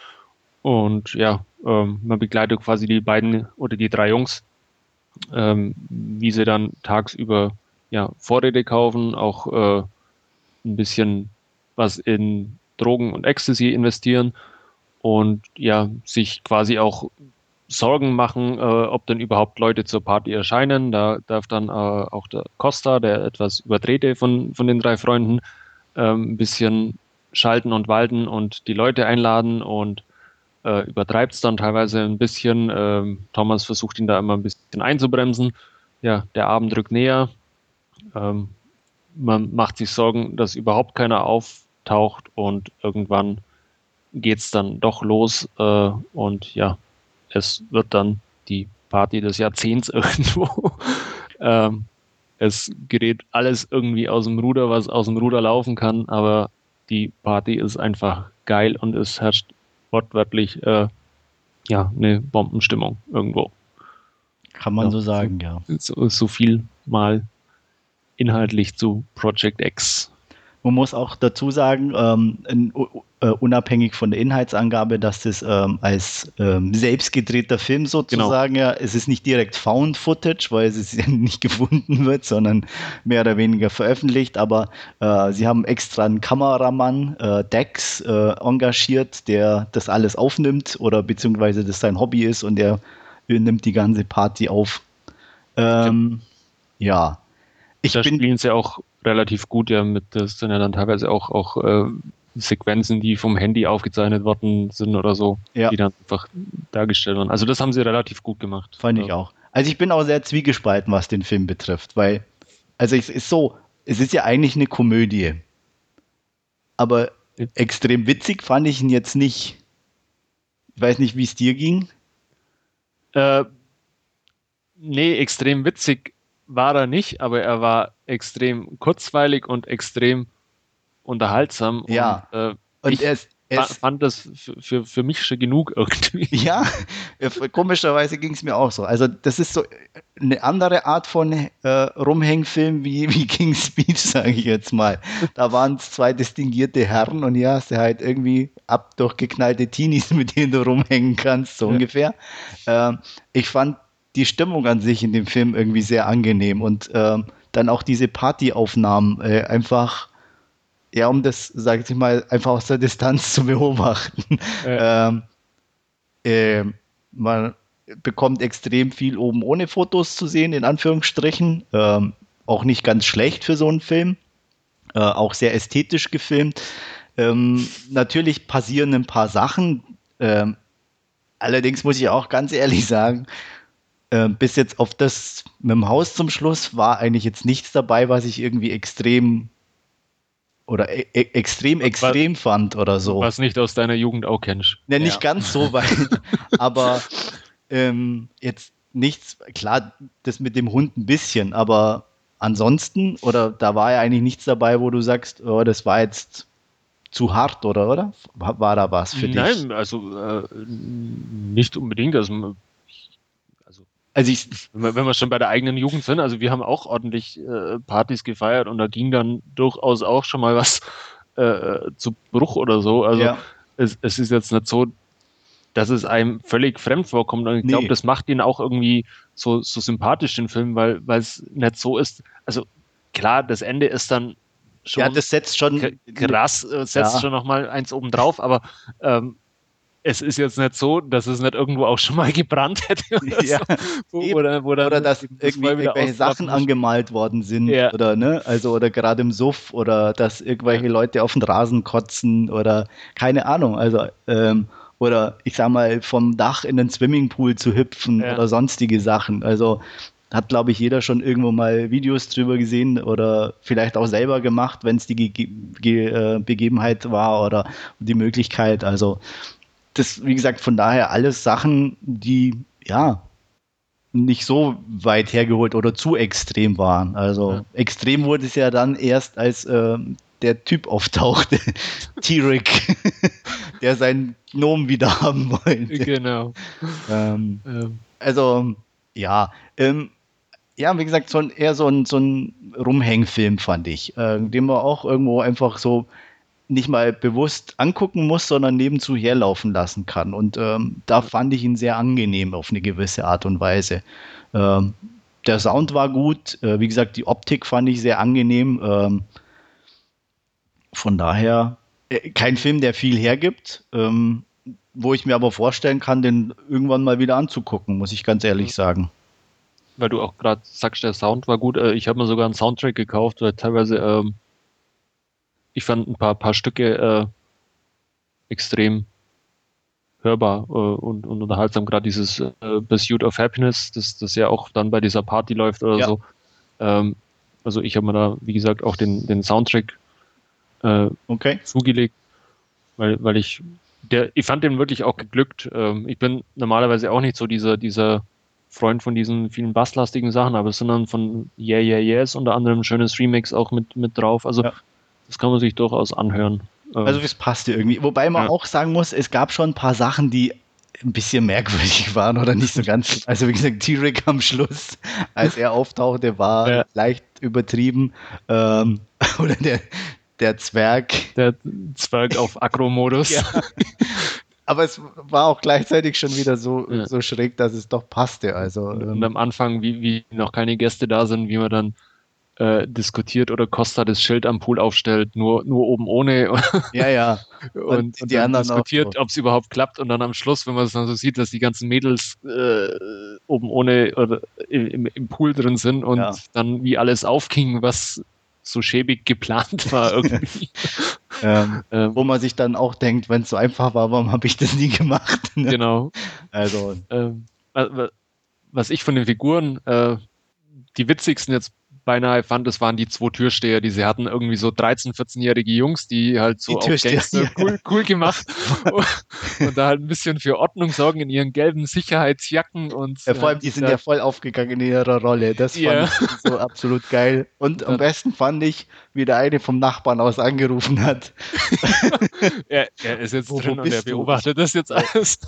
Und ja, ähm, man begleitet quasi die beiden oder die drei Jungs, ähm, wie sie dann tagsüber ja, Vorräte kaufen, auch äh, ein bisschen was in Drogen und Ecstasy investieren und ja, sich quasi auch Sorgen machen, äh, ob denn überhaupt Leute zur Party erscheinen. Da darf dann äh, auch der Costa, der etwas überdrehte von, von den drei Freunden, äh, ein bisschen schalten und walten und die Leute einladen und äh, übertreibt es dann teilweise ein bisschen. Ähm, Thomas versucht ihn da immer ein bisschen einzubremsen. Ja, der Abend rückt näher. Ähm, man macht sich Sorgen, dass überhaupt keiner auftaucht und irgendwann geht es dann doch los äh, und ja, es wird dann die Party des Jahrzehnts irgendwo. ähm, es gerät alles irgendwie aus dem Ruder, was aus dem Ruder laufen kann, aber die Party ist einfach geil und es herrscht wortwörtlich äh, ja eine Bombenstimmung irgendwo. Kann man ja, so sagen, ja. So, so viel mal inhaltlich zu Project X. Man muss auch dazu sagen, ähm, uh, unabhängig von der Inhaltsangabe, dass das ähm, als ähm, selbstgedrehter Film sozusagen, genau. ja, es ist nicht direkt Found Footage, weil es ja nicht gefunden wird, sondern mehr oder weniger veröffentlicht, aber äh, sie haben extra einen Kameramann, äh, Dex, äh, engagiert, der das alles aufnimmt oder beziehungsweise das sein Hobby ist und der nimmt die ganze Party auf. Ähm, ja. ja. Ich da spielen sie auch relativ gut ja mit, das sind ja dann teilweise auch, auch äh, Sequenzen, die vom Handy aufgezeichnet worden sind oder so, ja. die dann einfach dargestellt werden. Also das haben sie relativ gut gemacht. Fand ich auch. Also ich bin auch sehr zwiegespalten, was den Film betrifft, weil, also es ist so, es ist ja eigentlich eine Komödie. Aber ja. extrem witzig fand ich ihn jetzt nicht. Ich weiß nicht, wie es dir ging. Äh, nee, extrem witzig war er nicht, aber er war extrem kurzweilig und extrem unterhaltsam. Ja. Und, äh, Und ich er ist, ist, fand das für, für, für mich schon genug irgendwie. ja, komischerweise ging es mir auch so. Also das ist so eine andere Art von äh, Rumhängfilm wie, wie King's Speech, sage ich jetzt mal. Da waren es zwei distinguierte Herren und hier hast du halt irgendwie ab durchgeknallte Teenies, mit denen du rumhängen kannst, so Ja. ungefähr. Ähm, ich fand die Stimmung an sich in dem Film irgendwie sehr angenehm und ähm, dann auch diese Partyaufnahmen äh, einfach, ja, um das, sage ich mal, einfach aus der Distanz zu beobachten. Ähm, ähm, man bekommt extrem viel oben ohne Fotos zu sehen, in Anführungsstrichen. Ähm, auch nicht ganz schlecht für so einen Film. Äh, auch sehr ästhetisch gefilmt. Ähm, natürlich passieren ein paar Sachen. Ähm, allerdings muss ich auch ganz ehrlich sagen, äh, bis jetzt auf das mit dem Haus zum Schluss war eigentlich jetzt nichts dabei, was ich irgendwie extrem oder e extrem extrem fand oder so. Was nicht aus deiner Jugend auch kennst. Ne, nicht Ja. ganz so weit, aber ähm, jetzt nichts, klar, das mit dem Hund ein bisschen, aber ansonsten, oder da war ja eigentlich nichts dabei, wo du sagst, oh, das war jetzt zu hart, oder, oder? War war da was für dich? Nein, also äh, nicht unbedingt. Also, also ich, wenn wir, schon bei der eigenen Jugend sind, also wir haben auch ordentlich äh, Partys gefeiert und da ging dann durchaus auch schon mal was äh, zu Bruch oder so. Also ja, es, es ist jetzt nicht so, dass es einem völlig fremd vorkommt. Und ich Nee. glaube, das macht ihn auch irgendwie so, so sympathisch, den Film, weil es nicht so ist. Also klar, das Ende ist dann schon ja, das setzt schon. krass, äh, setzt Ja. schon nochmal eins oben drauf, aber ähm, es ist jetzt nicht so, dass es nicht irgendwo auch schon mal gebrannt hätte. Oder, Ja, so, oder, dann Oder dass das irgendwie irgendwelche Sachen angemalt worden sind Ja. oder ne, also oder gerade im Suff oder dass irgendwelche Leute auf den Rasen kotzen oder keine Ahnung, also ähm, oder ich sag mal vom Dach in den Swimmingpool zu hüpfen Ja. oder sonstige Sachen. Also hat glaube ich jeder schon irgendwo mal Videos drüber gesehen oder vielleicht auch selber gemacht, wenn es die Ge Ge äh, Begebenheit war oder die Möglichkeit. Also das, wie gesagt, von daher alles Sachen, die ja nicht so weit hergeholt oder zu extrem waren. Also Ja. extrem wurde es ja dann erst, als ähm, der Typ auftauchte, T-Rick, der seinen Gnom wieder haben wollte. Genau. Ähm, Ähm, also, ja, ähm, ja, wie gesagt, so ein, eher so ein, so ein Rumhängfilm fand ich, äh, den man auch irgendwo einfach so nicht mal bewusst angucken muss, sondern nebenzu herlaufen lassen kann. Und ähm, da fand ich ihn sehr angenehm auf eine gewisse Art und Weise. Ähm, der Sound war gut, äh, wie gesagt, die Optik fand ich sehr angenehm. Ähm, von daher äh, kein Film, der viel hergibt, ähm, wo ich mir aber vorstellen kann, den irgendwann mal wieder anzugucken, muss ich ganz ehrlich sagen. weil du auch gerade sagst, der Sound war gut. Äh, ich habe mir sogar einen Soundtrack gekauft, weil teilweise ähm, ich fand ein paar, paar Stücke äh, extrem hörbar äh, und, und unterhaltsam. Gerade dieses äh, Pursuit of Happiness, das, das ja auch dann bei dieser Party läuft oder Ja. so. Ähm, also ich habe mir da, wie gesagt, auch den, den Soundtrack äh, Okay. zugelegt, weil, weil ich, der, ich fand den wirklich auch geglückt. Ähm, ich bin normalerweise auch nicht so dieser, dieser Freund von diesen vielen basslastigen Sachen, aber es sind dann von Yeah, Yeah, Yes unter anderem ein schönes Remix auch mit, mit drauf. Also Ja. Das kann man sich durchaus anhören. Ähm, Also es passte irgendwie. Wobei man Ja. auch sagen muss, es gab schon ein paar Sachen, die ein bisschen merkwürdig waren oder nicht so ganz. Also wie gesagt, T-Rick am Schluss, als er auftauchte, war Ja. leicht übertrieben. Ähm, oder der, der Zwerg. der Zwerg auf Agro-Modus. Ja. Aber es war auch gleichzeitig schon wieder so, Ja. so schräg, dass es doch passte. Also Und ähm, am Anfang, wie, wie noch keine Gäste da sind, wie man dann äh, diskutiert oder Costa das Schild am Pool aufstellt, nur, nur oben ohne ja, ja. und, Und und, die dann anderen diskutiert, ob es überhaupt klappt und dann am Schluss, wenn man es dann so sieht, dass die ganzen Mädels äh, oben ohne oder im, im Pool drin sind und Ja. dann wie alles aufging, was so schäbig geplant war irgendwie. Ähm, ähm, wo man sich dann auch denkt, wenn es so einfach war, warum habe ich das nie gemacht? Ne? genau. Also Ähm, wa- wa- was ich von den Figuren, äh, die witzigsten jetzt beinahe fand, das waren die zwei Türsteher, die sie hatten, irgendwie so 13-, 14-jährige Jungs, die halt so die auf Gangster cool, cool gemacht und, und, da halt ein bisschen für Ordnung sorgen in ihren gelben Sicherheitsjacken und. Ja, vor allem, die sind ja voll aufgegangen in ihrer Rolle. Das fand ja. ich so absolut geil. Und am besten fand ich, wie der eine vom Nachbarn aus angerufen hat. er, er, ist jetzt wo, drin wo und er beobachtet du? das jetzt alles.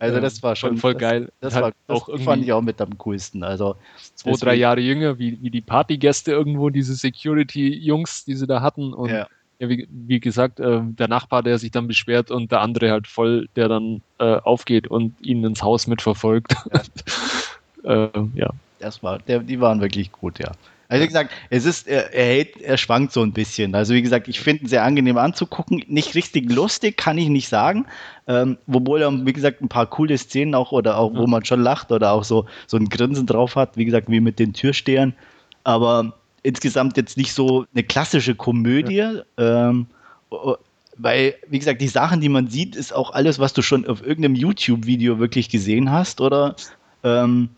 Also das war schon voll geil. Das, das, war, das auch fand ich auch mit am coolsten. Also zwei, drei Jahre jünger, wie, wie die Partygäste irgendwo, diese Security-Jungs, die sie da hatten. Und ja. ja wie, wie, gesagt, äh, der Nachbar, der sich dann beschwert und der andere halt voll, der dann äh, aufgeht und ihn ins Haus mitverfolgt. Ja. äh, ja. Das war, der, die waren wirklich gut, ja. Also wie gesagt, es ist, er, er, hält, er schwankt so ein bisschen. Also wie gesagt, ich finde ihn sehr angenehm anzugucken. Nicht richtig lustig, kann ich nicht sagen. Ähm, obwohl er, wie gesagt, ein paar coole Szenen auch oder auch, wo man schon lacht oder auch so, so ein Grinsen drauf hat, wie gesagt, wie mit den Türstehern. Aber insgesamt jetzt nicht so eine klassische Komödie. Ja. Ähm, weil, wie gesagt, die Sachen, die man sieht, ist auch alles, was du schon auf irgendeinem YouTube-Video wirklich gesehen hast, oder? Ähm,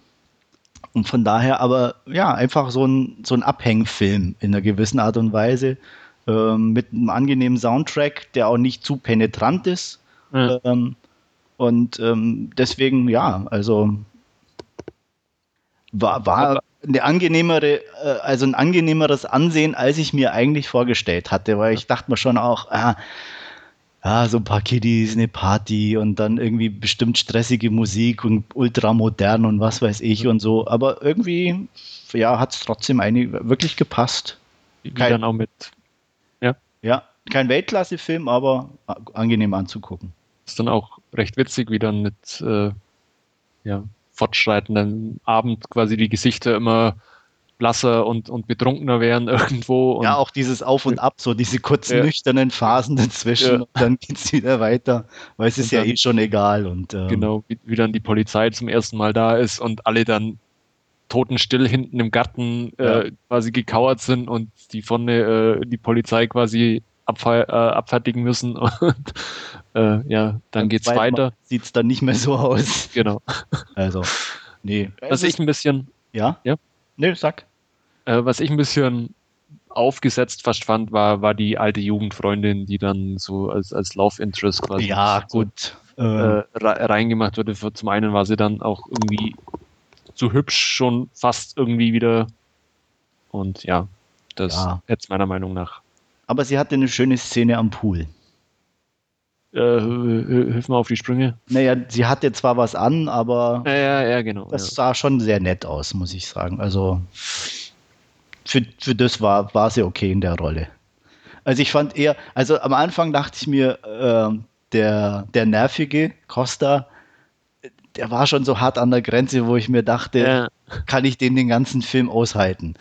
und von daher aber, ja, einfach so ein, so ein Abhängfilm in einer gewissen Art und Weise. Ähm, mit einem angenehmen Soundtrack, der auch nicht zu penetrant ist. Ja. Ähm, und ähm, deswegen, ja, also war, war eine angenehmere, äh, also ein angenehmeres Ansehen, als ich mir eigentlich vorgestellt hatte, weil ich dachte mir schon auch, ah, ja, so ein paar Kiddies, eine Party und dann irgendwie bestimmt stressige Musik und ultramodern und was weiß ich und so. Aber irgendwie, ja, hat es trotzdem eine, wirklich gepasst. Wie kein, dann auch mit, ja. Ja, kein Weltklasse-Film, aber angenehm anzugucken. Ist dann auch recht witzig, wie dann mit, äh, ja, fortschreitenden Abend quasi die Gesichter immer blasser und, und betrunkener werden irgendwo. ja, auch dieses Auf und Ab, so diese kurzen ja. nüchternen Phasen dazwischen ja. und dann geht es wieder weiter, weil es ist dann, ja eh schon egal. Und, ähm, genau, wie, wie, dann die Polizei zum ersten Mal da ist und alle dann totenstill hinten im Garten äh, quasi gekauert sind und die vorne äh, die Polizei quasi abfer äh, abfertigen müssen und äh, ja, dann geht es weiter. Sieht es dann nicht mehr so aus. Genau. Also, nee. Was ich ein bisschen. Ja? Ja. Nee, sag. Äh, was ich ein bisschen aufgesetzt fast fand, war, war die alte Jugendfreundin, die dann so als, als Love Interest quasi ja, gut. So, äh, reingemacht wurde. Zum einen war sie dann auch irgendwie zu hübsch schon fast irgendwie wieder. Und ja, das ja. jetzt meiner Meinung nach. Aber sie hatte eine schöne Szene am Pool. Äh, hilf mal auf die Sprünge. Naja, sie hatte zwar was an, aber ja, ja, ja genau. Das ja. sah schon sehr nett aus, muss ich sagen. Also für, für das war, war sie okay in der Rolle. Also ich fand eher, also am Anfang dachte ich mir, äh, der, der nervige Costa, der war schon so hart an der Grenze, wo ich mir dachte, ja. kann ich den den ganzen Film aushalten?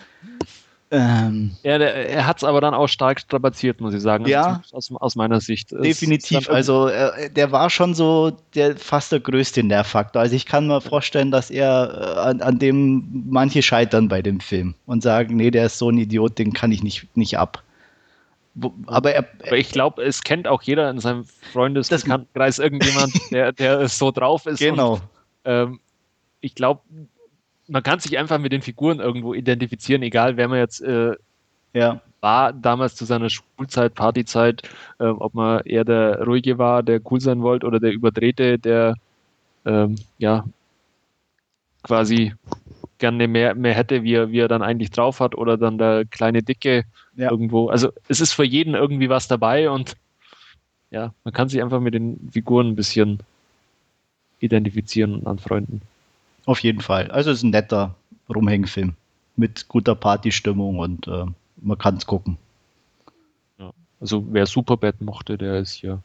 Ähm, ja, der, er hat es aber dann auch stark strapaziert, muss ich sagen. Ja. Also aus, aus, meiner Sicht. Definitiv. Also äh, der war schon so der fast der größte Nervfaktor. Also ich kann mir vorstellen, dass er äh, an, an, dem manche scheitern bei dem Film und sagen, nee, der ist so ein Idiot, den kann ich nicht, nicht ab. Aber, er, aber ich glaube, es kennt auch jeder in seinem Freundeskreis irgendjemand, der, der so drauf ist. Genau. Und, ähm, ich glaube, man kann sich einfach mit den Figuren irgendwo identifizieren, egal wer man jetzt äh, ja. war damals zu seiner Schulzeit, Partyzeit, äh, ob man eher der ruhige war, der cool sein wollte oder der überdrehte, der ähm, ja quasi gerne mehr, mehr hätte, wie er, wie er dann eigentlich drauf hat, oder dann der kleine Dicke ja. irgendwo. Also es ist für jeden irgendwie was dabei und ja, man kann sich einfach mit den Figuren ein bisschen identifizieren und anfreunden. Auf jeden Fall. Also es ist ein netter Rumhängfilm mit guter Partystimmung und äh, man kann es gucken. Ja. Also wer Superbad mochte, der ist hier.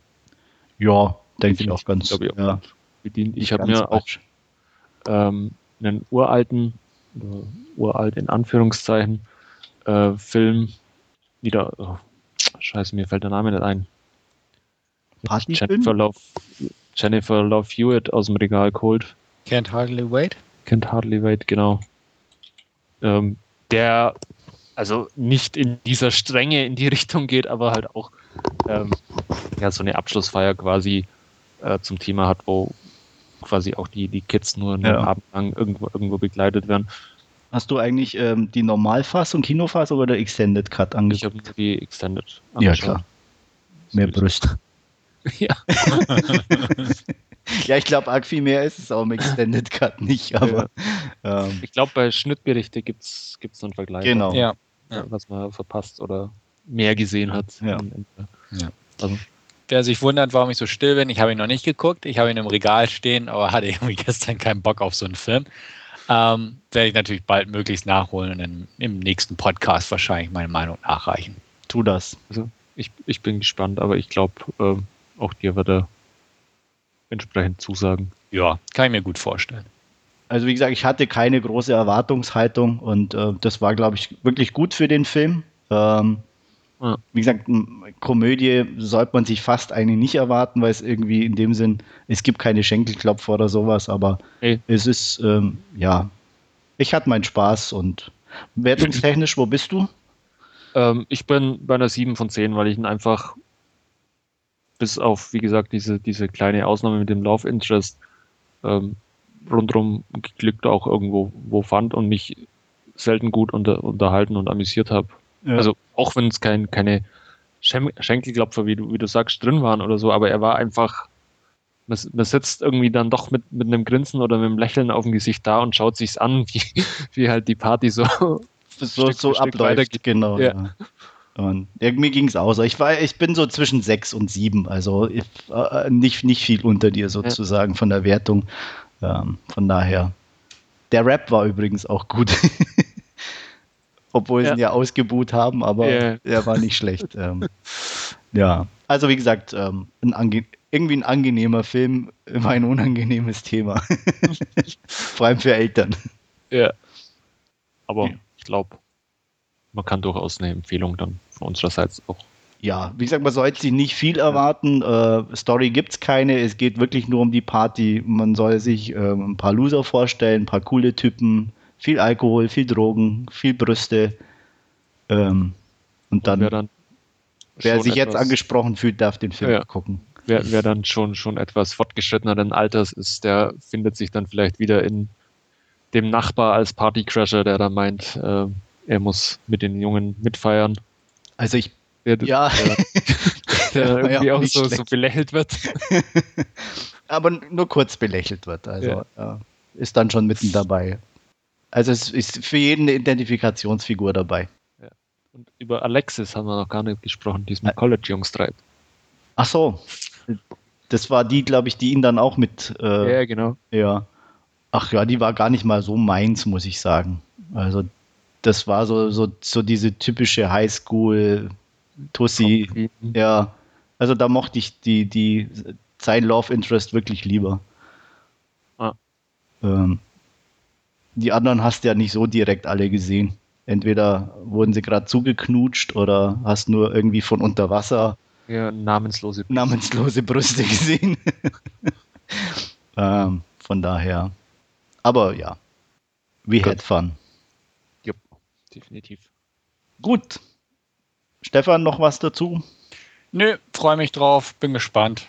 Ja, denke ich auch ganz. Ich, auch ja, bedient. Ich habe mir auch ähm, einen uralten, oder uralt in Anführungszeichen, äh, Film wieder. Oh, scheiße, mir fällt der Name nicht ein. Jennifer Love, Jennifer Love Hewitt aus dem Regal geholt. Can't Hardly Wait? Can't Hardly Wait, genau. Ähm, der also nicht in dieser Strenge in die Richtung geht, aber halt auch ähm, ja, so eine Abschlussfeier quasi äh, zum Thema hat, wo quasi auch die, die Kids nur einen ja. Abend lang irgendwo, irgendwo begleitet werden. Hast du eigentlich ähm, die Normalfassung, Kinofassung oder Extended Cut Ich habe die Extended. Ja, angeschaut. klar. Mehr Brüste. Ja. Ja, ich glaube, arg viel mehr ist es auch im Extended Cut nicht, aber ähm, Ich glaube, bei Schnittberichte gibt es einen Vergleich, Genau. Ja. was man verpasst oder mehr gesehen hat. Ja. am Ende. Ja. Also, Wer sich wundert, warum ich so still bin, ich habe ihn noch nicht geguckt. Ich habe ihn im Regal stehen, aber hatte irgendwie gestern keinen Bock auf so einen Film. Ähm, werde ich natürlich bald möglichst nachholen und dann im nächsten Podcast wahrscheinlich meine Meinung nachreichen. tu das. also ich, ich bin gespannt, aber ich glaube, ähm, auch dir wird er entsprechend zusagen. Ja, kann ich mir gut vorstellen. Also wie gesagt, ich hatte keine große Erwartungshaltung und äh, das war, glaube ich, wirklich gut für den Film. Ähm, Ja. Wie gesagt, Komödie sollte man sich fast eigentlich nicht erwarten, weil es irgendwie in dem Sinn, es gibt keine Schenkelklopfer oder sowas, aber Nee. es ist, ähm, ja, ich hatte meinen Spaß und wertungstechnisch, wo bist du? Ähm, ich bin bei einer 7 von 10, weil ich ihn einfach bis auf, wie gesagt, diese, diese kleine Ausnahme mit dem Love Interest ähm, rundherum geglückt auch irgendwo wo fand und mich selten gut unter, unterhalten und amüsiert habe. Ja. Also auch wenn es kein, keine Schem Schenkelklopfer, wie du, wie du sagst, drin waren oder so, aber er war einfach, man, man sitzt irgendwie dann doch mit, mit einem Grinsen oder mit einem Lächeln auf dem Gesicht da und schaut sich's an, wie, wie halt die Party so so, Stück so abläuft, weitergeht. genau. Ja. Ja. Und ja, mir ging es auch so. Ich, war, ich bin so zwischen sechs und sieben, also ich, äh, nicht, nicht viel unter dir sozusagen von der Wertung. Ähm, von daher. Der Rap war übrigens auch gut. Obwohl sie Ja. ihn ja ausgebuht haben, aber Ja. er war nicht schlecht. Ähm, ja, also wie gesagt, ähm, ein irgendwie ein angenehmer Film, immer ein unangenehmes Thema. Vor allem für Eltern. Ja. Aber Ja. ich glaube, man kann durchaus eine Empfehlung dann von unsererseits auch. ja, wie gesagt, man sollte sich nicht viel erwarten. Äh, Story gibt es keine. Es geht wirklich nur um die Party. Man soll sich ähm, ein paar Loser vorstellen, ein paar coole Typen, viel Alkohol, viel Drogen, viel Brüste. Ähm, und dann, wer dann wer sich jetzt angesprochen fühlt, darf den Film Ja. gucken. wer, wer dann schon, schon etwas fortgeschritteneren Alters ist, der findet sich dann vielleicht wieder in dem Nachbar als Partycrasher, der da meint, äh, er muss mit den Jungen mitfeiern. Also ich, Der, ja, der ja irgendwie auch auch so, so belächelt wird. aber nur kurz belächelt wird. Also Ja. ja, ist dann schon mitten dabei. Also es ist für jeden eine Identifikationsfigur dabei. Und über Alexis haben wir noch gar nicht gesprochen, diesem Ä- College-Jungs-Treib. Ach so, das war die, glaube ich, die ihn dann auch mit äh, Ja, genau. Ja. Ach ja, die war gar nicht mal so meins, muss ich sagen. Also, das war so, so, so diese typische Highschool-Tussi. Ja. Also, da mochte ich die, die, sein Love Interest wirklich lieber. Ah. Ähm, die anderen hast du ja nicht so direkt alle gesehen. Entweder wurden sie gerade zugeknutscht oder hast nur irgendwie von unter Wasser Ja, namenslose. namenslose Brüste gesehen. ähm, von daher. Aber ja, we Gut. had fun. Definitiv. Gut. Stefan, noch was dazu? Nö, freue mich drauf, bin gespannt.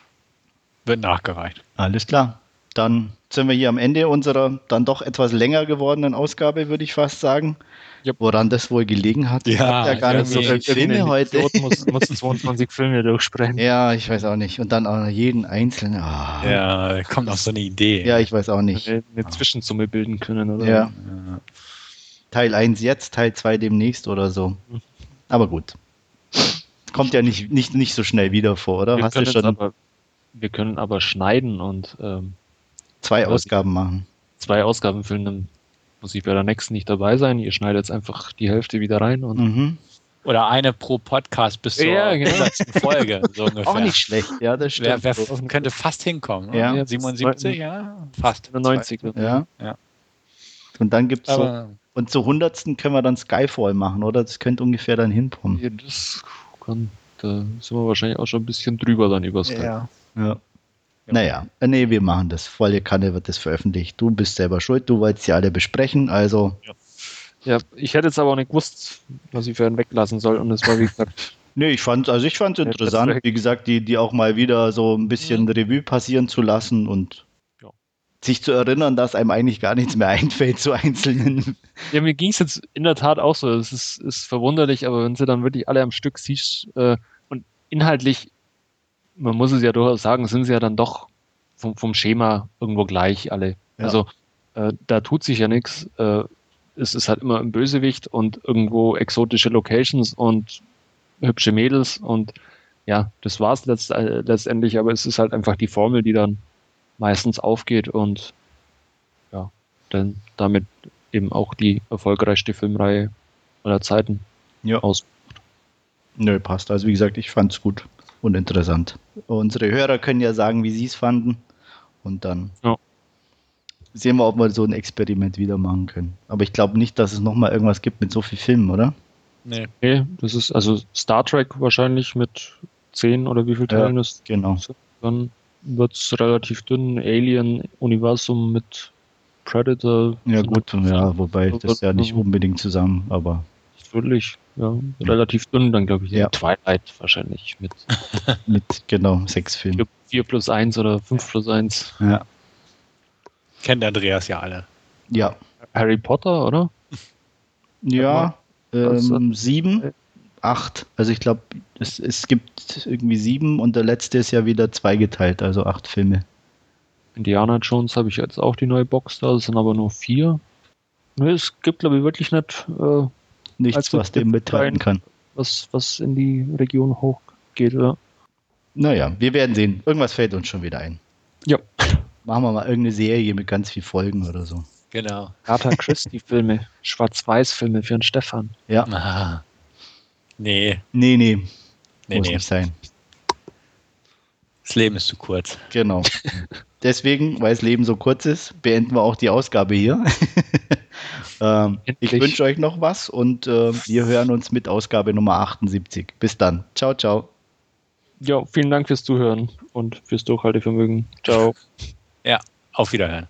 Wird nachgereicht. Alles klar. Dann sind wir hier am Ende unserer dann doch etwas länger gewordenen Ausgabe, würde ich fast sagen. Jupp. Woran das wohl gelegen hat. Ich Ja, ja gar nicht so viele Filme heute. Muss, muss 22 Filme durchsprechen. Ja, ich weiß auch nicht. Und dann auch noch jeden einzelnen. Ah. Ja, kommt auf so eine Idee. ja, ich weiß auch nicht. Eine, eine Zwischensumme bilden können, oder? Ja. Teil 1 jetzt, Teil 2 demnächst oder so. Aber gut. Kommt ja nicht, nicht, nicht so schnell wieder vor, oder? Wir, Hast du können schon aber, wir können aber schneiden und ähm, zwei. Ausgaben machen? zwei Ausgaben füllen, dann muss ich bei der nächsten nicht dabei sein. Ihr schneidet jetzt einfach die Hälfte wieder rein und Mhm. Oder eine pro Podcast bis zur Ja, genau. 100. Folge. So ungefähr. Auch nicht schlecht, ja, das Wer, stimmt. wer f- könnte fast hinkommen. Ja. 77, ja, fast. 90. ja. Ja. Und dann gibt's so, Aber und zur hundertsten können wir dann Skyfall machen, oder? Das könnte ungefähr dann hinkommen. Ja, das kann, da sind wir wahrscheinlich auch schon ein bisschen drüber dann über Skype. Ja. ja. Naja, äh, nee, wir machen das. Volle Kanne wird das veröffentlicht. Du bist selber schuld, du wolltest ja alle besprechen, also. Ja, ich hätte jetzt aber auch nicht gewusst, was ich für einen weglassen soll. Und es war, wie gesagt, Nee, ich fand, also ich fand es Ja, interessant, wie gesagt, die, die auch mal wieder so ein bisschen Revue passieren zu lassen und Ja. Sich zu erinnern, dass einem eigentlich gar nichts mehr einfällt zu einzelnen. Ja, mir ging es jetzt in der Tat auch so. Es ist, ist verwunderlich, aber wenn sie dann wirklich alle am Stück siehst äh, und inhaltlich, man muss es ja durchaus sagen, sind sie ja dann doch vom, vom Schema irgendwo gleich alle. Ja. Also äh, da tut sich ja nichts. Äh, es ist halt immer ein Bösewicht und irgendwo exotische Locations und hübsche Mädels und ja, das war es letzt, äh, letztendlich, aber es ist halt einfach die Formel, die dann meistens aufgeht und ja, dann damit eben auch die erfolgreichste Filmreihe aller Zeiten ja. ausmacht. Nö, passt. Also wie gesagt, ich fand es gut und interessant. Unsere Hörer können ja sagen, wie sie es fanden und dann ja. sehen wir, ob wir so ein Experiment wieder machen können. Aber ich glaube nicht, dass es nochmal irgendwas gibt mit so viel Filmen, oder? Nee. nee. das ist also Star Trek wahrscheinlich mit zehn oder wie viel Teilen ja, ist. Genau. Dann wird es relativ dünn. Alien-Universum mit Predator. Ja, gut, ja, wobei das ja nicht unbedingt zusammen, aber. Wirklich, ja, relativ dünn, dann glaube ich. Ja. Twilight wahrscheinlich mit. mit, genau, sechs Filmen. 4 plus 1 oder 5 plus 1. Ja. Kennt Andreas ja alle. Ja. Harry Potter, oder? Ja, ähm, sieben acht. Also ich glaube, es, es gibt irgendwie sieben und der letzte ist ja wieder zweigeteilt, also acht Filme. Indiana Jones habe ich jetzt auch die neue Box da, das sind aber nur vier. Ne, es gibt, glaube ich, wirklich nicht äh, nichts, was dem mithalten kann. Was, was in die Region hochgeht, oder? Naja, wir werden sehen. Irgendwas fällt uns schon wieder ein. Ja. Machen wir mal irgendeine Serie mit ganz viel Folgen oder so. Genau. Agatha Christie-Filme, Schwarz-Weiß-Filme für den Stefan. Ja. Aha. Nee. Nee, nee. nee Muss nee. nicht sein. Das Leben ist zu kurz. Genau. Deswegen, weil das Leben so kurz ist, beenden wir auch die Ausgabe hier. ähm, ich wünsche euch noch was und äh, wir hören uns mit Ausgabe Nummer 78. Bis dann. Ciao, ciao. Ja, vielen Dank fürs Zuhören und fürs Durchhaltevermögen. Ciao. ja, auf Wiederhören.